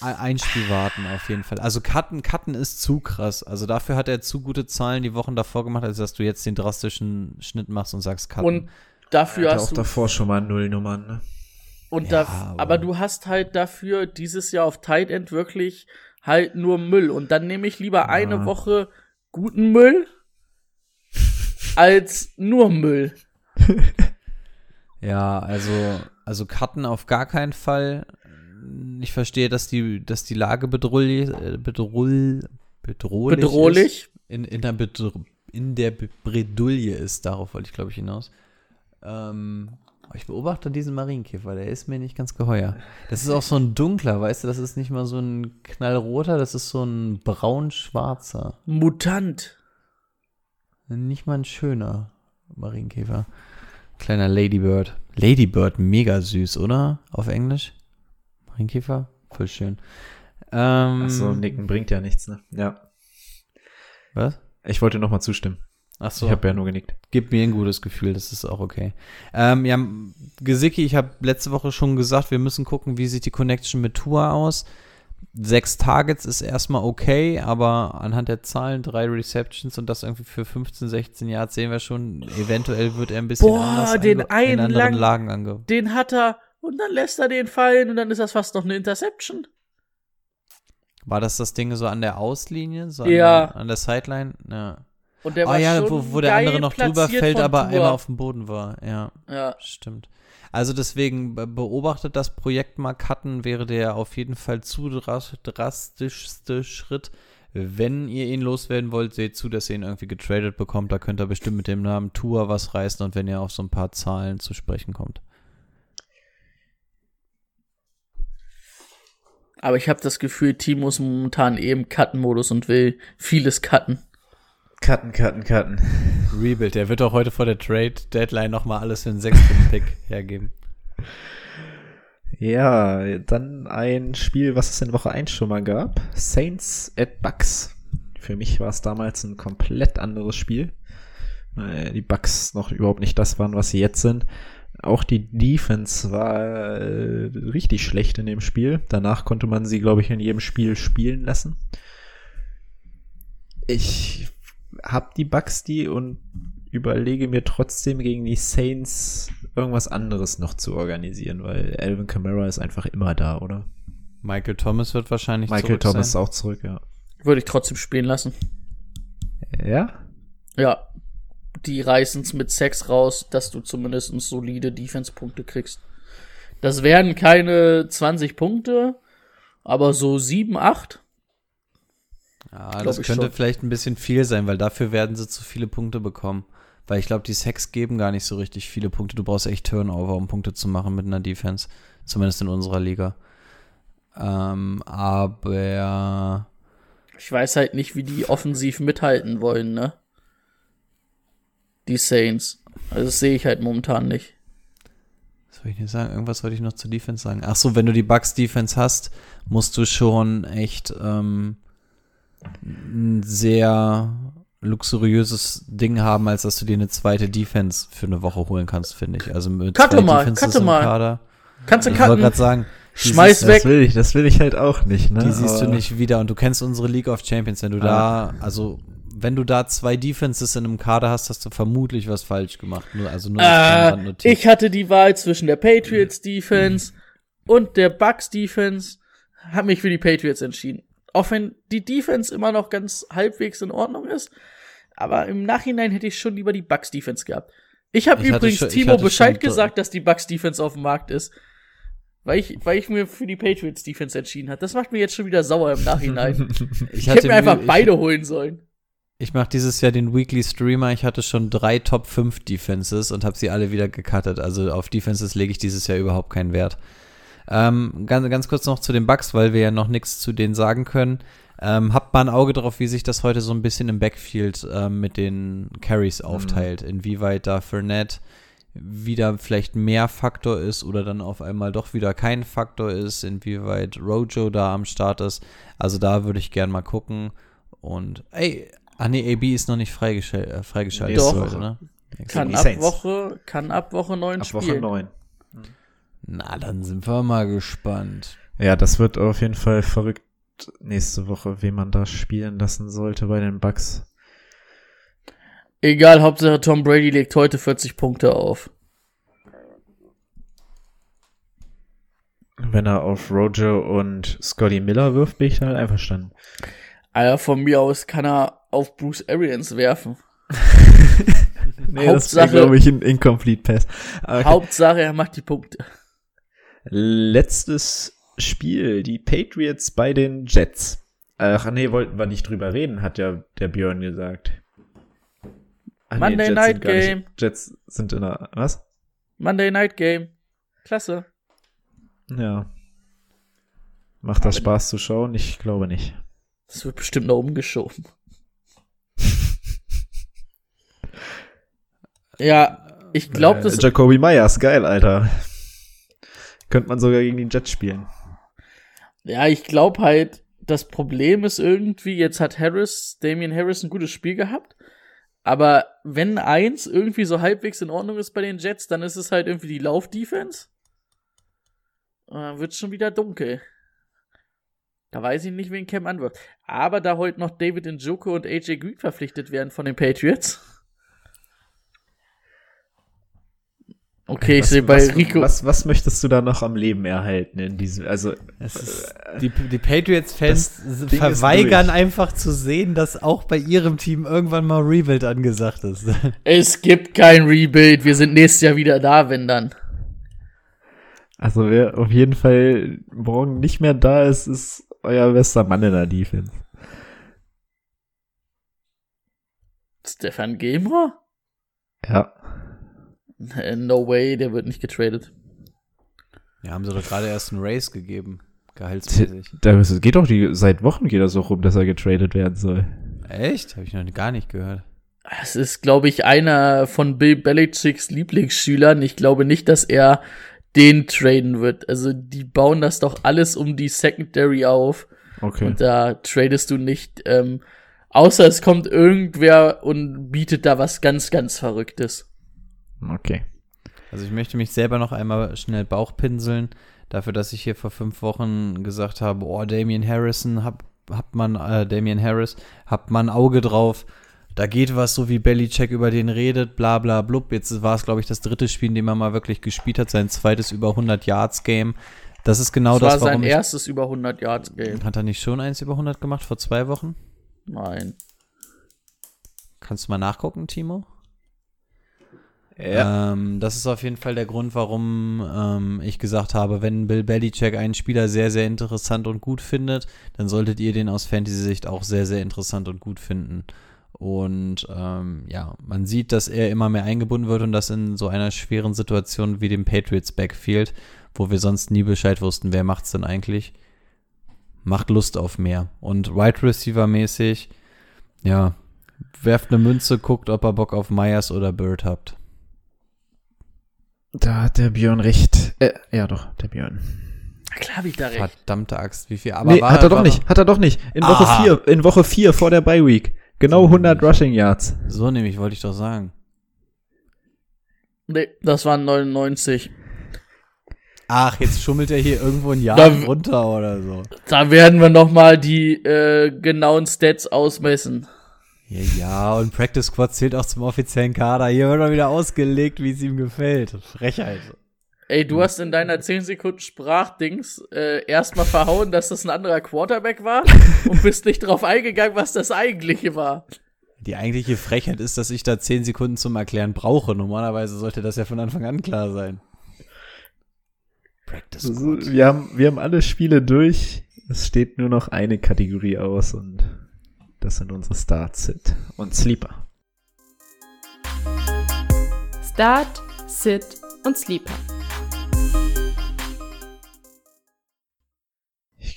Ein Spiel warten auf jeden Fall. Also Cutten, Cutten ist zu krass. Also dafür hat er zu gute Zahlen die Wochen davor gemacht, als dass du jetzt den drastischen Schnitt machst und sagst Cutten.
Und dafür hast
auch
du
davor schon mal Nullnummern, ne?
Und
Ja,
da,
aber-
aber, du hast halt dafür dieses Jahr auf Tight End wirklich halt nur Müll. Und dann nehme ich lieber eine Woche guten Müll als nur Müll.
ja, also, also Cutten auf gar keinen Fall. Ich verstehe, dass die, dass die Lage bedrohlich, äh, bedrohl, bedrohlich,
Bedrohlich.
Ist. In, in, der Bedr in der Bredouille ist. Darauf wollte ich, glaube ich, hinaus. Ähm, ich beobachte diesen Marienkäfer, der ist mir nicht ganz geheuer. Das ist auch so ein dunkler, weißt du, das ist nicht mal so ein knallroter, das ist so ein braun-schwarzer.
Mutant.
Nicht mal ein schöner Marienkäfer. Kleiner Ladybird. Ladybird, mega süß, oder? Auf Englisch? Marienkäfer? Voll schön. Ähm,
Achso, nicken bringt ja nichts, ne? Ja.
Was?
Ich wollte nochmal zustimmen.
Achso.
Ich habe ja nur genickt.
Gibt mir ein gutes Gefühl, das ist auch okay. Ähm, ja, Gesicki, ich habe letzte Woche schon gesagt, wir müssen gucken, wie sieht die Connection mit Tua aus. sechs Targets ist erstmal okay, aber anhand der Zahlen, drei Receptions und das irgendwie für 15, 16 Yards sehen wir schon, eventuell wird er ein bisschen
Boah,
anders
den einen
in anderen
lang-
Lagen ange
Den hat er und dann lässt er den fallen und dann ist das fast noch eine Interception.
War das das Ding so an der Auslinie? So an
Ja.
Der, an der Sideline? Ja.
Und der
Ah
war
ja, wo, wo der andere noch drüber fällt, aber
Tua.
einmal auf dem Boden war. Ja,
Ja.
stimmt. Also deswegen be- beobachtet das Projekt mal cutten, wäre der auf jeden Fall zu dras drastischste Schritt. Wenn ihr ihn loswerden wollt, seht zu, dass ihr ihn irgendwie getradet bekommt. Da könnt ihr bestimmt mit dem Namen Tour was reißen und wenn ihr auf so ein paar Zahlen zu sprechen kommt.
Aber ich habe das Gefühl, Timo ist momentan eh im Cutten-Modus und will vieles cutten.
Cutten, cutten, cutten.
Rebuild, der wird auch heute vor der Trade-Deadline nochmal alles für einen sechsten Pick hergeben.
Ja, dann ein Spiel, was es in Woche 1 schon mal gab. Saints at Bucks. Für mich war es damals ein komplett anderes Spiel. Weil die Bucks noch überhaupt nicht das waren, was sie jetzt sind. Auch die Defense war äh, richtig schlecht in dem Spiel. Danach konnte man sie, glaube ich, in jedem Spiel spielen lassen. Ich hab die Bucks die und überlege mir trotzdem gegen die Saints irgendwas anderes noch zu organisieren, weil Alvin Kamara ist einfach immer da, oder?
Michael Thomas wird wahrscheinlich
Michael
zurück
Thomas ist
sein.
auch zurück, ja.
Würde ich trotzdem spielen lassen.
Ja?
Ja. Die reißen es mit Sex raus, dass du zumindest solide Defense-Punkte kriegst. Das wären keine 20 Punkte, aber so 7, 8.
Ja, das könnte
schon.
vielleicht ein bisschen viel sein, weil dafür werden sie zu viele Punkte bekommen. Weil ich glaube, die Sex geben gar nicht so richtig viele Punkte. Du brauchst echt Turnover, um Punkte zu machen mit einer Defense. Zumindest in unserer Liga. Ähm, aber
Ich weiß halt nicht, wie die offensiv mithalten wollen, ne? Die Saints. Also das sehe ich halt momentan nicht.
was soll ich nicht sagen? Irgendwas wollte ich noch zur Defense sagen. Ach so, wenn du die Bucks Defense hast, musst du schon echt ähm, ein sehr luxuriöses Ding haben, als dass du dir eine zweite Defense für eine Woche holen kannst, finde ich. Also mit
Cutte
zwei
mal,
Defenses im
mal.
Kader.
Kannst du
Ich wollte
cutten?
gerade sagen,
Schmeiß
siehst,
weg.
Das will ich, das will ich halt auch nicht, ne?
Die siehst du
Aber-
nicht wieder und du kennst unsere League of Champions. Wenn du da, also wenn du da zwei Defenses in einem Kader hast, hast du vermutlich was falsch gemacht. Nur, also nur
Äh, ich hatte die Wahl zwischen der Patriots Defense und der Bucks Defense, habe mich für die Patriots entschieden. Auch wenn die Defense immer noch ganz halbwegs in Ordnung ist, aber im Nachhinein hätte ich schon lieber die Bucks Defense gehabt. Ich habe
Ich
übrigens
schon- ich
Timo Bescheid
schon-
gesagt, dass die Bucks Defense auf dem Markt ist. Weil ich, weil ich mir für die Patriots Defense entschieden habe. Das macht mir jetzt schon wieder sauer im Nachhinein. ich hätte mir einfach
ich,
beide holen sollen.
Ich mache dieses Jahr den Weekly Streamer. Ich hatte schon drei Top 5 Defenses und habe sie alle wieder gecuttet. Also auf Defenses lege ich dieses Jahr überhaupt keinen Wert. Ähm, ganz, ganz kurz noch zu den Bugs, weil wir ja noch nichts zu denen sagen können. Ähm, habt mal ein Auge drauf, wie sich das heute so ein bisschen im Backfield ähm, mit den Carries aufteilt. Inwieweit da Fournette wieder vielleicht mehr Faktor ist oder dann auf einmal doch wieder kein Faktor ist, inwieweit Rojo da am Start ist. Also da würde ich gern mal gucken. Und ey, ah nee, AB ist noch nicht freigeschal äh, freigeschaltet
Nächste
heute,
Woche.
ne?
Kann ab. Woche, kann ab Woche 9
Ab Woche
spielen.
9.
Na, dann sind wir mal gespannt.
Ja, das wird auf jeden Fall verrückt nächste Woche, wen man da spielen lassen sollte bei den Bucks.
Egal, Hauptsache Tom Brady legt heute 40 Punkte auf.
Wenn er auf Rojo und Scotty Miller wirft, bin ich da halt einverstanden.
Alter, von mir aus kann er auf Bruce Arians werfen.
Nee,
Hauptsache-
glaube ich, ein Incomplete Pass. Okay.
Hauptsache, er macht die Punkte.
Letztes Spiel, die Patriots bei den Jets. Ach nee, wollten wir nicht drüber reden, hat ja der Björn gesagt. Ach
Monday
Jets
Night
gar nicht-
Game.
Jets sind in der, was?
Monday Night Game. Klasse.
Ja. Macht das Spaß zu schauen? Ich glaube nicht.
Das wird bestimmt noch umgeschoben. Ja, ich glaube, das
äh, Jacoby Myers, geil, Alter. Könnte man sogar gegen die Jets spielen.
Ja, ich glaube halt, das Problem ist irgendwie, jetzt hat Harris, Damian Harris ein gutes Spiel gehabt. Aber wenn eins irgendwie so halbwegs in Ordnung ist bei den Jets, dann ist es halt irgendwie die Lauf-Defense. Und dann wird schon wieder dunkel. Da weiß ich nicht, wen Cam anwirft. Aber da heute noch David Njoku und AJ Green verpflichtet werden von den Patriots. Okay, ich
Was-
sehe bei
was,
Rico.
Was, was möchtest du da noch am Leben erhalten in diesem, also,
Es ist, die die Patriots-Fans verweigern einfach zu sehen, dass auch bei ihrem Team irgendwann mal Rebuild angesagt ist.
Es gibt kein Rebuild. Wir sind nächstes Jahr wieder da, wenn dann.
also wer auf jeden Fall morgen nicht mehr da ist, ist euer bester Mann in der Defense.
Stefan Gilmore?
Ja.
Äh, No way, der wird nicht getradet.
Ja, haben sie doch gerade erst einen Race gegeben. Gehaltsmäßig.
Da es geht doch die, seit Wochen geht das auch rum, dass er getradet werden soll.
Echt? Habe ich noch gar nicht gehört.
Es ist, glaube ich, einer von Bill Belichicks Lieblingsschülern. Ich glaube nicht, dass er den traden wird. Also, die bauen das doch alles um die Secondary auf.
Okay.
Und da tradest du nicht, ähm, außer es kommt irgendwer und bietet da was ganz, ganz Verrücktes.
Okay.
Also ich möchte mich selber noch einmal schnell Bauchpinseln, dafür, dass ich hier vor fünf Wochen gesagt habe, oh, Damian Harrison, hab, hat man, äh, Damian Harris, habt man ein Auge drauf, da geht was, so wie Belichick über den redet, bla bla blub. Jetzt war es, glaube ich, das dritte Spiel, in dem er mal wirklich gespielt hat, sein zweites über 100 Yards Game. Das ist genau
das
das,
war
warum
sein
ich,
erstes über 100 Yards Game.
Hat er nicht schon eins über 100 gemacht vor zwei Wochen?
Nein.
Kannst du mal nachgucken, Timo?
Ja.
Ähm, das ist auf jeden Fall der Grund, warum ähm, ich gesagt habe, wenn Bill Belichick einen Spieler sehr, sehr interessant und gut findet, dann solltet ihr den aus Fantasy-Sicht auch sehr, sehr interessant und gut finden. Und ähm, ja, man sieht, dass er immer mehr eingebunden wird und das in so einer schweren Situation wie dem Patriots Backfield, wo wir sonst nie Bescheid wussten, wer macht's denn eigentlich, macht Lust auf mehr. Und Wide Receiver mäßig, ja, werft eine Münze, guckt, ob ihr Bock auf Myers oder Bird habt.
Da hat der Björn recht. Äh, ja doch, der Björn.
Klar hab ich da recht.
Verdammte Axt, wie viel? Aber
nee,
war-
hat er doch
war
nicht. Hat er doch nicht. In Woche
Ah.
4, in Woche 4 vor der Bye Week. Genau 100 Rushing Yards.
So nämlich, wollte ich doch sagen.
Nee, das waren 99.
Ach, jetzt schummelt er hier irgendwo ein Jahr
Da-
runter oder so.
Da werden wir noch mal die äh, genauen Stats ausmessen.
Ja, ja, und Practice Squad zählt auch zum offiziellen Kader. Hier wird er wieder ausgelegt, wie es ihm gefällt. Frechheit.
Ey, du hast in deiner 10 Sekunden Sprachdings äh, erstmal verhauen, dass das ein anderer Quarterback war und bist nicht drauf eingegangen, was das eigentliche war.
Die eigentliche Frechheit ist, dass ich da 10 Sekunden zum Erklären brauche. Normalerweise sollte das ja von Anfang an klar sein. Practice
Also, wir, haben, wir haben alle Spiele durch. Es steht nur noch eine Kategorie aus und das sind unsere Starts Sit und Sleeper.
Start, Sit und Sleeper.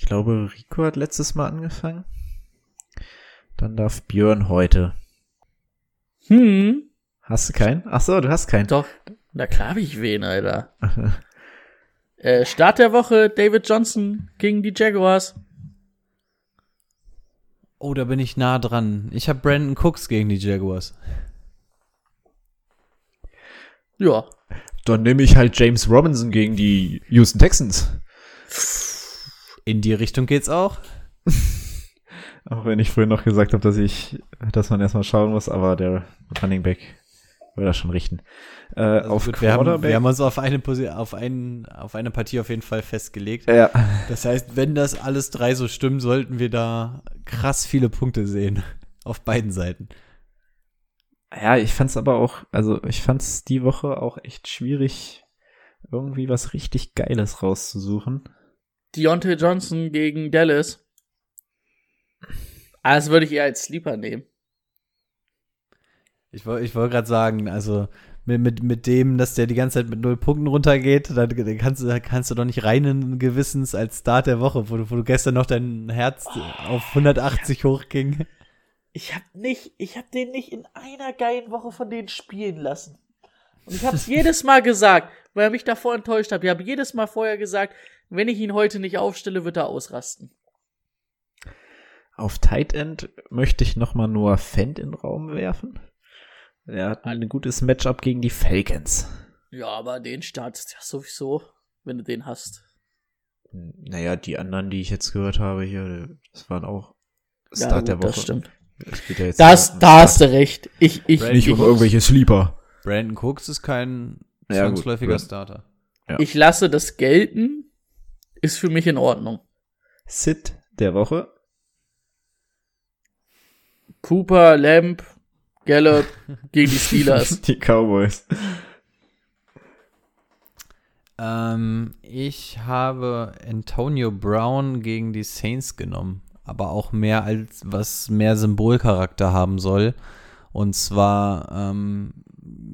Ich glaube, Rico hat letztes Mal angefangen. Dann darf Björn heute.
Hm.
Hast du keinen? Ach so, du hast keinen.
Doch, na klar hab ich wen, Alter. äh, Start der Woche, David Johnson gegen die Jaguars.
Oh, da bin ich nah dran. Ich habe Brandon Cooks gegen die Jaguars.
Ja.
Dann nehme ich halt James Robinson gegen die Houston Texans.
In die Richtung geht's auch.
Auch wenn ich vorhin noch gesagt habe, dass ich, dass man erstmal schauen muss, aber der Running Back wird das schon richten. Äh,
Also
auf
gut, wir, haben, wir haben uns auf eine, auf, einen, auf eine Partie auf jeden Fall festgelegt.
ja.
Das heißt, wenn das alles drei so stimmen, sollten wir da krass viele Punkte sehen. Auf beiden Seiten.
Ja, ich fand's aber auch, also ich fand's die Woche auch echt schwierig, irgendwie was richtig Geiles rauszusuchen.
Deontay Johnson gegen Dallas. Ah, das würde ich eher als Sleeper nehmen.
Ich, woll- ich wollte gerade sagen, also mit, mit, mit dem, dass der die ganze Zeit mit null Punkten runtergeht, dann, dann kannst, du, kannst du doch nicht reinen Gewissens als Start der Woche, wo du, wo du gestern noch dein Herz auf 180 hochging.
Ich hab nicht, ich hab den nicht in einer geilen Woche von denen spielen lassen. Und ich hab's jedes Mal gesagt, weil er mich davor enttäuscht hat. Ich habe jedes Mal vorher gesagt, wenn ich ihn heute nicht aufstelle, wird er ausrasten.
Auf Tight End möchte ich nochmal nur Fendt in den Raum werfen. Er hat ein gutes Matchup gegen die Falcons.
Ja, aber den startest du ja sowieso, wenn du den hast.
Naja, die anderen, die ich jetzt gehört habe hier, das waren auch
Ja,
Start
gut,
der Woche.
das stimmt.
Ja
Das,
um
da hast du recht. Ich, ich,
Brand-
Nicht
ich,
um irgendwelche Sleeper.
Brandon Cooks ist kein
Ja,
zwangsläufiger
Brand-
Starter.
ich lasse das gelten. Ist für mich in Ordnung.
Sit der Woche.
Cooper, Lamb, Gallup gegen die Steelers.
Die Cowboys.
Ähm, ich habe Antonio Brown gegen die Saints genommen, aber auch mehr als was mehr Symbolcharakter haben soll. Und zwar ähm,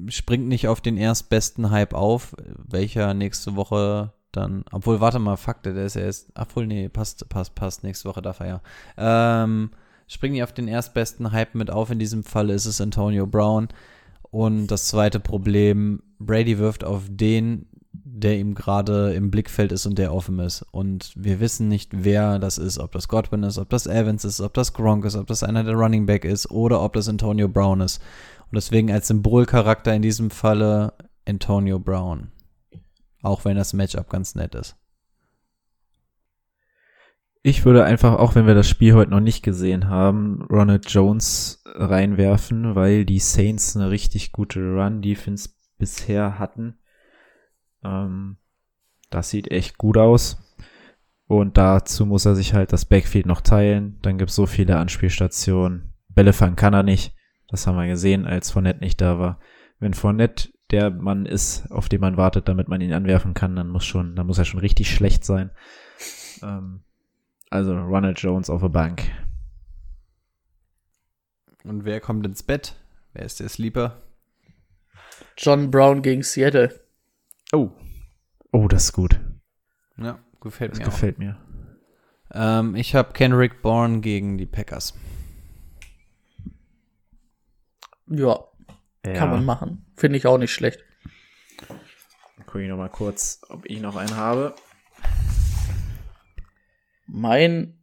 springt nicht auf den erstbesten Hype auf, welcher nächste Woche dann, obwohl, warte mal, Fakte, der ist ja erst, obwohl, nee, passt, passt, passt, nächste Woche darf er ja. Ähm, springt nicht auf den erstbesten Hype mit auf, in diesem Fall ist es Antonio Brown. Und das zweite Problem, Brady wirft auf den, der ihm gerade im Blickfeld ist und der offen ist. Und wir wissen nicht, wer das ist, ob das Godwin ist, ob das Evans ist, ob das Gronk ist, ob das einer der Running Back ist oder ob das Antonio Brown ist. Und deswegen als Symbolcharakter in diesem Falle Antonio Brown. Auch wenn das Matchup ganz nett ist.
Ich würde einfach, auch wenn wir das Spiel heute noch nicht gesehen haben, Ronald Jones reinwerfen, weil die Saints eine richtig gute Run-Defense bisher hatten. Ähm, das sieht echt gut aus. Und dazu muss er sich halt das Backfield noch teilen. Dann gibt es so viele Anspielstationen. Bälle fangen kann er nicht. Das haben wir gesehen, als Fournette nicht da war. Wenn Fournette der Mann ist, auf den man wartet, damit man ihn anwerfen kann, dann muss schon, dann muss er schon richtig schlecht sein. Ähm, also Ronald Jones auf der Bank.
Und wer kommt ins Bett? Wer ist der Sleeper?
John Brown gegen Seattle.
Oh. Oh, das ist gut.
Ja, gefällt
Das
mir
gefällt mir.
auch. Ähm, ich habe Kenrick Bourne gegen die Packers.
Ja, kann man machen. Finde ich auch nicht schlecht.
Guck ich noch mal kurz, ob ich noch einen habe.
Mein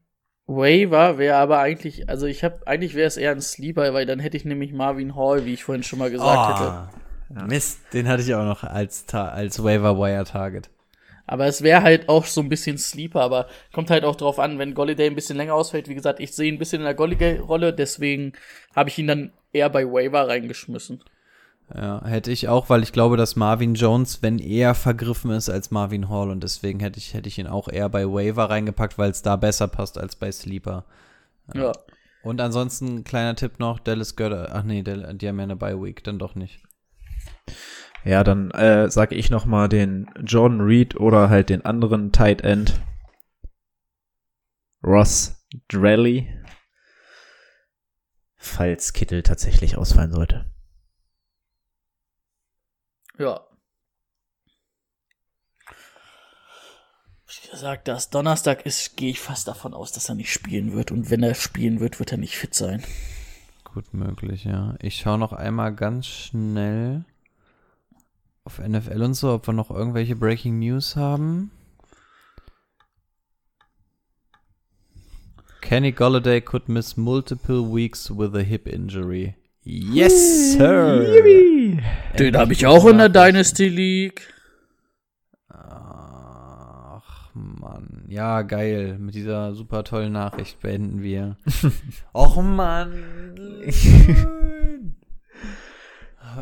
Waiver wäre aber eigentlich, also ich habe, eigentlich wäre es eher ein Sleeper, weil dann hätte ich nämlich Marvin Hall, wie ich vorhin schon mal gesagt hätte.
Oh, Mist, den hatte ich auch noch als, Ta als Waiver Wire Target.
Aber es wäre halt auch so ein bisschen Sleeper, aber kommt halt auch drauf an, wenn Golliday ein bisschen länger ausfällt. Wie gesagt, ich sehe ihn ein bisschen in der Golliday-Rolle, deswegen habe ich ihn dann eher bei Waiver reingeschmissen.
Ja, hätte ich auch, weil ich glaube, dass Marvin Jones, wenn eher vergriffen ist als Marvin Hall und deswegen hätte ich, hätte ich ihn auch eher bei Waiver reingepackt, weil es da besser passt als bei Sleeper.
Ja.
Und ansonsten, kleiner Tipp noch, Dallas Götter, ach nee, die haben ja eine Bye Week, dann doch nicht.
Ja, dann äh, sage ich noch mal den Jordan Reed oder halt den anderen Tight End. Ross Drelly. Falls Kittel tatsächlich ausfallen sollte.
Ja. Wie gesagt, dass Donnerstag ist, gehe ich fast davon aus, dass er nicht spielen wird. Und wenn er spielen wird, wird er nicht fit sein.
Gut möglich, ja. Ich schaue noch einmal ganz schnell auf NFL und so, ob wir noch irgendwelche Breaking News haben. Kenny Golladay could miss multiple weeks with a hip injury. Yes, sir!
Den habe ich auch in der Dynasty League.
Ach, Mann. Ja, geil. Mit dieser super tollen Nachricht beenden wir. Och, Mann.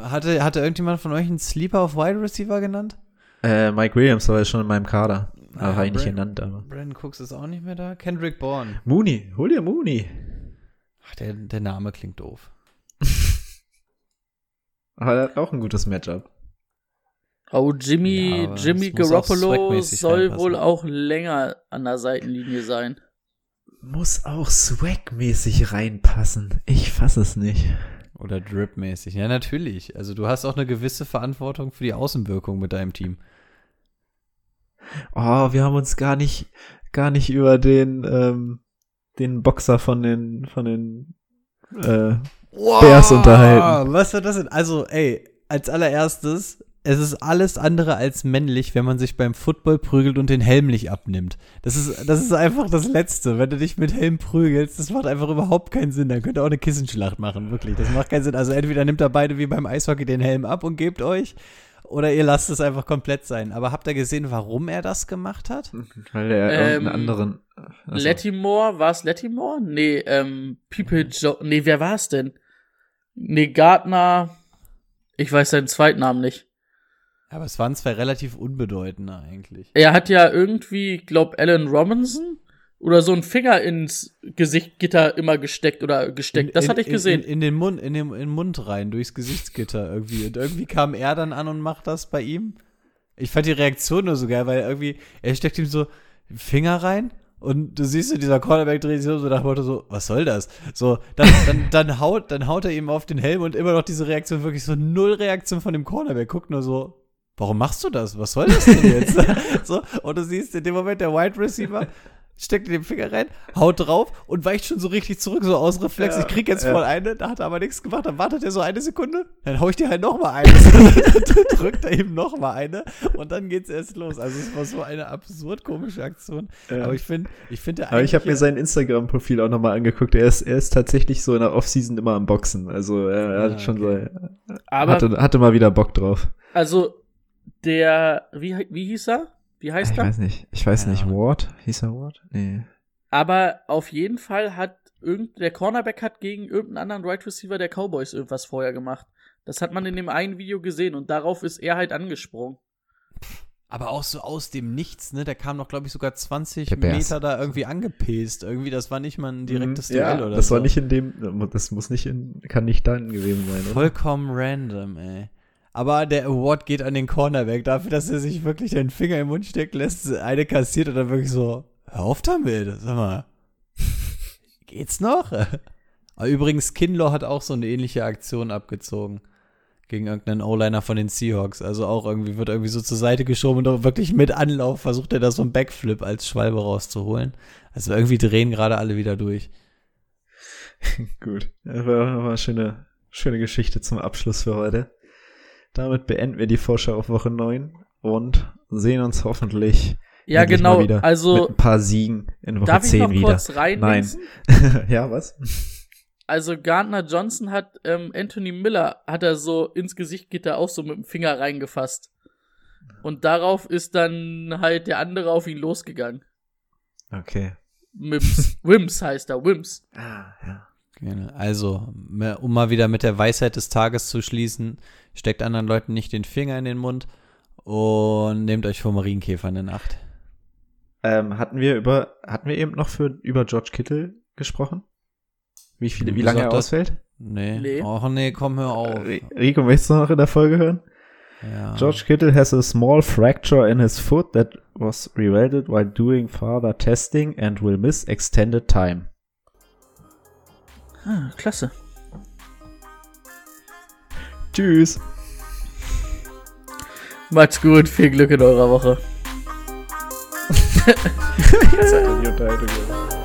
hatte, hatte irgendjemand von euch einen Sleeper auf Wide Receiver genannt?
Äh, Mike Williams war ja schon in meinem Kader.
Ah,
Aber habe ich nicht
Brand-
genannt, aber.
Brandon Cooks ist auch nicht mehr da. Kendrick Bourne.
Mooney, hol dir Mooney.
Ach, der, der Name klingt doof.
Aber er hat auch ein gutes Matchup.
Oh, Jimmy,
Ja,
Jimmy Garoppolo soll
reinpassen.
wohl auch länger an der Seitenlinie sein.
Muss auch swagmäßig reinpassen. Ich fass es nicht.
Oder Drip-mäßig. Ja, natürlich. Also du hast auch eine gewisse Verantwortung für die Außenwirkung mit deinem Team.
Oh, wir haben uns gar nicht, gar nicht über den, ähm, den Boxer von den, von den, äh, Bears unterhalten.
Was wird das denn? Also, ey, als allererstes, es ist alles andere als männlich, wenn man sich beim Football prügelt und den Helm nicht abnimmt. Das ist, das ist einfach das Letzte. Wenn du dich mit Helm prügelst, das macht einfach überhaupt keinen Sinn. Dann könnt ihr auch eine Kissenschlacht machen, wirklich. Das macht keinen Sinn. Also entweder nimmt ihr beide wie beim Eishockey den Helm ab und gebt euch, oder ihr lasst es einfach komplett sein. Aber habt ihr gesehen, warum er das gemacht hat?
Weil er
Ähm,
irgendeinen anderen. also-
Lettimore, war es Lettimore? Nee, ähm, People jo Nee, wer war es denn? Nee, Gardner. Ich weiß seinen zweiten Namen nicht.
Aber es waren zwei relativ unbedeutende eigentlich.
Er hat ja irgendwie, glaub, Alan Robinson oder so einen Finger ins Gesichtgitter immer gesteckt oder gesteckt. das
In-
hatte ich
in-
gesehen.
In, in, den Mund, in den, in den Mund rein, durchs Gesichtsgitter irgendwie. Und irgendwie kam er dann an und macht das bei ihm. Ich fand die Reaktion nur so geil, weil irgendwie, er steckt ihm so Finger rein und du siehst so, dieser Cornerback dreht sich um so nach dem Motto so, was soll das? So, dann, dann, dann, haut, dann haut er ihm auf den Helm und immer noch diese Reaktion, wirklich so null Reaktion von dem Cornerback. Guckt nur so, warum machst du das? Was soll das denn jetzt? so, und du siehst in dem Moment der Wide Receiver steckt den Finger rein, haut drauf und weicht schon so richtig zurück, so aus Reflex. ich krieg jetzt
ja.
voll eine, da hat er aber nichts gemacht, dann wartet er so eine Sekunde, dann hau ich dir halt noch mal eine. dann drückt er ihm noch mal eine und dann geht's erst los. Also es war so eine absurd komische Aktion.
Ja.
Aber ich finde, ich finde
Aber ich habe mir sein Instagram-Profil auch nochmal angeguckt. Er ist, er ist tatsächlich so in der Offseason immer am Boxen. Also er, er
Ah,
hat schon
okay.
so,
Aber,
hatte, hatte mal wieder Bock drauf.
also, der, wie, wie hieß er? Wie heißt
Ich
er?
weiß nicht. Ich weiß
Keine
nicht. Ward? Hieß er Ward? Nee.
Aber auf jeden Fall hat irgend, der Cornerback hat gegen irgendeinen anderen Right Receiver der Cowboys irgendwas vorher gemacht. Das hat man in dem einen Video gesehen und darauf ist er halt angesprungen.
aber auch so aus dem Nichts, ne? Der kam noch, glaube ich, sogar 20
Der Bears.
Meter da irgendwie angepest. Irgendwie, das war nicht mal ein direktes
Mhm. ja,
Duell oder
das
so.
war nicht in dem, das muss nicht in, kann nicht dann gewesen sein, oder?
Vollkommen random, ey. Aber der Award geht an den Cornerback dafür, dass er sich wirklich den Finger im Mund steckt, lässt eine kassiert und dann wirklich so, hör auf damit, sag mal. Geht's noch? Aber übrigens, Kinlaw hat auch so eine ähnliche Aktion abgezogen. Gegen irgendeinen O-Liner von den Seahawks. Also auch irgendwie, wird irgendwie so zur Seite geschoben und auch wirklich mit Anlauf versucht er da so einen Backflip als Schwalbe rauszuholen. Also irgendwie drehen gerade alle wieder durch.
Gut. Das war nochmal eine schöne, schöne Geschichte zum Abschluss für heute. Damit beenden wir die Vorschau auf Woche 9 und sehen uns hoffentlich
Ja, genau.
mal wieder mit
Also,
ein paar Siegen in Woche
darf ich
10
noch
wieder.
kurz rein?
Nein. ja, was?
Also Gardner Johnson hat ähm, Anthony Miller hat er so ins Gesichtgitter auch so mit dem Finger reingefasst. Und darauf ist dann halt der andere auf ihn losgegangen.
Okay.
Mims. Wims heißt er, Wims.
Ah, ja.
Gerne. Also, um mal wieder mit der Weisheit des Tages zu schließen, steckt anderen Leuten nicht den Finger in den Mund und nehmt euch vor Marienkäfern in Acht.
Ähm, hatten wir über, hatten wir eben noch für, über George Kittle gesprochen? Wie viele, wie lange er ausfällt?
Nee.
Nee.
Och nee, komm, hör auf.
Äh, Rico, möchtest du noch in der Folge hören?
Ja.
George Kittle has a small fracture in his foot that was revealed while doing further testing and will miss extended time.
Ah, klasse.
Tschüss.
Macht's gut, viel Glück in eurer Woche.
Jetzt hat er die Unterhaltung gemacht.